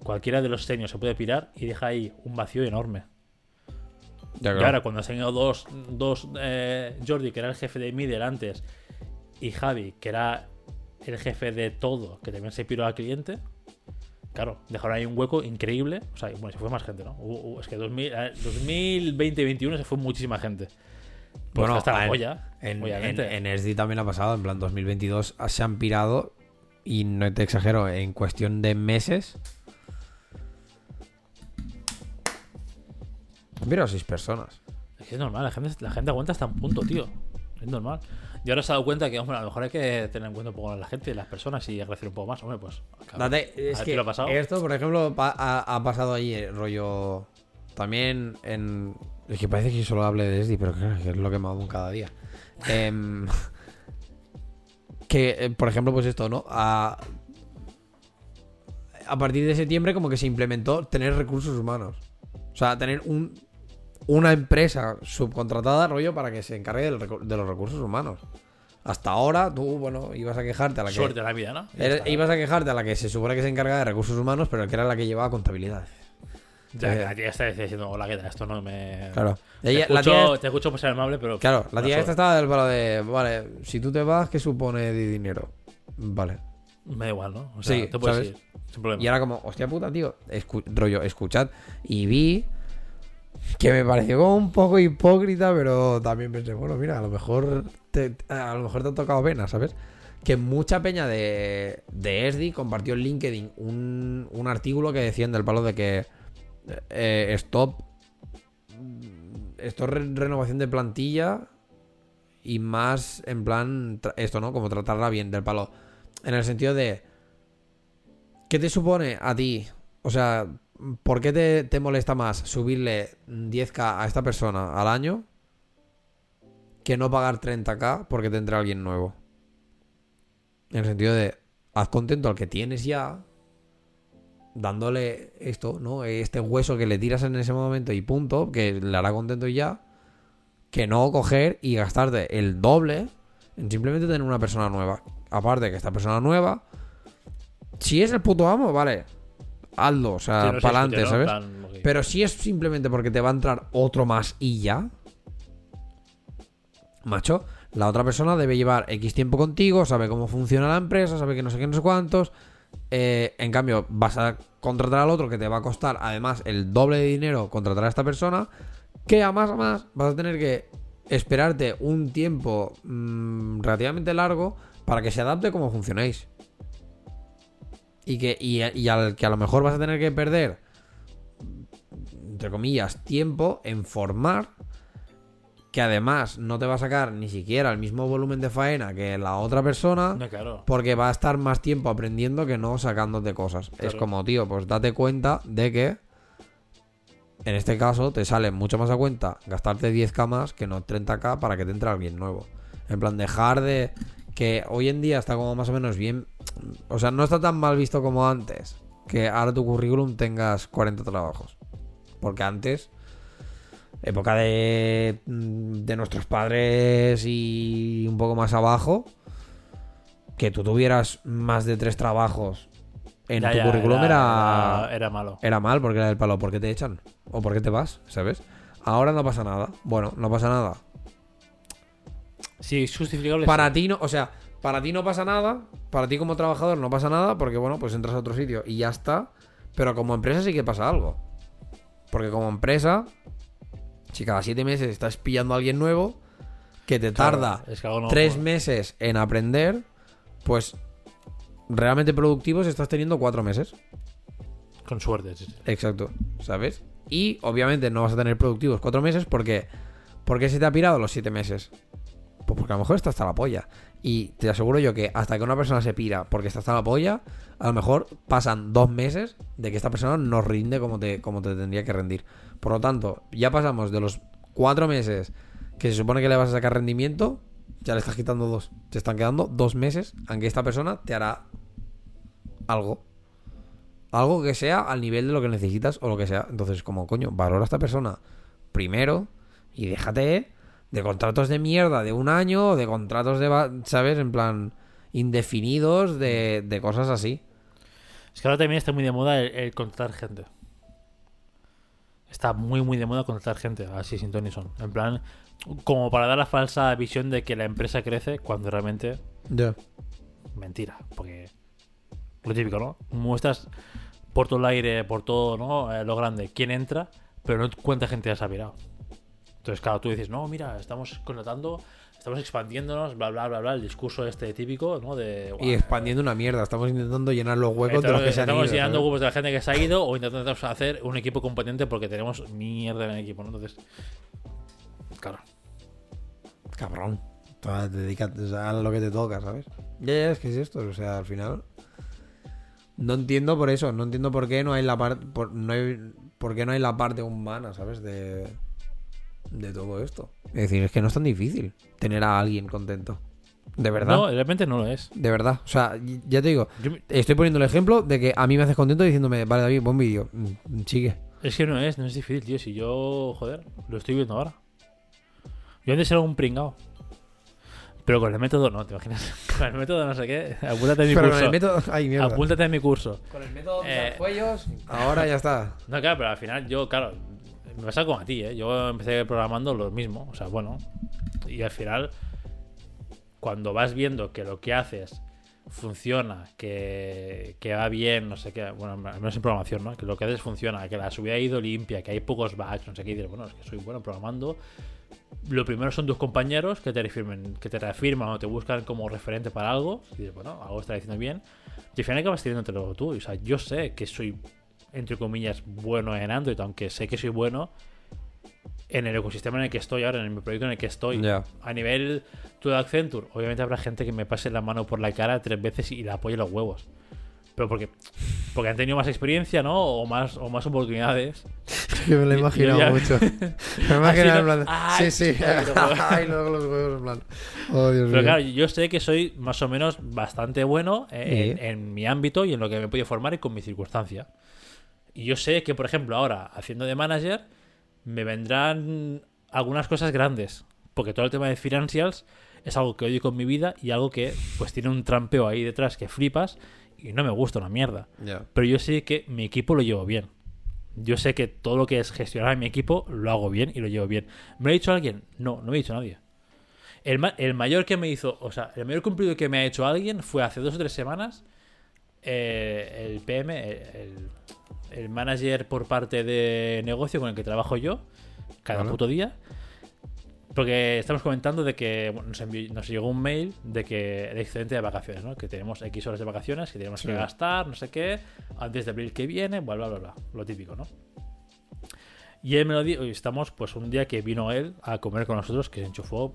cualquiera de los seniors se puede pirar y deja ahí un vacío enorme. Ya, Y claro. ahora cuando se han ido dos, dos eh, Jordi, que era el jefe de Middle antes, y Javi, que era el jefe de todo, que también se piró al cliente, claro, dejaron ahí un hueco increíble. O sea, bueno, se fue más gente, ¿no? Hubo- hubo- es que 2000, eh, 2020-2021 se fue muchísima gente. Pues Bueno, hasta la en- polla, En, obviamente. en, en SD también ha pasado, en plan 2022 se han pirado y no te exagero, en cuestión de meses. Han pirado seis personas. Es que es normal, la gente, la gente aguanta hasta un punto, tío. Es normal. Y ahora se ha dado cuenta que, hombre, a lo mejor hay que tener en cuenta un poco a la gente y las personas y agradecer un poco más. Hombre, pues. Date- es ¿A ti que lo ha pasado? esto, por ejemplo, pa- ha, ha pasado allí, eh, rollo. También en. Es que parece que yo solo hable de SD, pero claro, que es lo que me hago cada día. Em, <laughs> que, eh, por ejemplo, pues esto, ¿no? A- a partir de septiembre como que se implementó tener recursos humanos. O sea, tener un, una empresa subcontratada, rollo, para que se encargue del de los recursos humanos. Hasta ahora tú, bueno, ibas a quejarte a la que... Suerte de la vida, ¿no? Ibas a quejarte a la que se supone que se encarga de recursos humanos, pero que era la que llevaba contabilidad. Ya, Eh, la tía está diciendo, hola, ¿qué tal? Esto no me... Claro. Te, Ella- la escucho, tía- te escucho por ser amable, pero... Claro, la tía esta estaba del palo de, vale, si tú te vas, ¿qué supone de dinero? Vale. Me da igual, ¿no? O sea, Sí, te puedes ¿sabes? ir. Sin problema. Y ahora como, hostia puta, tío, escu- rollo, escuchad. Y vi que me pareció como un poco hipócrita, pero también pensé, bueno, mira, a lo mejor te, a lo mejor te ha tocado pena, ¿sabes? Que mucha peña de, de ESDI compartió en LinkedIn un, un artículo que decían del palo de que eh, stop, esto es re- renovación de plantilla y más en plan, esto, ¿no? Como tratarla bien del palo. En el sentido de, ¿Qué te supone a ti? O sea, ¿por qué te, te molesta más subirle 10k a esta persona al año que no pagar 30k porque te entra alguien nuevo? En el sentido de, haz contento al que tienes ya, dándole esto, ¿no? Este hueso que le tiras en ese momento y punto, que le hará contento y ya, que no coger y gastarte el doble en simplemente tener una persona nueva. Aparte que esta persona nueva si es el puto amo, vale. Hazlo, o Sí, sea, no para adelante. ¿sabes? Plan. Pero si es simplemente porque te va a entrar otro más y ya. Macho, la otra persona debe llevar X tiempo contigo, sabe cómo funciona la empresa, sabe que no sé qué, no sé cuántos. Eh, en cambio, vas a contratar al otro que te va a costar además el doble de dinero contratar a esta persona. Que a más a más vas a tener que esperarte un tiempo mm, relativamente largo para que se adapte como funcionéis. Y que y, y al que a lo mejor vas a tener que perder, entre comillas, tiempo en formar, que además no te va a sacar ni siquiera el mismo volumen de faena que la otra persona, No, claro. porque va a estar más tiempo aprendiendo que no sacándote cosas. Es como, tío, pues date cuenta de que en este caso te sale mucho más a cuenta gastarte 10k más que no 30k para que te entre alguien nuevo. En plan, dejar de. Que hoy en día está como más o menos bien. O sea, no está tan mal visto como antes. Que ahora tu currículum tengas 40 trabajos. Porque antes, época de, de nuestros padres y un poco más abajo, que tú tuvieras más de tres trabajos en Ya, tu ya, currículum era, era, era malo. era mal porque era del palo. ¿Por qué te echan? ¿O por qué te vas? ¿Sabes? Ahora no pasa nada. Bueno, no pasa nada. Sí, es justificable. Para sí. ti no, o sea, para ti no pasa nada. Para ti como trabajador no pasa nada porque, bueno, pues entras a otro sitio y ya está. Pero como empresa sí que pasa algo. Porque como empresa, si cada siete meses estás pillando a alguien nuevo que te Claro, tarda es que algo no- tres meses en aprender, pues realmente productivos estás teniendo cuatro meses. Con suerte, sí, sí. Exacto, ¿sabes? Y obviamente no vas a tener productivos cuatro meses porque. ¿Por qué se te ha pirado los siete meses? Pues porque a lo mejor está hasta la polla. Y te aseguro yo que hasta que una persona se pira porque está hasta la polla, a lo mejor pasan dos meses de que esta persona no rinde como te, como te tendría que rendir. Por lo tanto, ya pasamos de los cuatro meses que se supone que le vas a sacar rendimiento, ya le estás quitando dos. Te están quedando dos meses, aunque esta persona te hará algo. Algo que sea al nivel de lo que necesitas o lo que sea. Entonces, como coño, valora a esta persona primero y déjate de contratos de mierda de un año o de contratos de, ¿sabes? En plan, indefinidos de, de cosas así. Es que ahora también está muy de moda el, el contratar gente. Está muy, muy de moda contratar gente, así sin ton ni son. En plan, como para dar la falsa visión de que la empresa crece cuando realmente mentira. Porque lo típico, ¿no? Muestras por todo el aire, por todo, ¿no? Eh, lo grande, quién entra, pero no cuánta gente ya se ha virado. Entonces, claro, tú dices, no, mira, estamos contratando, estamos expandiéndonos, bla, bla, bla, bla, el discurso este típico, ¿no? De, Y "Guau, expandiendo una mierda. Estamos intentando llenar los huecos de los Estamos, que se han estamos ido, llenando ¿sabes? huevos de la gente que se ha ido o intentando hacer un equipo competente porque tenemos mierda en el equipo, ¿no? Entonces, claro. Cabrón. Dedícate a lo que te toca, ¿sabes? Ya, ya, es que es esto. O sea, al final. No entiendo por eso. No entiendo por qué no hay la parte. Por, no hay, por qué no hay la parte humana, ¿sabes? De. De todo esto. Es decir, es que no es tan difícil tener a alguien contento. De verdad. No, realmente no lo es. De verdad. O sea, ya te digo, Yo estoy poniendo el ejemplo de que a mí me haces contento diciéndome, vale, David, buen vídeo. Mm, Sigue. Es que no es, no es difícil, tío. Si yo, joder, lo estoy viendo ahora. Yo antes era un pringao. Pero con el método no, ¿te imaginas? <laughs> Con el método no sé qué. Apúntate en mi Pero con curso. el método. <laughs> Ay, mierda. Apúntate en mi curso. Con el método de Eh, cuellos. Ahora ya está. No, claro, pero al final yo, claro, me pasa como a ti, ¿eh? Yo empecé programando lo mismo, o sea, bueno. Y al final, cuando vas viendo que lo que haces funciona, que, que va bien, no sé qué, bueno, al menos en programación, ¿no? Que lo que haces funciona, que la subida ha ido limpia, que hay pocos bugs, no sé qué, y dices, bueno, es que soy bueno programando. Lo primero son tus compañeros que te reafirmen, que te reafirman o te buscan como referente para algo. Y dices, bueno, algo está diciendo bien. Y al final acabas teniéndotelo tú. O sea, yo sé que soy, entre comillas, bueno en Android, aunque sé que soy bueno en el ecosistema en el que estoy ahora, en el proyecto en el que estoy. Ya. A nivel tú de Accenture, obviamente habrá gente que me pase la mano por la cara tres veces y la apoye los huevos. Pero porque, porque han tenido más experiencia, ¿no? O más, o más oportunidades. <laughs> Que me lo he Yo- imaginado yo ya- mucho. <laughs> Me Así en plan. Sí, sí. <laughs> Ay, luego los huevos en plan. Oh, Dios Pero mío. claro, yo sé que soy más o menos bastante bueno en, Sí. en mi ámbito y en lo que me he podido formar y con mi circunstancia. Y yo sé que, por ejemplo, ahora, haciendo de manager, me vendrán algunas cosas grandes. Porque todo el tema de financials es algo que odio con mi vida y algo que pues tiene un trampeo ahí detrás que flipas y no me gusta una mierda. Pero yo sé que mi equipo lo llevo bien. Yo sé que todo lo que es gestionar a mi equipo lo hago bien y lo llevo bien. ¿Me lo ha dicho alguien? No, no me ha dicho nadie. El, ma- el mayor que me hizo, o sea, el mayor cumplido que me ha hecho alguien fue hace dos o tres semanas eh, el PM, el, manager por parte de negocio con el que trabajo yo, cada Vale. puto día. Porque estamos comentando de que bueno, nos, envió- nos llegó un mail de que el excedente de vacaciones, ¿no? Que tenemos X horas de vacaciones que tenemos que gastar, no sé qué, antes de abril que viene, bla, bla, bla, bla. Lo típico, ¿no? Y él me lo dijo, y estamos pues un día que vino él a comer con nosotros, que se enchufó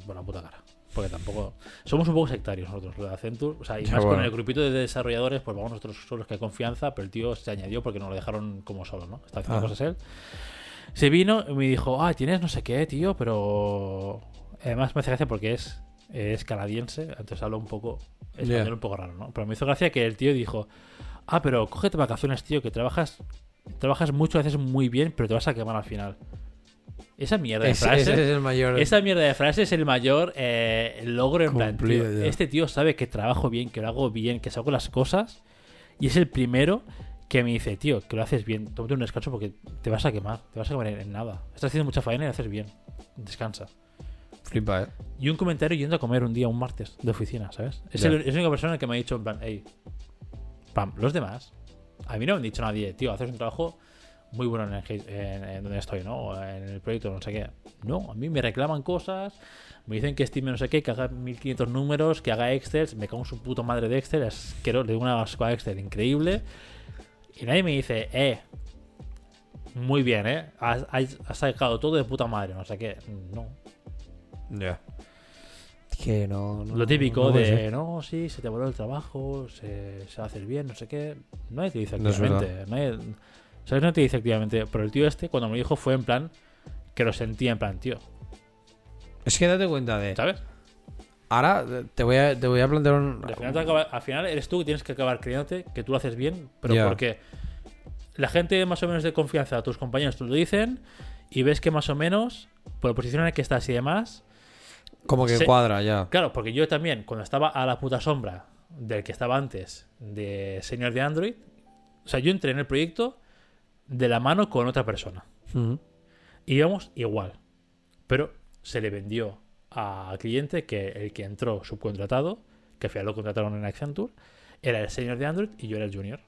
mm, por la puta cara. Porque tampoco... Somos un poco sectarios nosotros, lo de Accenture. O sea, y Ya, más con bueno. el grupito de desarrolladores, pues vamos nosotros solos que hay confianza, pero el tío se añadió porque nos lo dejaron como solo, ¿no? Está haciendo Ah. cosas él. Se vino y me dijo, ah, tienes no sé qué, tío, pero... Además me hace gracia porque es, es canadiense, entonces habla un poco español Ya. un poco raro, ¿no? Pero me hizo gracia que el tío dijo, ah, pero cógete vacaciones, tío, que trabajas trabajas mucho, haces muy bien, pero te vas a quemar al final. Esa mierda de frase... ese es el mayor. Esa mierda de frase es el mayor eh, logro en plan, Cumplido, tío, ya. Este tío sabe que trabajo bien, que lo hago bien, que saco las cosas. Y es el primero que me dice, tío, que lo haces bien. Tómate un descanso porque te vas a quemar. Te vas a quemar en, nada. Estás haciendo mucha faena y lo haces bien. Descansa. Flipa, eh. Y un comentario yendo a comer un día, un martes, de oficina, ¿sabes? Es, el- es la única persona que me ha dicho, en plan, hey, pam, los demás. A mí no me han dicho nadie, tío, haces un trabajo muy bueno en, el en- en donde estoy, ¿no? En el proyecto, no sé qué. No, a mí me reclaman cosas, me dicen que estime no sé qué, que haga 1500 números, que haga Excel, me cago en su puto madre de Excel, es que le doy una asco a Excel increíble. Y nadie me dice, eh, muy bien, ¿eh? Has, has- has sacado todo de puta madre, no sé qué. No, Ya. Que no. no- Lo típico no de, no, sí, se te voló el trabajo, se, se va a hacer bien, no sé qué. Nadie te dice No nadie- ¿Sabes? No te dice activamente. Pero el tío este, cuando me dijo, fue en plan que lo sentía en plan, tío. Es que date cuenta de. ¿Sabes? Ahora te voy a, te voy a plantear un. Al final, te acaba- al final eres tú que tienes que acabar creyéndote que tú lo haces bien, pero porque la gente más o menos de confianza, tus compañeros te lo dicen y ves que más o menos, por la posición en la que estás y demás, Como que se- cuadra ya. Claro, porque yo también, cuando estaba a la puta sombra del que estaba antes de señor de Android, o sea, yo entré en el proyecto de la mano con otra persona. Íbamos igual. Pero se le vendió al cliente que el que entró subcontratado, que al final lo contrataron en Accenture, era el señor de Android y yo era el junior,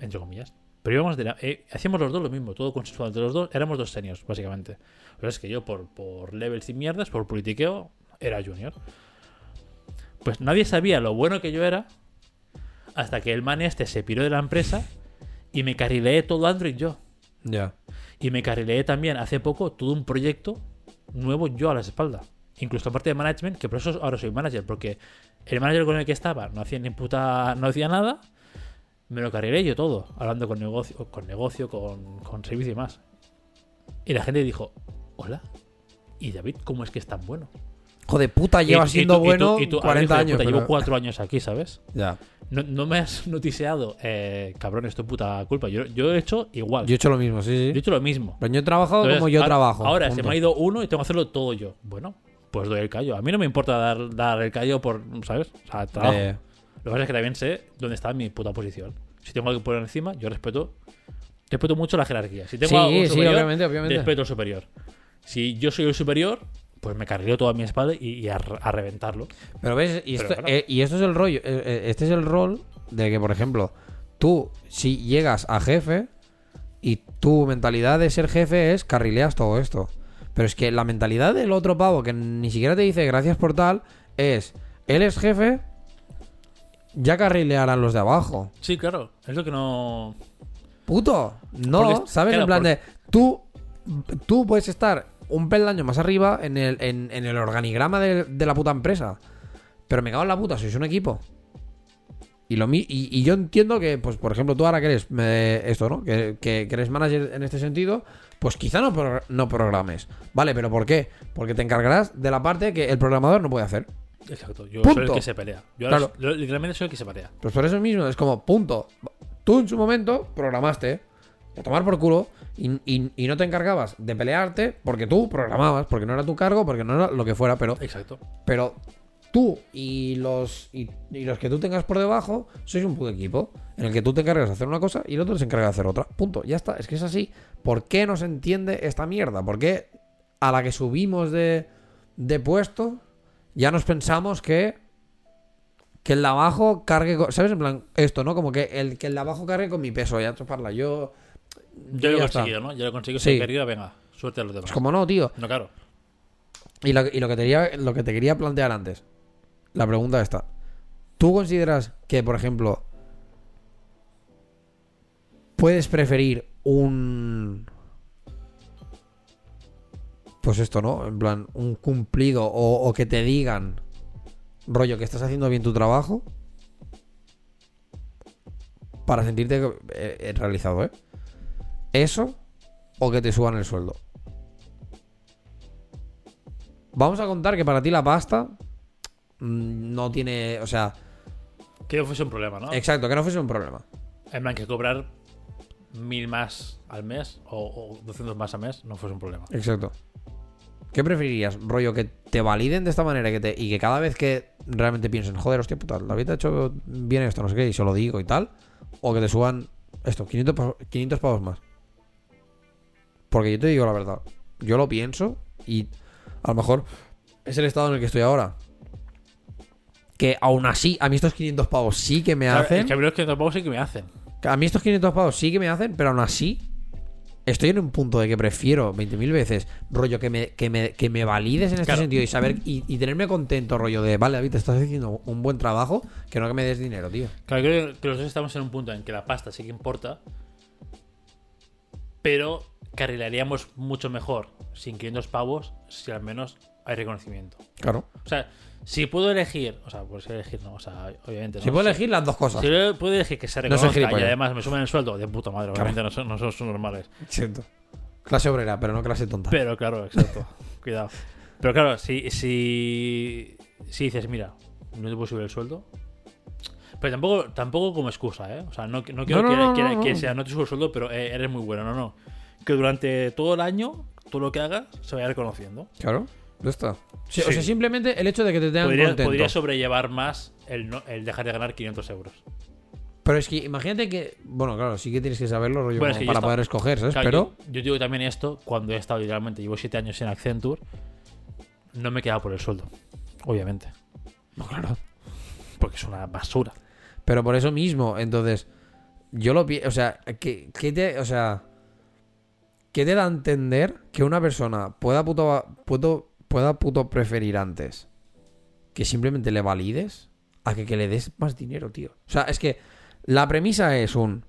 entre comillas. Pero íbamos de la, eh, hacíamos los dos lo mismo, todo consensuado entre los dos. Éramos dos seniors, básicamente. Pero es que yo, por, por levels y mierdas, por politiqueo, era junior. Pues nadie sabía lo bueno que yo era hasta que el man este se piró de la empresa y me carrileé todo Android yo. Ya. Y me carrileé también hace poco todo un proyecto nuevo yo a las espaldas. Incluso parte de management, que por eso ahora soy manager, porque el manager con el que estaba no hacía ni puta, no hacía nada, me lo carrilé yo todo, hablando con negocio, con negocio, con, con servicio y más. Y la gente dijo, hola, ¿y David cómo es que es tan bueno? Hijo de puta, lleva siendo bueno y tú, a ver, 40 hijo de años. puta, pero- Llevo cuatro años aquí, ¿sabes? Ya. No, no me has noticiado, eh, cabrón, es tu puta culpa. Yo, yo he hecho igual. Yo he hecho lo mismo, sí, Yo he sí. hecho lo mismo. Pero yo he trabajado Entonces, como yo ahora- trabajo. Ahora se me ha ido uno y tengo que hacerlo todo yo. Bueno, pues doy el callo. A mí no me importa dar, dar el callo por, ¿sabes? O sea, trabajo. Eh, Lo que pasa es que también sé dónde está mi puta posición. Si tengo algo que poner encima, yo respeto. Respeto mucho la jerarquía. Si tengo Sí, algo sí, superior, obviamente, obviamente. respeto al superior. Si yo soy el superior, pues me cargueo toda mi espalda y, y a, a reventarlo. Pero ves, y Pero esto, claro. eh, y esto es el rollo. eh, eh, este es el rol de que, por ejemplo, tú, si llegas a jefe y tu mentalidad de ser jefe es carrileas todo esto. Pero es que la mentalidad del otro pavo que ni siquiera te dice gracias por tal es él es jefe, ya carrilearán los de abajo. Sí, claro. Es lo que no. Puto, no, Porque- ¿sabes? claro, en plan de tú, tú puedes estar un peldaño más arriba en el, en, en el organigrama de, de la puta empresa. Pero me cago en la puta, sois un equipo. Y, lo, y, y yo entiendo que, pues, por ejemplo, tú ahora que eres esto, ¿no? Que, que- que eres manager en este sentido, pues quizá no, pro- no programes. Vale, pero ¿por qué? Porque te encargarás de la parte que el programador no puede hacer. Exacto. Yo soy el Punto. que se pelea. Yo ahora Claro. lo- literalmente soy el que se pelea. Pues por eso mismo, es como, punto. Tú en su momento programaste, a tomar por culo, y, y- y no te encargabas de pelearte porque tú programabas, porque no era tu cargo, porque no era lo que fuera, pero, Exacto. pero tú y los, y, y los que tú tengas por debajo sois un puto equipo en el que tú te encargas de hacer una cosa y el otro se encarga de hacer otra. Punto. Ya está. Es que es así. ¿Por qué no se entiende esta mierda? ¿Por qué a la que subimos de, de puesto ya nos pensamos que que el de abajo cargue con, ¿sabes? En plan, esto, ¿no? Como que el que el de abajo cargue con mi peso, ya chuparla. Yo Yo lo he está. conseguido, ¿no? Yo lo he conseguido. Sí. Si querido, venga, suerte a los demás. Es como no, tío. No, claro. Y lo, y lo que te quería, lo que te quería plantear antes. La pregunta esta. ¿Tú consideras que, por ejemplo, puedes preferir un... Pues esto, ¿no? En plan, un cumplido o, o que te digan, rollo, que estás haciendo bien tu trabajo para sentirte eh, eh, realizado, ¿eh? Eso o que te suban el sueldo. Vamos a contar que para ti la pasta mm, no tiene, o sea, Que no fuese un problema, ¿no? exacto, que no fuese un problema. En plan, que cobrar mil más al mes o, o 200 más al mes no fuese un problema. Exacto. ¿Qué preferirías? Rollo que te validen de esta manera que te, y que cada vez que realmente piensen, joder, hostia puta, la vida ha hecho bien esto, no sé qué, y se lo digo y tal, o que te suban esto, 500, pa- 500 pavos más. Porque yo te digo la verdad, yo lo pienso y a lo mejor es el estado en el que estoy ahora. Que aún así, a mí estos 500 pavos sí que me hacen. Es que a mí los que tampoco sí que me hacen. A mí estos 500 pavos sí que me hacen, pero aún así estoy en un punto de que prefiero 20.000 veces, rollo, que me, que me, que me valides en este Claro. sentido y saber y, y tenerme contento, rollo de, vale, David, te estás haciendo un buen trabajo, que no que me des dinero, tío. Claro, creo que los dos estamos en un punto en que la pasta sí que importa, pero carrilaríamos mucho mejor sin 500 pavos si al menos hay reconocimiento. Claro. O sea, si puedo elegir, o sea, pues elegir no, o sea, obviamente no. Si puedo elegir las dos cosas. Si puedo elegir que se No reconozca y además me sumen el sueldo, de puta madre, obviamente no son, no son normales. Siento. Clase obrera, pero no clase tonta. Pero claro, exacto. <laughs> Cuidado. Pero claro, si, si, si dices, mira, no te puedo subir el sueldo. Pero tampoco, tampoco como excusa, ¿eh? O sea, no, no quiero No, no, que, no, que- que sea, no te subo el sueldo, pero eh, eres muy bueno. No, no. Que durante todo el año, todo lo que hagas se vaya reconociendo. Claro. Ya está. Sí, O sea, simplemente el hecho de que te tengan Podría, contento. podría sobrellevar más el, no- el dejar de ganar 500 euros. Pero es que imagínate que. Bueno, claro, sí que tienes que saberlo, rollo, Bueno, es que para estaba- poder escoger, ¿sabes? Claro, pero. yo, yo digo también esto cuando he estado literalmente, llevo 7 años en Accenture, no me he quedado por el sueldo, obviamente. No, claro. Porque es una basura. Pero por eso mismo, entonces, yo lo pienso, o sea, ¿qué, qué te, o sea, ¿qué te da a entender que una persona pueda puto, puto- pueda puto preferir antes que simplemente le valides a que, que le des más dinero, tío? O sea, es que la premisa es un,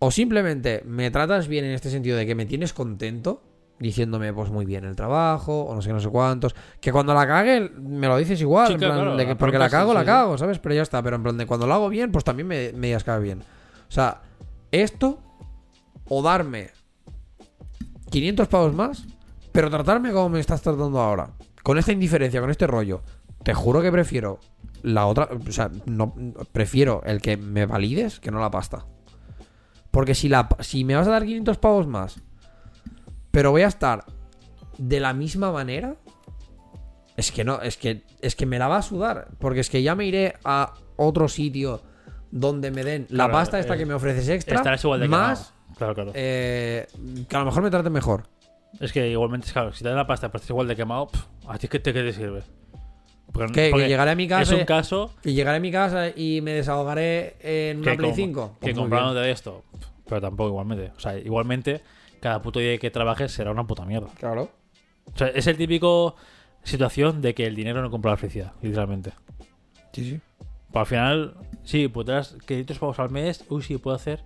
o simplemente me tratas bien en este sentido de que me tienes contento, diciéndome pues muy bien el trabajo, o no sé no sé cuántos, que cuando la cague me lo dices igual, Sí, en plan claro, de que la porque la sí, cago, la cago, ¿sabes? Pero ya está, pero en plan de cuando lo hago bien, pues también me, me digas que bien. O sea, esto o darme 500 pavos más, pero tratarme como me estás tratando ahora. con esta indiferencia, con este rollo, te juro que prefiero la otra. O sea, no, prefiero el que me valides que no la pasta. Porque si, la, si me vas a dar 500 pavos más, pero voy a estar de la misma manera, es que no, es que, es que me la va a sudar. Porque es que ya me iré a otro sitio donde me den la Claro, pasta esta eh, que me ofreces extra, Estarás igual de más. Claro, claro. eh, que a lo mejor me traten mejor. Es que igualmente, claro, si te dan la pasta pero estás igual de quemado, pff, ¿a ti qué te, qué te sirve? Porque- ¿Qué? porque Que llegaré a mi casa. Es un caso Y llegaré a mi casa y me desahogaré en una que, Play com- 5. que Pues muy comprándote de esto, pero tampoco igualmente. O sea, igualmente, cada puto día que trabajes será una puta mierda. Claro. O sea, es el típico situación de que el dinero no compra la felicidad, literalmente. Sí, sí. Pero al final, sí, podrás 500 pavos al mes, uy, sí, puedo hacer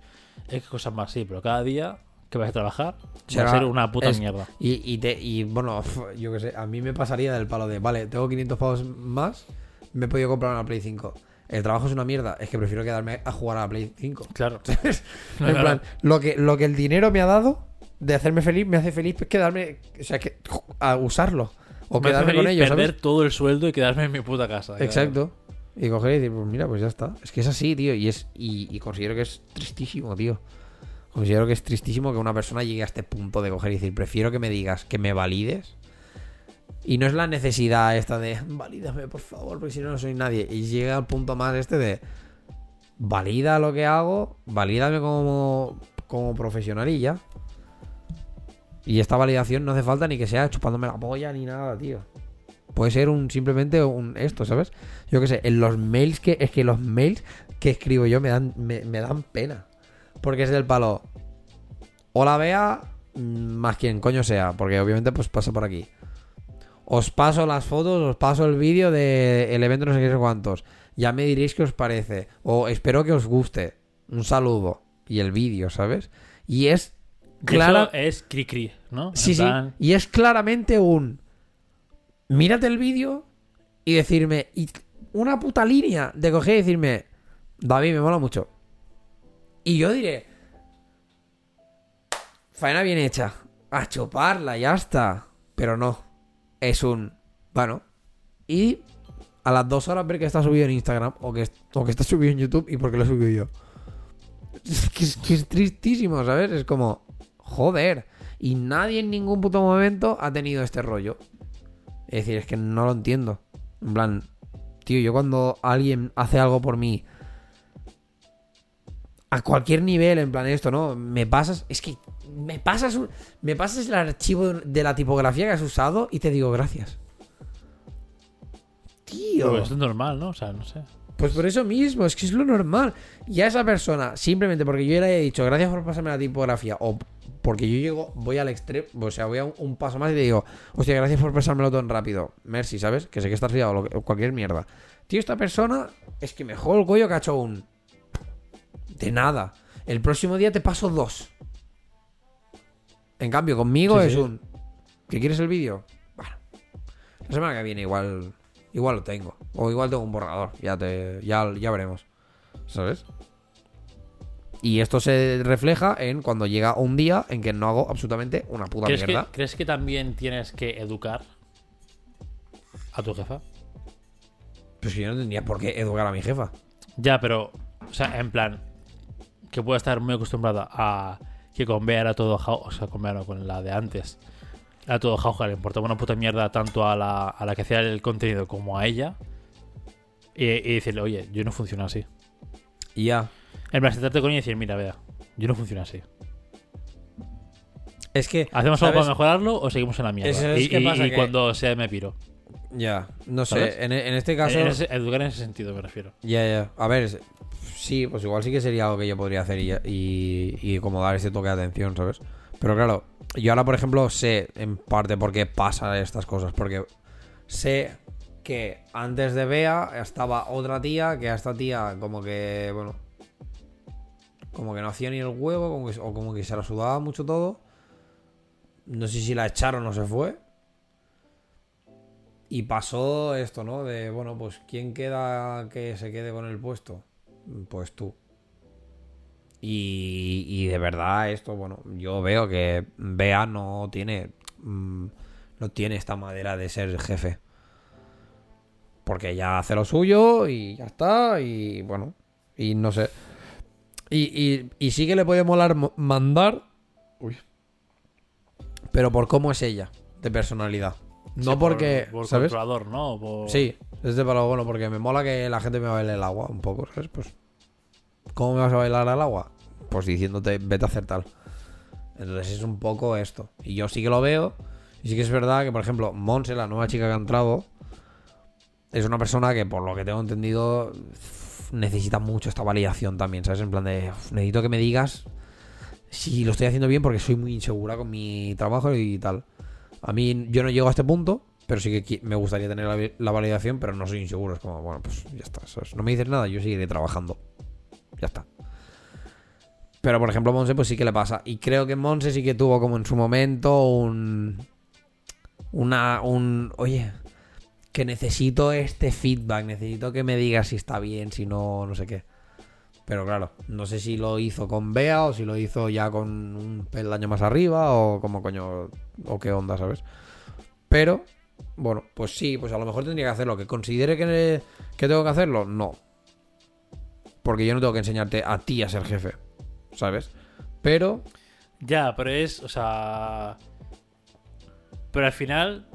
X cosas más, sí, pero cada día que vas a trabajar Será- va a ser una puta es- mierda. Y, y, te, y bueno, <laughs> yo qué sé, a mí me pasaría del palo de, vale, tengo 500 pavos más, me he podido comprar una Play 5. El trabajo es una mierda, es que prefiero quedarme a jugar a la Play 5. Claro. <laughs> <laughs> en plan, lo que, lo que el dinero me ha dado de hacerme feliz, me hace feliz pues, quedarme, o sea, que, a usarlo. O Me hace quedarme con ellos, perder ¿sabes? todo el sueldo y quedarme en mi puta casa. Exacto. Y coger y decir, pues mira, pues ya está. Es que es así, tío. Y es y, considero que es tristísimo, tío. Considero que es tristísimo que una persona llegue a este punto de coger y decir, prefiero que me digas que me valides. Y no es la necesidad esta de, valídame, por favor, porque si no, no soy nadie. Y llega al punto más este de, valida lo que hago, valídame como, como profesional y ya. Y esta validación no hace falta ni que sea chupándome la polla ni nada, tío. Puede ser un simplemente un esto, ¿sabes? Yo qué sé, en los mails que. Es que los mails que escribo yo me dan, me, me dan pena. Porque es del palo. Hola Bea, mm, más quien coño sea. Porque obviamente pues pasa por aquí. Os paso las fotos, os paso el vídeo del evento no sé qué sé cuántos. Ya me diréis qué os parece. O espero que os guste. Un saludo. Y el vídeo, ¿sabes? Y es Claro. es cri cri, ¿no? Sí, sí. Y es claramente un. Mírate el vídeo y decirme. Una puta línea de coger y decirme. David, me mola mucho. Y yo diré. Faena bien hecha. A chuparla, ya está. Pero no. Es un. Bueno. Y a las dos horas ver que está subido en Instagram o que, o que está subido en YouTube y por qué lo he subido yo. Que, es es tristísimo, ¿sabes? Es como. Joder. Y nadie en ningún puto momento ha tenido este rollo. Es decir, es que no lo entiendo. En plan, tío, yo cuando alguien hace algo por mí, a cualquier nivel, en plan esto, ¿no? Me pasas, es que me pasas, me pasas el archivo de la tipografía que has usado y te digo gracias. Tío. pues es normal, ¿no? O sea, no sé. Pues por eso mismo, es que es lo normal. Y a esa persona, simplemente porque yo le he dicho gracias por pasarme la tipografía, o porque yo llego, voy al extremo, o sea, voy a un, un paso más y te digo, hostia, gracias por pasármelo tan rápido. Merci, ¿sabes? Que sé que estás liado, que- cualquier mierda. Tío, esta persona es que me juego el cuello que ha hecho un. De nada. El próximo día te paso dos. En cambio, conmigo Sí, es sí. un. ¿Qué quieres el vídeo? Bueno. La semana que viene igual. Igual lo tengo. O igual tengo un borrador. Ya te. Ya, ya veremos. ¿Sabes? Y esto se refleja en cuando llega un día en que no hago absolutamente una puta ¿Crees que, mierda. ¿Crees que también tienes que educar a tu jefa? Pues yo no tendría por qué educar a mi jefa. Ya, pero, o sea, en plan, que pueda estar muy acostumbrada a que con Bea era todo o sea, con Bea no, con la de antes, era todo jauja, le importaba una puta mierda tanto a la, a la que hacía el contenido como a ella. Y, y decirle, oye, yo no funciono así. Ya. En plan, sentarte con ella y decir, mira, Bea, yo no funciono así. Es que. ¿Hacemos algo para mejorarlo o seguimos en la mierda? Eso es y que y- pasa y que- cuando sea me piro. Ya. No ¿Sabes? sé. En, en este caso. En ese- educar en ese sentido me refiero. Ya, ya. A ver, es- sí, pues igual sí que sería algo que yo podría hacer y, y, y como dar ese toque de atención, ¿sabes? Pero claro, yo ahora, por ejemplo, sé en parte por qué pasan estas cosas. Porque sé que antes de Bea estaba otra tía, que a esta tía como que, bueno, como que no hacía ni el huevo, como que- o como que se la sudaba mucho todo. No sé si la echaron o se fue. Y pasó esto, ¿no? De, bueno, pues ¿quién queda que se quede con el puesto? Pues tú. Y, y de verdad esto, bueno, yo veo que Bea no tiene... mm, no tiene esta madera de ser jefe. Porque ya hace lo suyo y ya está. Y bueno, y no sé. Y, y, y sí que le puede molar mo- mandar. Uy. Pero por cómo es ella, de personalidad. No Sí, por- porque. Por, ¿Sabes? controlador, ¿no? Por- Sí, es de palo bueno, porque me mola que la gente me baile el agua un poco, ¿sabes? Pues. ¿Cómo me vas a bailar al agua? Pues diciéndote, vete a hacer tal. Entonces es un poco esto. Y yo sí que lo veo. Y sí que es verdad que, por ejemplo, Monse, la nueva chica que ha entrado, es una persona que, por lo que tengo entendido, necesita mucho esta validación también, ¿sabes? En plan de, necesito que me digas si lo estoy haciendo bien porque soy muy insegura con mi trabajo y tal. A mí, yo no llego a este punto, pero sí que me gustaría tener la, la validación, pero no soy inseguro. Es como, bueno, pues ya está. ¿sabes? No me dices nada, yo seguiré trabajando. Ya está. Pero por ejemplo, Monse, pues sí que le pasa. Y creo que Monse sí que tuvo como en su momento un. Una. Un. Oye, que necesito este feedback. Necesito que me digas si está bien, si no, no sé qué. Pero claro, no sé si lo hizo con Bea o si lo hizo ya con un peldaño más arriba o como coño. O qué onda, ¿sabes? Pero. Bueno, pues sí, pues a lo mejor tendría que hacerlo. ¿Que considere que, que tengo que hacerlo? No. Porque yo no tengo que enseñarte a ti a ser jefe. ¿Sabes? Pero. Ya, pero es, o sea. Pero al final,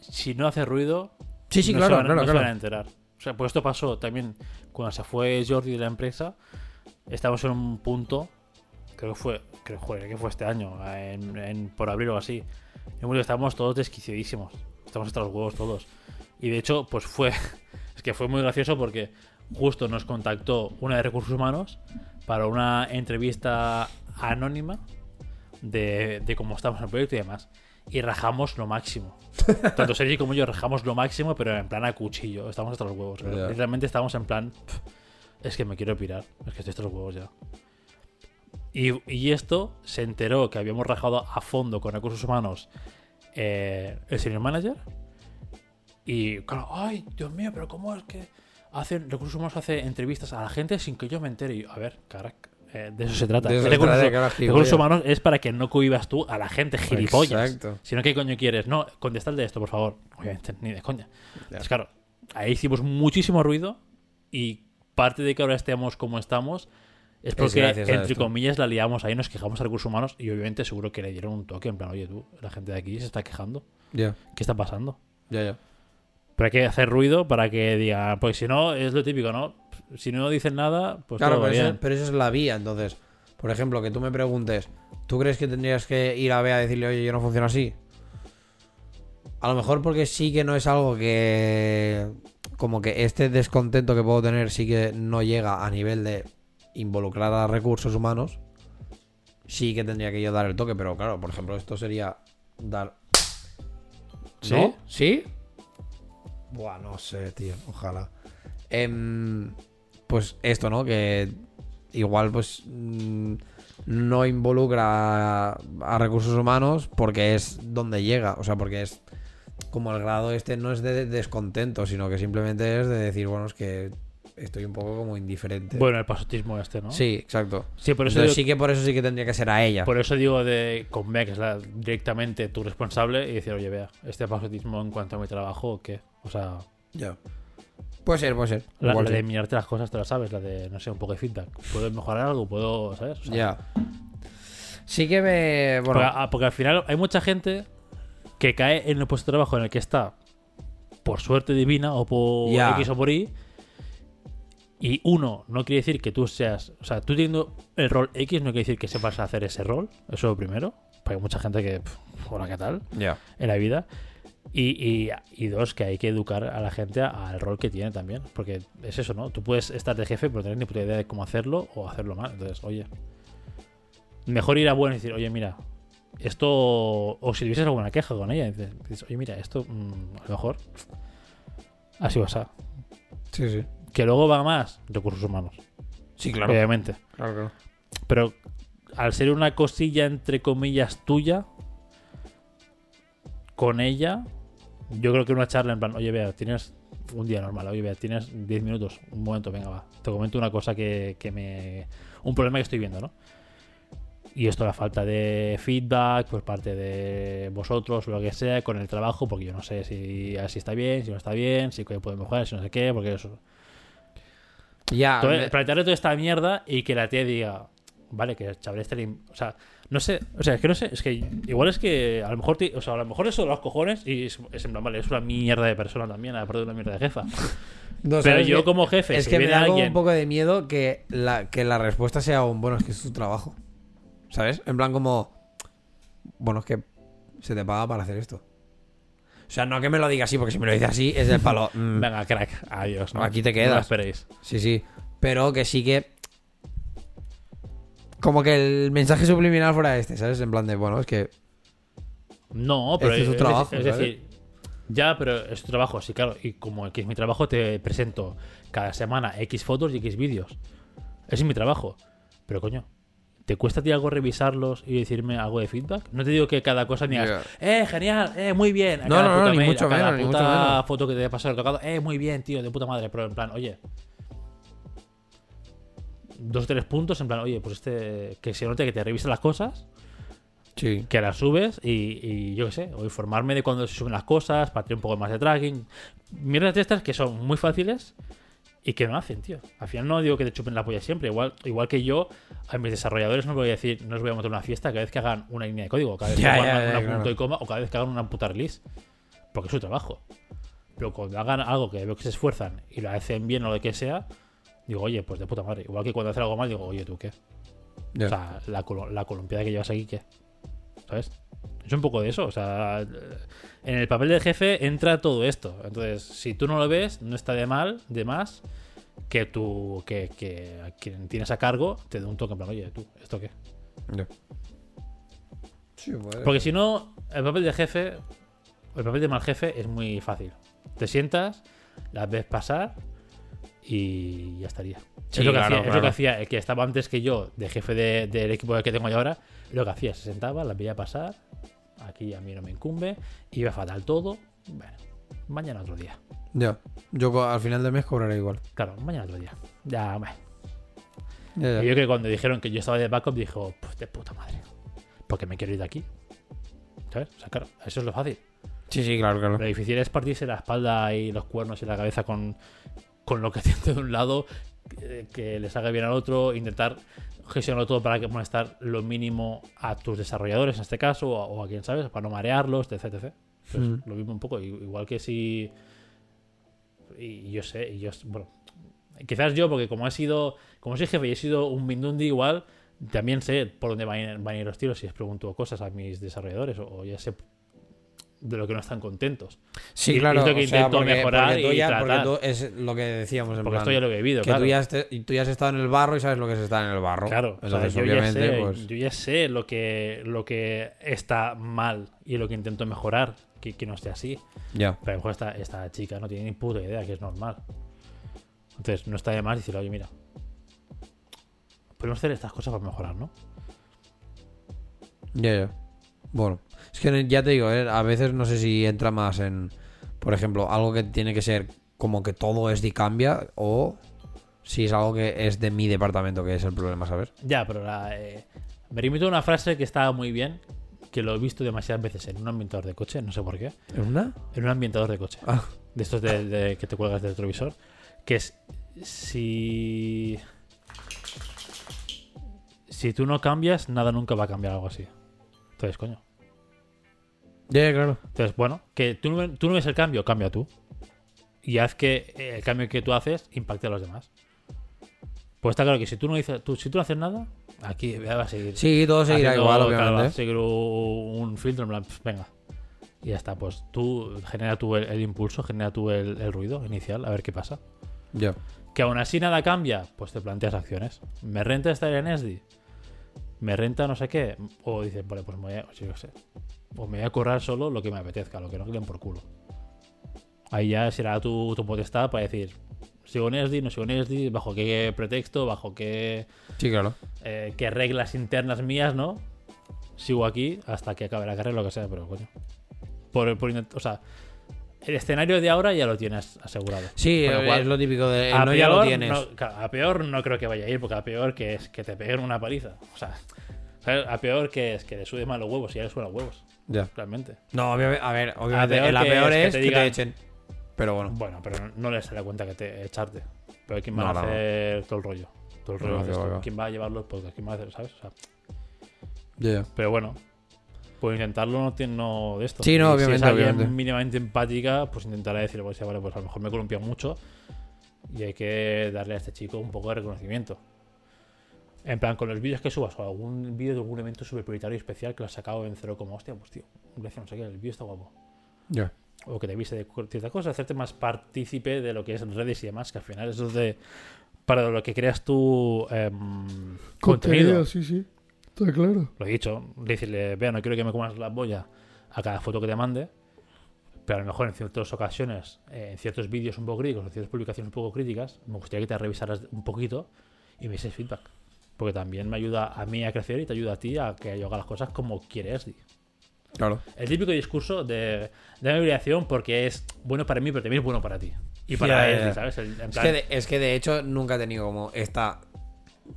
si no hace ruido, Sí, sí, no, claro, se, van, claro, no se claro. van a enterar. O sea, pues esto pasó también cuando se fue Jordi de la empresa. Estamos en un punto, creo que fue, creo joder, que fue este año, en, en- por abril o así. En estábamos todos desquiciadísimos. Estamos hasta los huevos todos. Y de hecho, pues fue, <laughs> es que fue muy gracioso porque justo nos contactó una de recursos humanos para una entrevista anónima de, de cómo estamos en el proyecto y demás. Y rajamos lo máximo. <laughs> Tanto Sergi como yo rajamos lo máximo, pero en plan a cuchillo. Estamos hasta los huevos. Ya. Literalmente estamos en plan. "Pff, Es que me quiero pirar. Es que estoy hasta los huevos ya. Y, y esto se enteró que habíamos rajado a fondo con recursos humanos eh, el senior manager. Y claro, ay, Dios mío, pero ¿cómo es que hacen recursos humanos hace entrevistas a la gente sin que yo me entere? Y yo, a ver, carac, eh, de eso se trata. De eso se recursos, trata, que ahora recursos humanos es para que no cohibas tú a la gente gilipollas. Exacto. Si no, ¿qué coño quieres? No, contestad de esto, por favor. Obviamente, ni de coña. Pues claro, ahí hicimos muchísimo ruido y parte de que ahora estemos como estamos es porque, a entre comillas, la liamos ahí, nos quejamos a recursos humanos y obviamente seguro que le dieron un toque en plan, oye tú, la gente de aquí se está quejando. Ya, ¿Qué está pasando? ya, ya. Pero hay que hacer ruido para que digan, pues si no, es lo típico, ¿no? Si no dicen nada, pues claro, todo pero eso, bien. pero eso es la vía. Entonces, por ejemplo, que tú me preguntes, ¿tú crees que tendrías que ir a Bea a decirle, oye, yo no funciona así? A lo mejor porque sí que no es algo que. Como que este descontento que puedo tener sí que no llega a nivel de involucrar a recursos humanos. Sí que tendría que yo dar el toque, pero claro, por ejemplo, esto sería dar. ¿Sí? ¿No? ¿Sí? Buah, no sé, tío. Ojalá. Em, pues esto, ¿no? Que igual, pues. mm, no involucra a, a recursos humanos porque es donde llega. O sea, porque es. Como el grado este no es de descontento, sino que simplemente es de decir, bueno, es que estoy un poco como indiferente. Bueno, el pasotismo este, ¿no? Sí, exacto. Sí, por eso, digo, sí que por eso sí que tendría que ser a ella. por eso digo de con es la, directamente tu responsable, y decir, oye, vea, este pasotismo en cuanto a mi trabajo, ¿qué? O sea, Ya. Puede ser, puede ser. la, de mirarte las cosas, te la sabes, la de, no sé, un poco de feedback. ¿Puedo mejorar algo? ¿Puedo, sabes? O sea, Ya. Sí que me. Bueno, porque, porque al final hay mucha gente que cae en el puesto de trabajo en el que está por suerte divina o por. X o por Y. Y uno, no quiere decir que tú seas. O sea, tú teniendo el rol X no quiere decir que sepas hacer ese rol. Eso es lo primero. Porque hay mucha gente que. pf, Hola, ¿qué tal? ya. En la vida. Y, y- y dos, que hay que educar a la gente al rol que tiene también. Porque es eso, ¿no? Tú puedes estar de jefe, pero no tener ni puta idea de cómo hacerlo o hacerlo mal. Entonces, oye. Mejor ir a bueno y decir, oye, mira, esto. O si tuvieses alguna queja con ella, dices, oye, mira, esto mm, a lo mejor. Así va a ser. Sí, sí. Que luego va más recursos humanos, Sí, claro. obviamente. Claro, claro. Pero al ser una cosilla entre comillas tuya, con ella, yo creo que una charla en plan, oye, vea, tienes un día normal, oye, vea, tienes 10 minutos, un momento, venga, va, te comento una cosa que, que me. un problema que estoy viendo, ¿no? Y esto la falta de feedback por parte de vosotros o lo que sea con el trabajo, porque yo no sé si así está bien, si no está bien, si puede mejorar, si no sé qué, porque eso. Ya, Entonces, me- plantearle toda esta mierda y que la tía diga, vale, que el chaval este le im- O sea, no sé, o sea, es que no sé, es que igual es que a lo mejor, o sea, a lo mejor eso de los cojones y es, es en plan, vale, es una mierda de persona también, aparte de una mierda de jefa. <laughs> no, Pero ¿sabes yo como jefe, Es si que me da alguien- un poco de miedo que la, que la respuesta sea un bueno, es que es tu trabajo. ¿Sabes? En plan como. Bueno, es que se te paga para hacer esto. O sea, no que me lo diga así, porque si me lo dice así es del palo. <laughs> mm, Venga, crack, adiós. ¿no? Aquí te No lo quedas. esperéis. Sí, sí. Pero que sí que. Como que el mensaje subliminal fuera este, ¿sabes? En plan de, bueno, es que. No, pero Este es su trabajo, es, decir, ya, pero es tu trabajo, sí, claro. Y como que es mi trabajo, te presento cada semana X fotos y X vídeos. Ese es mi trabajo. Pero coño, ¿te cuesta a ti algo revisarlos y decirme algo de feedback? No te digo que cada cosa ni digas, eh, genial, eh, muy bien. a No, cada no, no, puta ni mail, mucho a cada menos, ni mucho puta menos. foto que te haya pasado tocado, eh, muy bien, tío, de puta madre. Pero en plan, oye, dos o tres puntos, en plan, oye, pues este, que se note que te revisa las cosas Sí. que las subes y, y yo qué sé, o informarme de cuándo se suben las cosas, para tener un poco más de tracking. Mierdas de estas que son muy fáciles y que no hacen, tío. Al final no digo que te chupen la polla siempre, igual, igual que yo, a mis desarrolladores no les voy a decir, no les voy a montar una fiesta cada vez que hagan una línea de código, cada vez que hagan una, ya, una claro. punto y coma, o cada vez que hagan una puta release. Porque es su trabajo. Pero cuando hagan algo que veo que se esfuerzan y lo hacen bien o lo que sea, digo, oye, pues de puta madre. Igual que cuando hacen algo mal, digo, oye, ¿tú qué? O sea, la, la columpiada que llevas aquí, ¿qué? ¿Sabes? Es un poco de eso. O sea, en el papel del jefe entra todo esto. Entonces, si tú no lo ves, no está de mal, de más, que tú, que, que a quien tienes a cargo te dé un toque en plan, oye, tú, ¿esto qué? Sí, pues. Porque si no, el papel de jefe, el papel de mal jefe es muy fácil. Te sientas, las ves pasar y ya estaría. Sí, es lo que claro, hacía, es lo claro. que hacía el que estaba antes que yo, de jefe de- del equipo que tengo yo ahora, lo que hacía, se sentaba, las veía pasar, aquí a mí no me incumbe, iba fatal todo, bueno, mañana otro día. Ya. Yo al final del mes cobraré igual. Claro, mañana otro día. Ya, bueno. Ya, ya. Y yo que cuando dijeron que yo estaba de backup, dijo, pues de puta madre, porque me quiero ir de aquí. ¿Sabes? O sea, claro, eso es lo fácil. Sí, sí, claro, claro. Lo difícil es partirse la espalda y los cuernos y la cabeza con, con lo que <laughs> tiene de un lado, que, que les haga bien al otro, intentar gestionarlo todo para que molestar lo mínimo a tus desarrolladores en este caso, o a, o a quien sabes, para no marearlos, etc. etc. Pues Mm. Lo mismo un poco, igual que si. Y yo sé, y yo. Bueno, quizás yo, porque como he sido. Como soy jefe y he sido un Mindundi igual, también sé por dónde van a ir, van a ir los tiros si les pregunto cosas a mis desarrolladores, o, o ya sé de lo que no están contentos. Sí, Y- claro. es lo que o sea, intento porque- mejorar porque tú y ya- tratar. Porque tú es lo que decíamos en Porque plan, esto ya lo he vivido, que claro. tú, ya y tú ya has estado en el barro y sabes lo que es estar en el barro. Claro, o sea, Entonces, yo, ya obviamente, sé, pues. yo ya sé lo que, lo que está mal y lo que intento mejorar, que, que no esté así. Ya. Pero a lo mejor esta, esta chica no tiene ni puta idea que es normal. Entonces no está de más decirle, oye, mira, podemos hacer estas cosas para mejorar, ¿no? Ya, ya. Bueno, es que ya te digo, eh, a veces no sé si entra más en, por ejemplo, algo que tiene que ser como que todo es de cambia o si es algo que es de mi departamento que es el problema, ¿sabes? Ya, pero la, eh, me remito a una frase que estaba muy bien, que lo he visto demasiadas veces en un ambientador de coche, no sé por qué. ¿Es una? En un ambientador de coche. Ah, de estos de, de- que te cuelgas del retrovisor, que es si si tú no cambias, nada nunca va a cambiar algo así. Entonces, coño. Ya, claro. Entonces, bueno, que tú no, tú no ves el cambio, cambia tú. Y haz que eh, el cambio que tú haces impacte a los demás. Pues está claro que si tú no dices, tú, si tú no haces nada, aquí va a seguir. Sí, todo seguirá haciendo- igual, claro, va a obviamente. seguir un, filtro en plan, pf, venga. Y ya está, pues tú genera tú el, el impulso, genera tú el, el ruido inicial, a ver qué pasa. Ya. Que aún así nada cambia, pues te planteas acciones. ¿Me renta estar en ESDI? ¿Me renta no sé qué? O dices, vale, pues me voy a, yo qué sé. O me voy a currar solo lo que me apetezca, lo que no den por culo. Ahí ya será tu, tu potestad para decir, sigo en ESDI, no sigo en ESDI, bajo qué pretexto, bajo qué, Sí, claro. eh, qué reglas internas mías, ¿no? Sigo aquí hasta que acabe la carrera, lo que sea, pero coño. Por, por o sea, el escenario de ahora ya lo tienes asegurado. Sí, lo es lo típico de a no ya lo peor, tienes. no- a peor no creo que vaya a ir, porque a peor que es que te peguen una paliza. O sea. A peor que es que le sube más los huevos y ya le suben los huevos, Ya. realmente. No, obviamente, a ver, obviamente, peor la peor es que te que te, digan- echen. Pero bueno. Bueno, pero no- les sale cuenta que te echarte. Pero ¿quién va No, a no. hacer todo el rollo? Todo el rollo No, va, va. ¿Quién va a llevar los podcasts? ¿Quién va a hacer, sabes? O sea, Ya, ya. pero bueno, pues intentarlo no tiene no de esto. Sí, no, obviamente, Si es alguien obviamente. mínimamente empática, pues intentará decir, pues, vale, pues a lo mejor me he columpiado mucho y hay que darle a este chico un poco de reconocimiento. En plan, con los vídeos que subas o algún vídeo de algún evento super prioritario y especial que lo has sacado en cero como hostia, pues tío, gracias, no sé qué, el vídeo está guapo. Ya. O que te viste de cierta cosa, hacerte más partícipe de lo que es redes y demás, que al final eso es de para lo que creas tu em, contenido. sí, sí. Está claro. Lo he dicho, decirle, vea, no quiero que me comas la boya a cada foto que te mande, pero a lo mejor en ciertas ocasiones, eh, en ciertos vídeos un poco críticos, en ciertas publicaciones un poco críticas, me gustaría que te revisaras un poquito y me dieses feedback. Porque también me ayuda a mí a crecer y te ayuda a ti a que yo haga las cosas como quieres. Claro. El típico discurso de de obligación porque es bueno para mí, pero también es bueno para ti. Y para Ya, él. ¿sabes? El- en Es que, de, es que de hecho nunca he tenido como esta.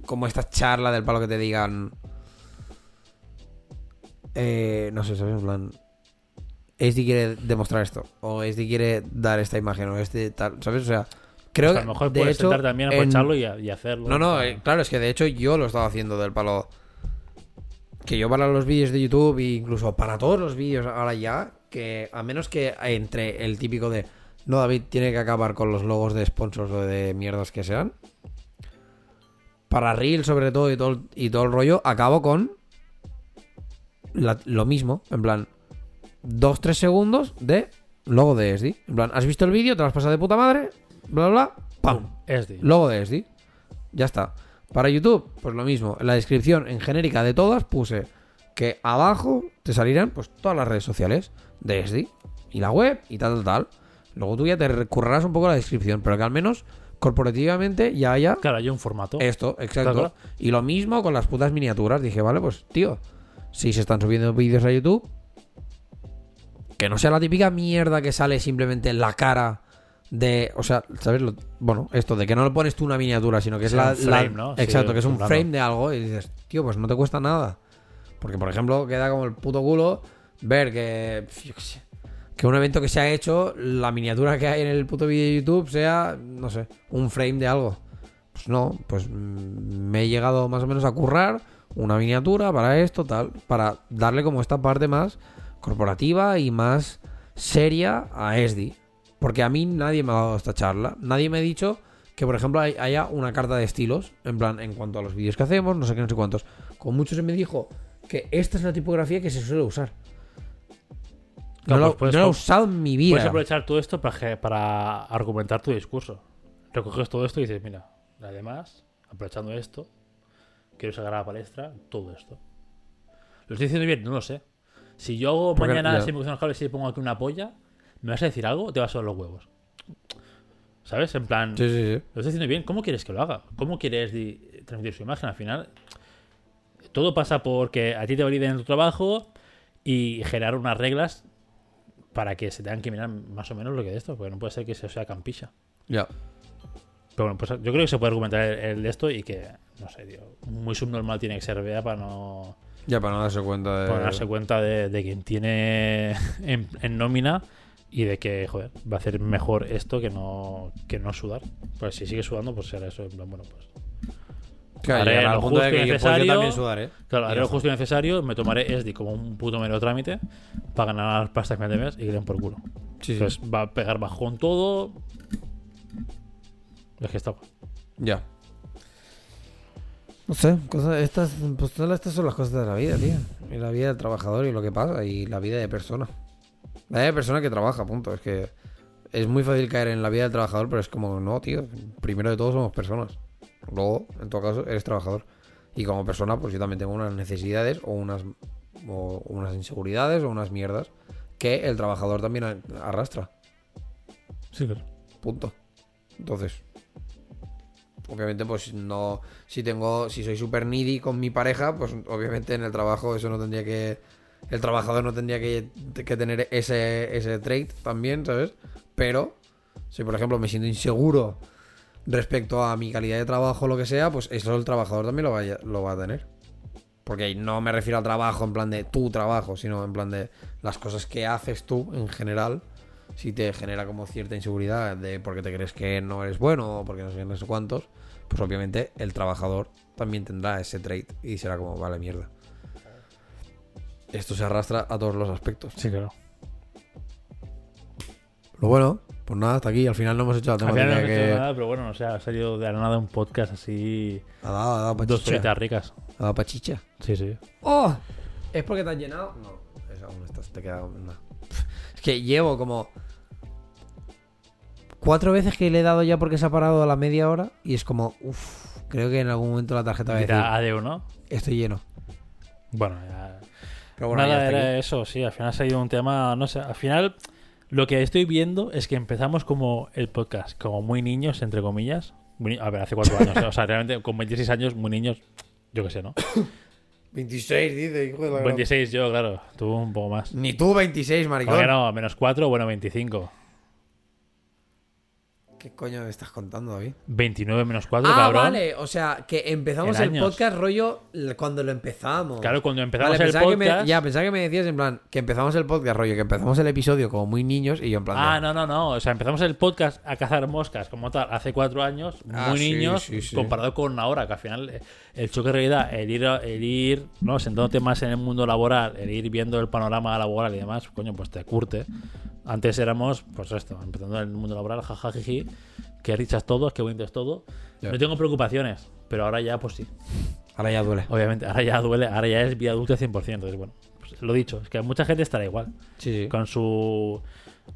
Como esta charla del palo que te digan. Eh, no sé, ¿sabes? En plan. SD quiere demostrar esto. O SD quiere dar esta imagen. O este tal. ¿Sabes? O sea. Creo pues a que. lo mejor de puedes hecho, sentar también en- aprovecharlo y, a- y hacerlo. No, no, eh, claro, es que de hecho yo lo estaba haciendo del palo. Que yo para los vídeos de YouTube, e incluso para todos los vídeos ahora ya, que a menos que entre el típico de. No, David tiene que acabar con los logos de sponsors o de mierdas que sean. Para Reel, sobre todo, y todo, el- y todo el rollo, acabo con. la- lo mismo. En plan, 2-3 segundos de logo de SD. En plan, ¿has visto el vídeo? ¿Te lo has pasado de puta madre? Bla, bla. ¡Pam! SD. Logo de SD. Ya está. Para YouTube, pues lo mismo. En la descripción en genérica de todas puse que abajo te salirán pues todas las redes sociales de SD y la web y tal, tal, tal. Luego tú ya te recurrirás un poco a la descripción, pero que al menos corporativamente ya haya Claro, hay un formato. esto, exacto. Claro, Y lo mismo con las putas miniaturas. Dije, vale, pues tío, si se están subiendo vídeos a YouTube, que no sea la típica mierda que sale simplemente la cara de. O sea, ¿sabes? Lo- bueno, esto de que no le pones tú una miniatura, sino que es Sea la. frame, la- ¿no? Sí, Exacto, que es un frame de algo. Y dices, tío, pues no te cuesta nada. Porque, por ejemplo, queda como el puto culo ver que. yo qué sé, que un evento que se ha hecho, la miniatura que hay en el puto vídeo de YouTube sea, no sé, un frame de algo. Pues no, pues mm, me he llegado más o menos a currar una miniatura para esto, tal, para darle como esta parte más corporativa y más seria a ESDI. Porque a mí nadie me ha dado esta charla, nadie me ha dicho que, por ejemplo, hay- haya una carta de estilos, en plan, en cuanto a los vídeos que hacemos, no sé qué, no sé cuántos. Con muchos se me dijo que esta es la tipografía que se suele usar. No pues lo- no lo he usado en mi vida. Puedes aprovechar todo esto para, que- para argumentar tu discurso. Recoges todo esto y dices, mira, además, aprovechando esto, quiero sacar a la palestra todo esto. ¿Lo estoy diciendo bien? No lo sé. Si yo hago Porque- mañana, ya. si me gustan los cables y pongo aquí una polla, ¿me vas a decir algo o te vas a ver los huevos? ¿Sabes? En plan, Sí, sí, sí. lo estoy diciendo bien. ¿Cómo quieres que lo haga? ¿Cómo quieres transmitir su imagen? Al final, todo pasa porque a ti te validen tu trabajo y generar unas reglas para que se tengan que mirar más o menos lo que de esto, porque no puede ser que eso sea campilla. Ya. Pero bueno, pues yo creo que se puede argumentar el, de esto y que, no sé, tío, muy subnormal tiene que ser Bea para no, Ya, para no darse cuenta de. para darse cuenta de, de quien tiene <laughs> en, en nómina y de que, joder, va a hacer mejor esto que no, que no sudar. Pues si sigue sudando, pues será eso. En plan, bueno, pues Claro, haré lo justo y pues yo necesario. también sudaré. Claro, haré lo justo y necesario, me tomaré ESDI como un puto mero trámite para ganar las pastas que me debes y que den por culo. Sí, sí. Entonces va a pegar bajón todo. Es que está. Ya. No sé, cosas, estas, pues todas estas son las cosas de la vida, tío. Y la vida del trabajador y lo que pasa, y la vida de persona. La vida de persona que trabaja, punto. Es que es muy fácil caer en la vida del trabajador, pero es como, no, tío. Primero de todo somos personas. Luego, en tu caso, eres trabajador. Y como persona, pues yo también tengo unas necesidades o unas, o unas inseguridades o unas mierdas que el trabajador también arrastra. Sí, claro. Punto. Entonces, obviamente, pues no. Si tengo. Si soy super needy con mi pareja, pues obviamente en el trabajo eso no tendría que. El trabajador no tendría que, que tener ese, ese trait también, ¿sabes? Pero, si por ejemplo me siento inseguro respecto a mi calidad de trabajo o lo que sea, pues eso el trabajador también lo va, a- lo va a tener. Porque no me refiero al trabajo en plan de tu trabajo, sino en plan de las cosas que haces tú en general. Si te genera como cierta inseguridad de porque te crees que no eres bueno o porque no sé, no sé cuántos, pues obviamente el trabajador también tendrá ese trait y será como, vale, mierda. Esto se arrastra a todos los aspectos. Sí, claro. Lo bueno, pues nada, hasta aquí. Al final no hemos hecho la Al temática final no que... hecho nada, pero bueno, o sea, ha salido de la nada un podcast así. Ha dado, ha dado pa' Dos horitas ricas. Ha dado pa' chicha. Sí, sí. ¡Oh! ¿Es porque te has llenado? No, es aún estás, te queda una. <laughs> Es que llevo como. Cuatro veces que le he dado ya porque se ha parado a la media hora y es como, uff, creo que en algún momento la tarjeta va a decir, adeu, ¿no? estoy lleno. Bueno, ya. Pero bueno, Nada, era aquí. eso, sí. Al final ha salido un tema, no sé. Al final, lo que estoy viendo es que empezamos como el podcast, como muy niños, entre comillas. A ver, hace cuatro años. ¿eh? O sea, realmente con 26 años, muy niños. Yo qué sé, ¿no? <coughs> 26, dice, hijo de la gran- 26 yo, claro. Tú un poco más. Ni tú 26, maricón. ¿Por qué no? Menos 4, bueno, 25. ¿Qué coño me estás contando, David? 29 menos 4, ah, cabrón. vale, o sea, que empezamos el años. podcast rollo cuando lo empezamos. Claro, cuando empezamos Vale, el que me- podcast. ya, pensaba que me decías en plan que empezamos el podcast, rollo, que empezamos el episodio como muy niños y yo en plan. Ah, de- no, no, no. O sea, empezamos el podcast a cazar moscas como tal hace cuatro años, Ah, muy sí, niños, sí, sí. comparado con ahora, que al final eh, el choque de realidad, el ir, el ir ¿no? sentándote más en el mundo laboral, el ir viendo el panorama laboral y demás, coño, pues te curte. Antes éramos, pues esto, empezando en el mundo laboral, jajajiji, que richas todos, que bonitos todo. No tengo preocupaciones, pero ahora ya, pues sí. Ahora ya duele. Obviamente, ahora ya duele, ahora ya es vida adulta 100%. Entonces, bueno, pues lo dicho, es que mucha gente estará igual Sí, sí. con su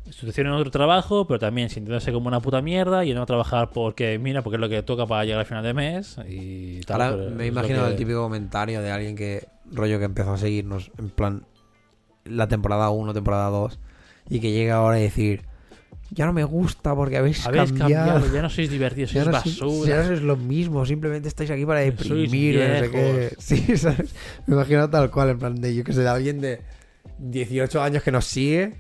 situación en otro trabajo, pero también sintiéndose como una puta mierda y no a trabajar porque, mira, porque es lo que toca para llegar al final de mes y tal. Ahora me imagino que- el típico comentario de alguien que, rollo, que empezó a seguirnos en plan la temporada 1, temporada 2, y que llega ahora y decir, ya no me gusta porque habéis, Habéis cambiado. cambiado, ya no sois divertidos, Ya sois no sois- basura. ya no sois lo mismo, simplemente estáis aquí para deprimir, no sé qué. <laughs> Sí, ¿sabes? Me imagino tal cual, en plan de, yo que sé, de alguien de 18 años que nos sigue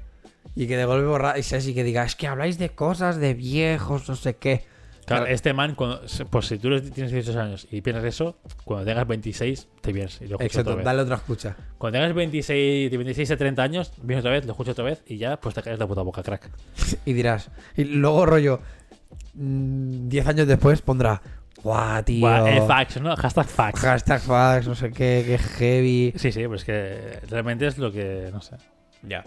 y que de golpe borra y ¿sabes? y que diga, es que habláis de cosas de viejos, no sé qué. Claro, Claro. este man, cuando, pues si tú tienes 18 años y piensas eso, cuando tengas 26, te vienes y lo Exacto, otra dale otra escucha. Cuando tengas 26, de 26 a 30 años, vienes otra vez, lo escuchas otra vez y ya, pues te caes la puta boca, crack. <laughs> Y dirás, y luego rollo, mm, 10 años después pondrá, guau, tío. Buah, eh, facts, ¿no? Hashtag facts. Hashtag fax, no sé qué, qué heavy. Sí, sí, pues que realmente es lo que, no sé. Ya.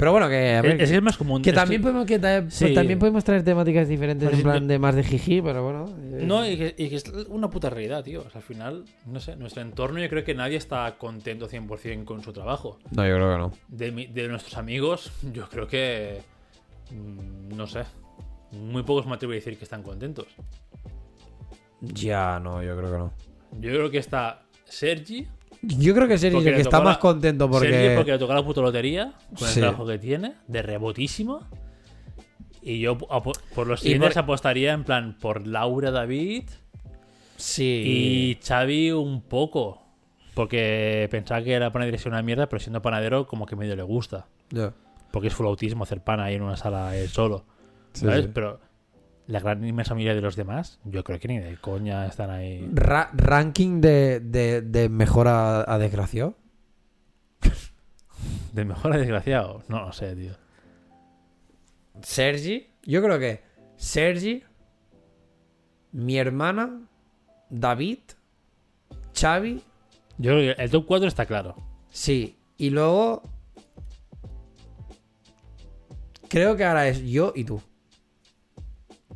Pero bueno, que a ver, Es, es más común. que esto- también podemos, que ta- pues también podemos traer temáticas diferentes Pues en plan no- de más de jiji, pero bueno. eh, No, y que, y que es una puta realidad, tío. O sea, al final, no sé, nuestro entorno yo creo que nadie está contento 100% con su trabajo. No, yo creo que no. De, mi- de nuestros amigos, yo creo que. mm, No sé. Muy pocos me atrevo a decir que están contentos. Ya, no, yo creo que no. Yo creo que está Sergi. Yo creo que Sergi es el que está más la- contento porque... Sergi porque le toca la puta lotería con el Sí. trabajo que tiene, de rebotísimo. Y yo por los siguientes por- apostaría en plan por Laura David Sí. y Xavi un poco. Porque pensaba que la panadería era una mierda, pero siendo panadero como que medio le gusta. Ya. Porque es full autismo hacer pan ahí en una sala él solo. Sí, ¿Sabes? sí. Pero la gran inmensa mayoría de los demás, yo creo que ni de coña están ahí. Ra- ranking de, de, de mejor a, a desgraciado. <laughs> De mejor a desgraciado. No lo sé, tío. Sergi. Yo creo que Sergi, mi hermana, David, Xavi, Yo creo que el top 4 está claro. sí. Y luego... Creo que ahora es yo y tú.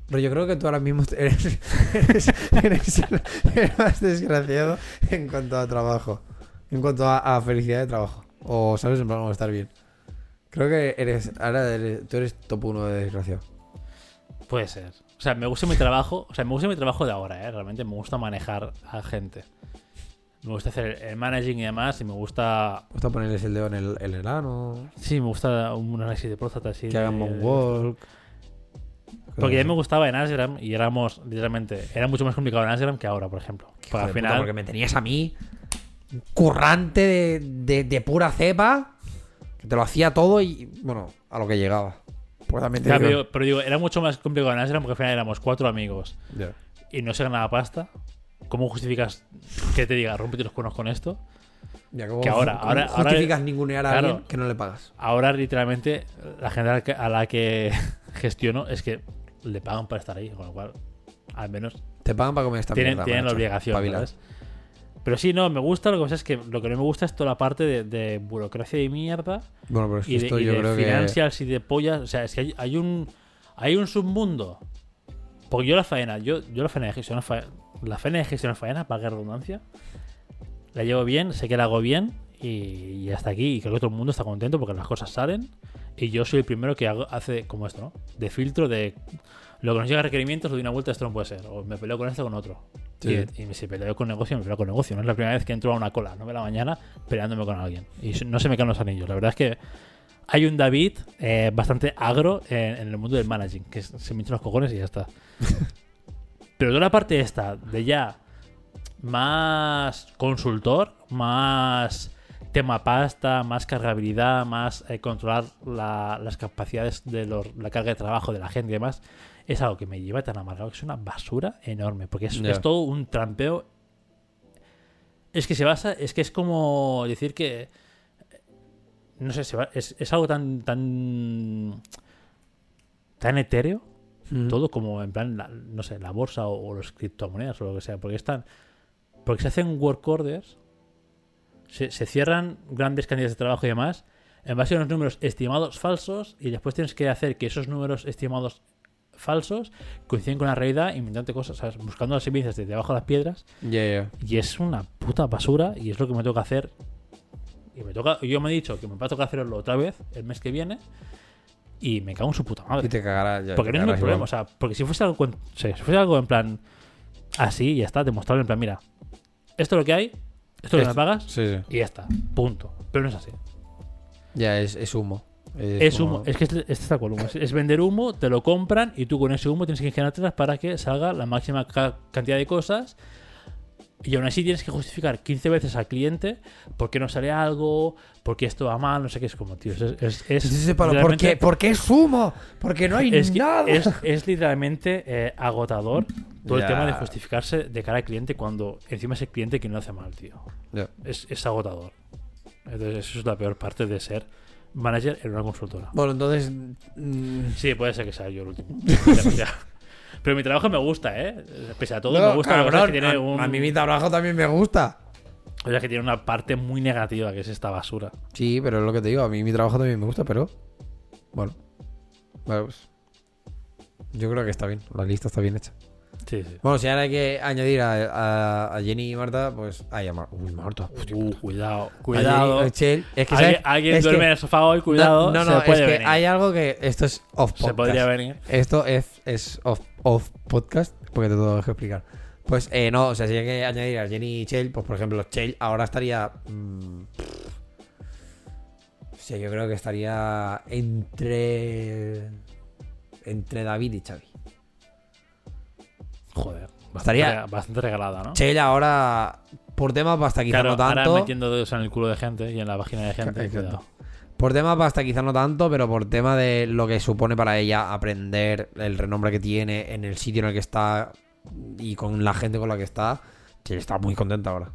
Pero yo creo que tú ahora mismo <laughs> eres, eres, más desgraciado en cuanto a trabajo. En cuanto a, a felicidad de trabajo. O, ¿sabes? En plan, o estar bien. Creo que eres... Ahora eres- tú eres top 1 de desgraciado. Puede ser. O sea, me gusta mi trabajo. O sea, me gusta mi trabajo de ahora, ¿eh? Realmente me gusta manejar a gente. Me gusta hacer el managing y demás. Y me gusta. Me gusta ponerles el dedo en el, en el ano. Sí, me gusta un análisis de próstata así. Que hagan de- moonwalk. Porque ya me gustaba en Asgram y éramos, literalmente, era mucho más complicado en Asgram que ahora, por ejemplo. Porque al puta, final, porque me tenías a mí, currante de, de- de pura cepa, que te lo hacía todo y, bueno, a lo que llegaba. Pues también te Ya, digo- pero, pero digo, era mucho más complicado en Asgram porque al final éramos cuatro amigos y no se ganaba pasta. ¿cómo justificas que te diga, rómpete los cuernos con esto? Ya, ¿cómo- Que ahora- ahora- ahora- justificas ningunear a claro. alguien que no le pagas. Ahora, literalmente, la gente a a la que <laughs> gestiono es que le pagan para estar ahí, con lo cual, al menos Te pagan para comer esta tienen, mierda. tienen la obligación. Pero sí, no, me gusta. Lo que pasa es que lo que no me gusta es toda la parte de, de burocracia y mierda Bueno, pero es que y de, esto y yo de creo que... y de pollas. O sea, es que hay, hay un hay un submundo. Porque yo la faena, yo, yo la faena de gestionar faena, la faena de gestionar faena, para que redundancia, la llevo bien, sé que la hago bien y, y hasta aquí. Y creo que todo el mundo está contento porque las cosas salen. Y yo soy el primero que hago, hace como esto, ¿no? De filtro de lo que nos llega a requerimientos, lo de una vuelta, esto no puede ser. O me peleo con esto o con otro. Sí. Y, y si peleo con negocio, me peleo con negocio. No es la primera vez que entro a una cola, no de la mañana, peleándome con alguien. Y no se me caen los anillos. La verdad es que hay un David eh, bastante agro en, en el mundo del managing, que se me los cojones y ya está. <laughs> Pero toda la parte esta, de ya más consultor, más tema pasta, más cargabilidad, más eh, controlar la- las capacidades de los- la carga de trabajo de la gente y demás, es algo que me lleva tan amargado que es una basura enorme, porque es, todo un trampeo. Es que se basa, es que es como decir que no sé, se va- es, es algo tan tan tan etéreo Mm. todo como en plan, la- no sé, la bolsa o, o los criptomonedas o lo que sea, porque están, porque se hacen work orders, se, se cierran grandes cantidades de trabajo y demás, en base a unos números estimados falsos, y después tienes que hacer que esos números estimados falsos coinciden con la realidad, inventando cosas, ¿sabes? buscando las evidencias de debajo de las piedras, y es una puta basura, y es lo que me toca hacer. Y me toca, yo me he dicho que me va a tocar hacerlo otra vez el mes que viene, y me cago en su puta madre. Y te cagarás. ya, Porque no es mi problema, igual. o sea, porque si fuese algo, sí, si fuese algo en plan así ya está, demostrable en plan, mira, esto es lo que hay, esto es lo que me Esto- pagas Sí, sí. y ya está, punto. Pero no es así. Ya, es, es humo. Es humo, es que este este es tal cual humo. Es, es vender humo, te lo compran y tú con ese humo tienes que ingeniártelas para que salga la máxima ca- cantidad de cosas. Y aún así tienes que justificar 15 veces al cliente por qué no sale algo, por qué esto va mal, no sé qué. Es como, tío, es. es, es Sí, pero ¿por literalmente- qué. Porque no hay es, que nada. es, es literalmente eh, agotador todo el tema de justificarse de cara al cliente cuando encima es el cliente quien lo hace mal, tío. Ya. Es, es agotador. Entonces, eso es la peor parte de ser manager en una consultora. Bueno, entonces. Sí, puede ser que sea yo el último. <laughs> Pero mi trabajo me gusta, ¿eh? Pese a todo, no, me gusta. cabrón, es que tiene a, un- a mí mi trabajo también me gusta. o sea, que tiene una parte muy negativa, que es esta basura. Sí, pero es lo que te digo. A mí mi trabajo también me gusta, pero. Bueno. Vale, pues. Yo creo que está bien. La lista está bien hecha. Sí, sí. Bueno, si ahora hay que añadir a, a- a Jenny y Marta, pues. Ay, a Mar- Uy, Marta. hostia. Uh, cuidado, A cuidado. Jenny, a Chel. Es que, alguien ¿sabes? alguien Es duerme que- en el sofá hoy, cuidado. No, no, se no, puede es que venir. hay algo que. Esto es off podcast. Se podría venir. Esto es, es off, off podcast, porque te tengo que explicar. Pues eh, no, o sea, si hay que añadir a Jenny y Chell, pues por ejemplo, Chell ahora estaría. mm, o sea, yo creo que estaría entre. Entre David y Xavi. Joder. Bastante, Estaría- bastante regalada, ¿no? Chell ahora, por temas pasta quizá Claro, no tanto. ahora metiendo dedos en el culo de gente y en la vagina de gente. Exacto. Por tema pasta quizá no tanto, pero por tema de lo que supone para ella aprender, el renombre que tiene en el sitio en el que está y con la gente con la que está, Chell está muy contenta ahora.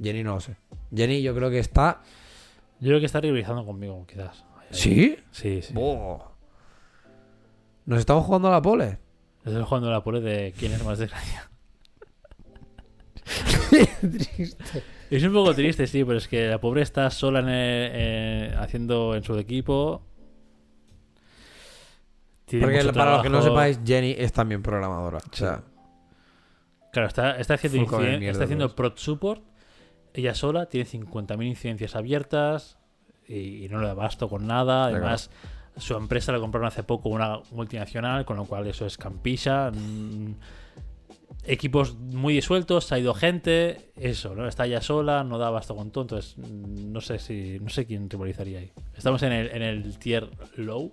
Jenny no lo sé. Jenny yo creo que está... Yo creo que está rivalizando conmigo, quizás. ¿Sí? Sí, sí. Nos estamos jugando a la pole. Estoy jugando la pole de quién es más desgracia. <laughs> Triste. Es un poco triste, sí, pero es que la pobre está sola en el- eh, haciendo en su equipo. Tiene Porque mucho para los que no sepáis, Jenny es también programadora. O sea, Claro, está, está haciendo, inciden- mierda, está haciendo prod support. Ella sola tiene 50.000 incidencias abiertas y, y no le da abasto con nada. Además, su empresa la compraron hace poco una multinacional, con lo cual eso es campilla. mm, equipos muy disueltos, ha ido gente, eso, ¿no? Está ella sola, no da abasto con todo, entonces mm, no sé si no sé quién rivalizaría ahí. Estamos en el, en el tier low,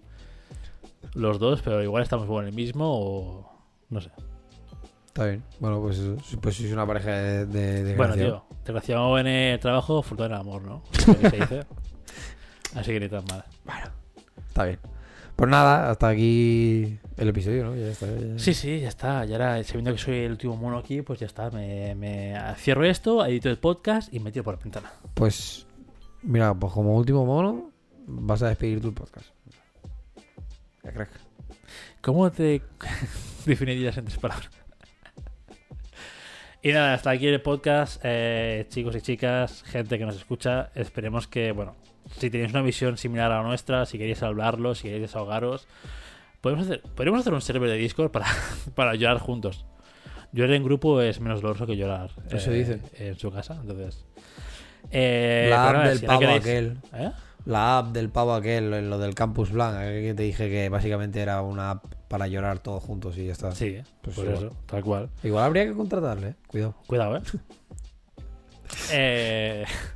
los dos, pero igual estamos en el mismo o no sé. está bien. Bueno, pues, pues sois una pareja de... de, de Bueno, tío, desgraciado en el trabajo, fortuna en el amor, ¿no? <laughs> Así que ni tan mal. Está bien. Pues nada, hasta aquí el episodio, ¿no? Ya está. ya- Sí, sí, ya está. Ya era, sabiendo que soy el último mono aquí, pues ya está. Me, me cierro esto, edito el podcast y me tiro por la ventana. Pues, mira, pues como último mono, vas a despedir tu podcast. Ya, crack. ¿Cómo te <laughs> definirías en tres palabras? <laughs> Y nada, hasta aquí el podcast, eh, chicos y chicas, gente que nos escucha. Esperemos que, bueno, si tenéis una visión similar a la nuestra, si queréis hablarlo, si queréis desahogaros, podemos hacer, podemos hacer un server de Discord para, <laughs> para llorar juntos. Llorar en grupo es menos doloroso que llorar eh, Eso dicen. en su casa, entonces. Eh, La app del si no pavo queréis- aquel. ¿Eh? La app del pavo aquel, en lo del Campus Blanc, aquel que te dije que básicamente era una app para llorar todos juntos y ya está. Sí, Pues pues, eso, tal cual. Igual habría que contratarle, eh. cuidado. Cuidado, ¿eh? <laughs>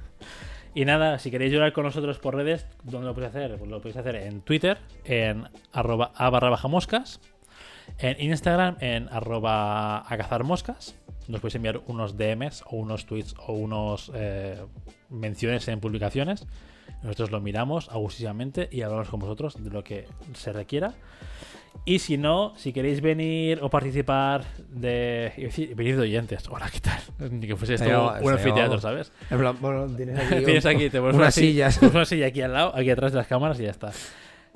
Y nada, si queréis llorar con nosotros por redes, ¿dónde lo podéis hacer? Pues lo podéis hacer en Twitter, en arroba a barra baja moscas, en Instagram, en arroba a cazar moscas. Nos podéis enviar unos DMs o unos tweets o unos eh, menciones en publicaciones. Nosotros lo miramos agustísimamente y hablamos con vosotros de lo que se requiera. Y si no, si queréis venir o participar de. venir de oyentes. Hola, ¿qué tal? Ni que fuese esto un anfiteatro. ¿sabes? En plan, bueno, tienes aquí, <laughs> Tienes aquí, te pones unas una silla- sillas. pones una silla aquí al lado, aquí atrás de las cámaras y ya está.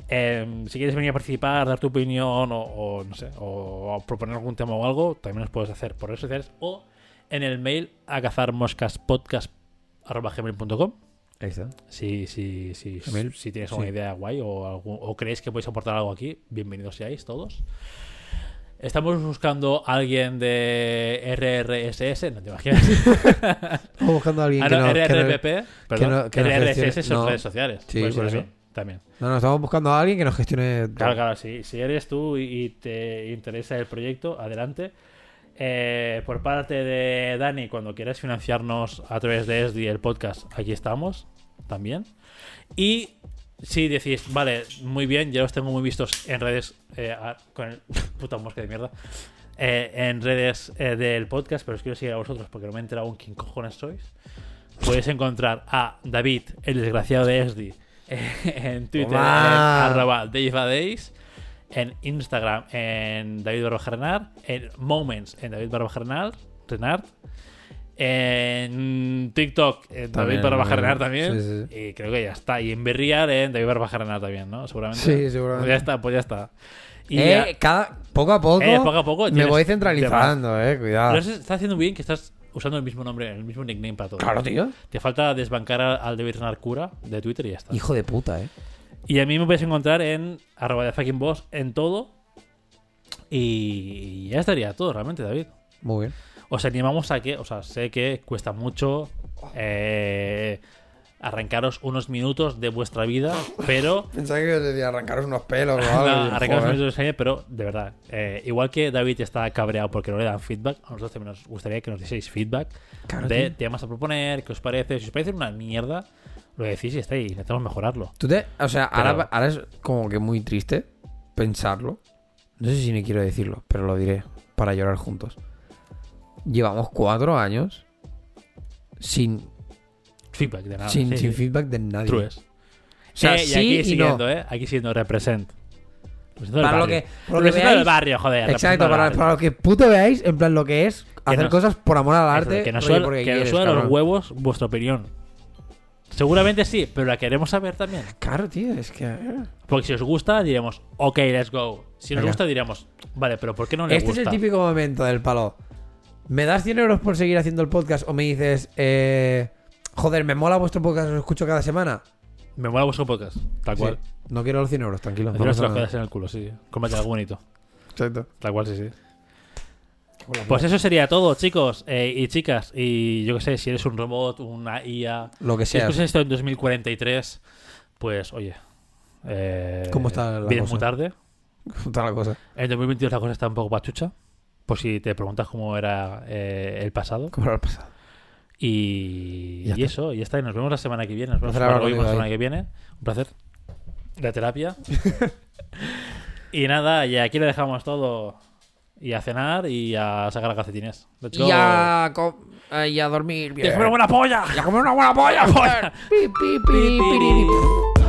Eh, si quieres venir a participar, dar tu opinión o, o, no sé, o, o proponer algún tema o algo, también nos puedes hacer por redes sociales o en el mail a cazarmoscaspodcast.com. Si, si, si, si tienes sí. alguna idea guay o, algún- o creéis que podéis aportar algo aquí, bienvenidos seáis todos. Estamos buscando a alguien de RRSS, no te imaginas. <laughs> Estamos buscando a alguien Ah, que no, que no- RRPP, perdón. no- que RRSS son redes sociales. Sí, por eso. También. No, no, estamos buscando a alguien que nos gestione. Claro, claro, sí. Si eres tú y y te interesa el proyecto, adelante. Eh, por parte de Dani, cuando quieras financiarnos a través de ESDI el podcast, aquí estamos también. Y si decís, vale, muy bien, ya los tengo muy vistos en redes eh, con el <laughs> puta mosca de mierda. eh, en redes eh, del podcast, pero os quiero seguir a vosotros porque no me he enterado aún quién cojones sois. Podéis encontrar a David, el desgraciado de Esdi, <laughs> en Twitter, en arroba DaveAdays, en Instagram, en David Barba Renard, en Moments, en David Barba Renard, Renard, en TikTok, en También, David Barba también. Renard también, Sí, sí, y creo que ya está, y en Berriar, en David Barba Renard también, ¿no? Seguramente. Sí, seguramente. Pues ya está, pues ya está. Y Eh, ya- cada, poco a poco. Eh, poco a poco Me voy centralizando, eh. Cuidado. pero estás haciendo bien que estás usando el mismo nombre, el mismo nickname para todo. Claro, tío. Te falta desbancar al, David Renard Cura de Twitter y ya está. Hijo de puta, eh. Y a mí me puedes encontrar en arroba de fucking boss en todo. Y ya estaría todo realmente, David. Muy bien. Os animamos a que, o sea, sé que cuesta mucho eh, arrancaros unos minutos de vuestra vida, <laughs> pero Pensaba que os decía arrancaros unos pelos o <laughs> No, algo. arrancaros Joder. minutos de serie, pero de verdad, eh, igual que David está cabreado porque no le dan feedback, a nosotros también nos gustaría que nos dieseis feedback Claro, de tío. temas a proponer, qué os parece. Si os parece una mierda, lo decís y está ahí, intentamos mejorarlo. Tú te, o sea, Pero- ahora, ahora es como que muy triste pensarlo. No sé si ni quiero decirlo, pero lo diré para llorar juntos. Llevamos cuatro años sin, Feedback de nada. sin, sí, sin sí. feedback de nadie. True es. O sea, Eh, y aquí siguiendo, no. ¿eh? Aquí siguiendo represent. Representando Para lo barrio. que, lo que Representando el veáis- barrio, joder. Exacto, para, barrio. para lo que puto veáis, en plan lo que es hacer cosas por amor al arte. que nos suena, suena los huevos vuestra opinión. Seguramente sí, pero la queremos saber también. Claro, tío, es que. Porque si os gusta, diremos, ok, let's go. Si nos Venga. gusta, diremos, vale, pero ¿por qué no le Este gusta? es el típico momento del palo. ¿Me das 100 euros por seguir haciendo el podcast? O me dices, eh, joder, me mola vuestro podcast, lo escucho cada semana. Me mola vuestro podcast, tal cual. Sí. No quiero los 100 euros, tranquilo. no nada. cosas en el culo, sí. Cómete algo bonito. Exacto. Tal cual, sí, sí. Pues eso sería todo, chicos eh, y chicas. Y yo qué sé, si eres un robot, una IA. Lo que Si sea. escuchas esto en 2043, pues oye. eh, ¿Cómo está la cosa? muy tarde. <laughs> Está la cosa. En 2022 la cosa está un poco pachucha. Por si te preguntas cómo era eh, el pasado. ¿Cómo lo ha pasado? Y, Ya y eso, y ya está. Y nos vemos la semana que viene. Nos vemos la semana que viene. Un placer. La terapia. <laughs> y nada, y aquí le dejamos todo. Y a cenar y a sacar calcetines. Y a, co- y a dormir bien. ¡Y a comer buena polla! Y a comer una buena polla, <laughs> pi, pi, pi.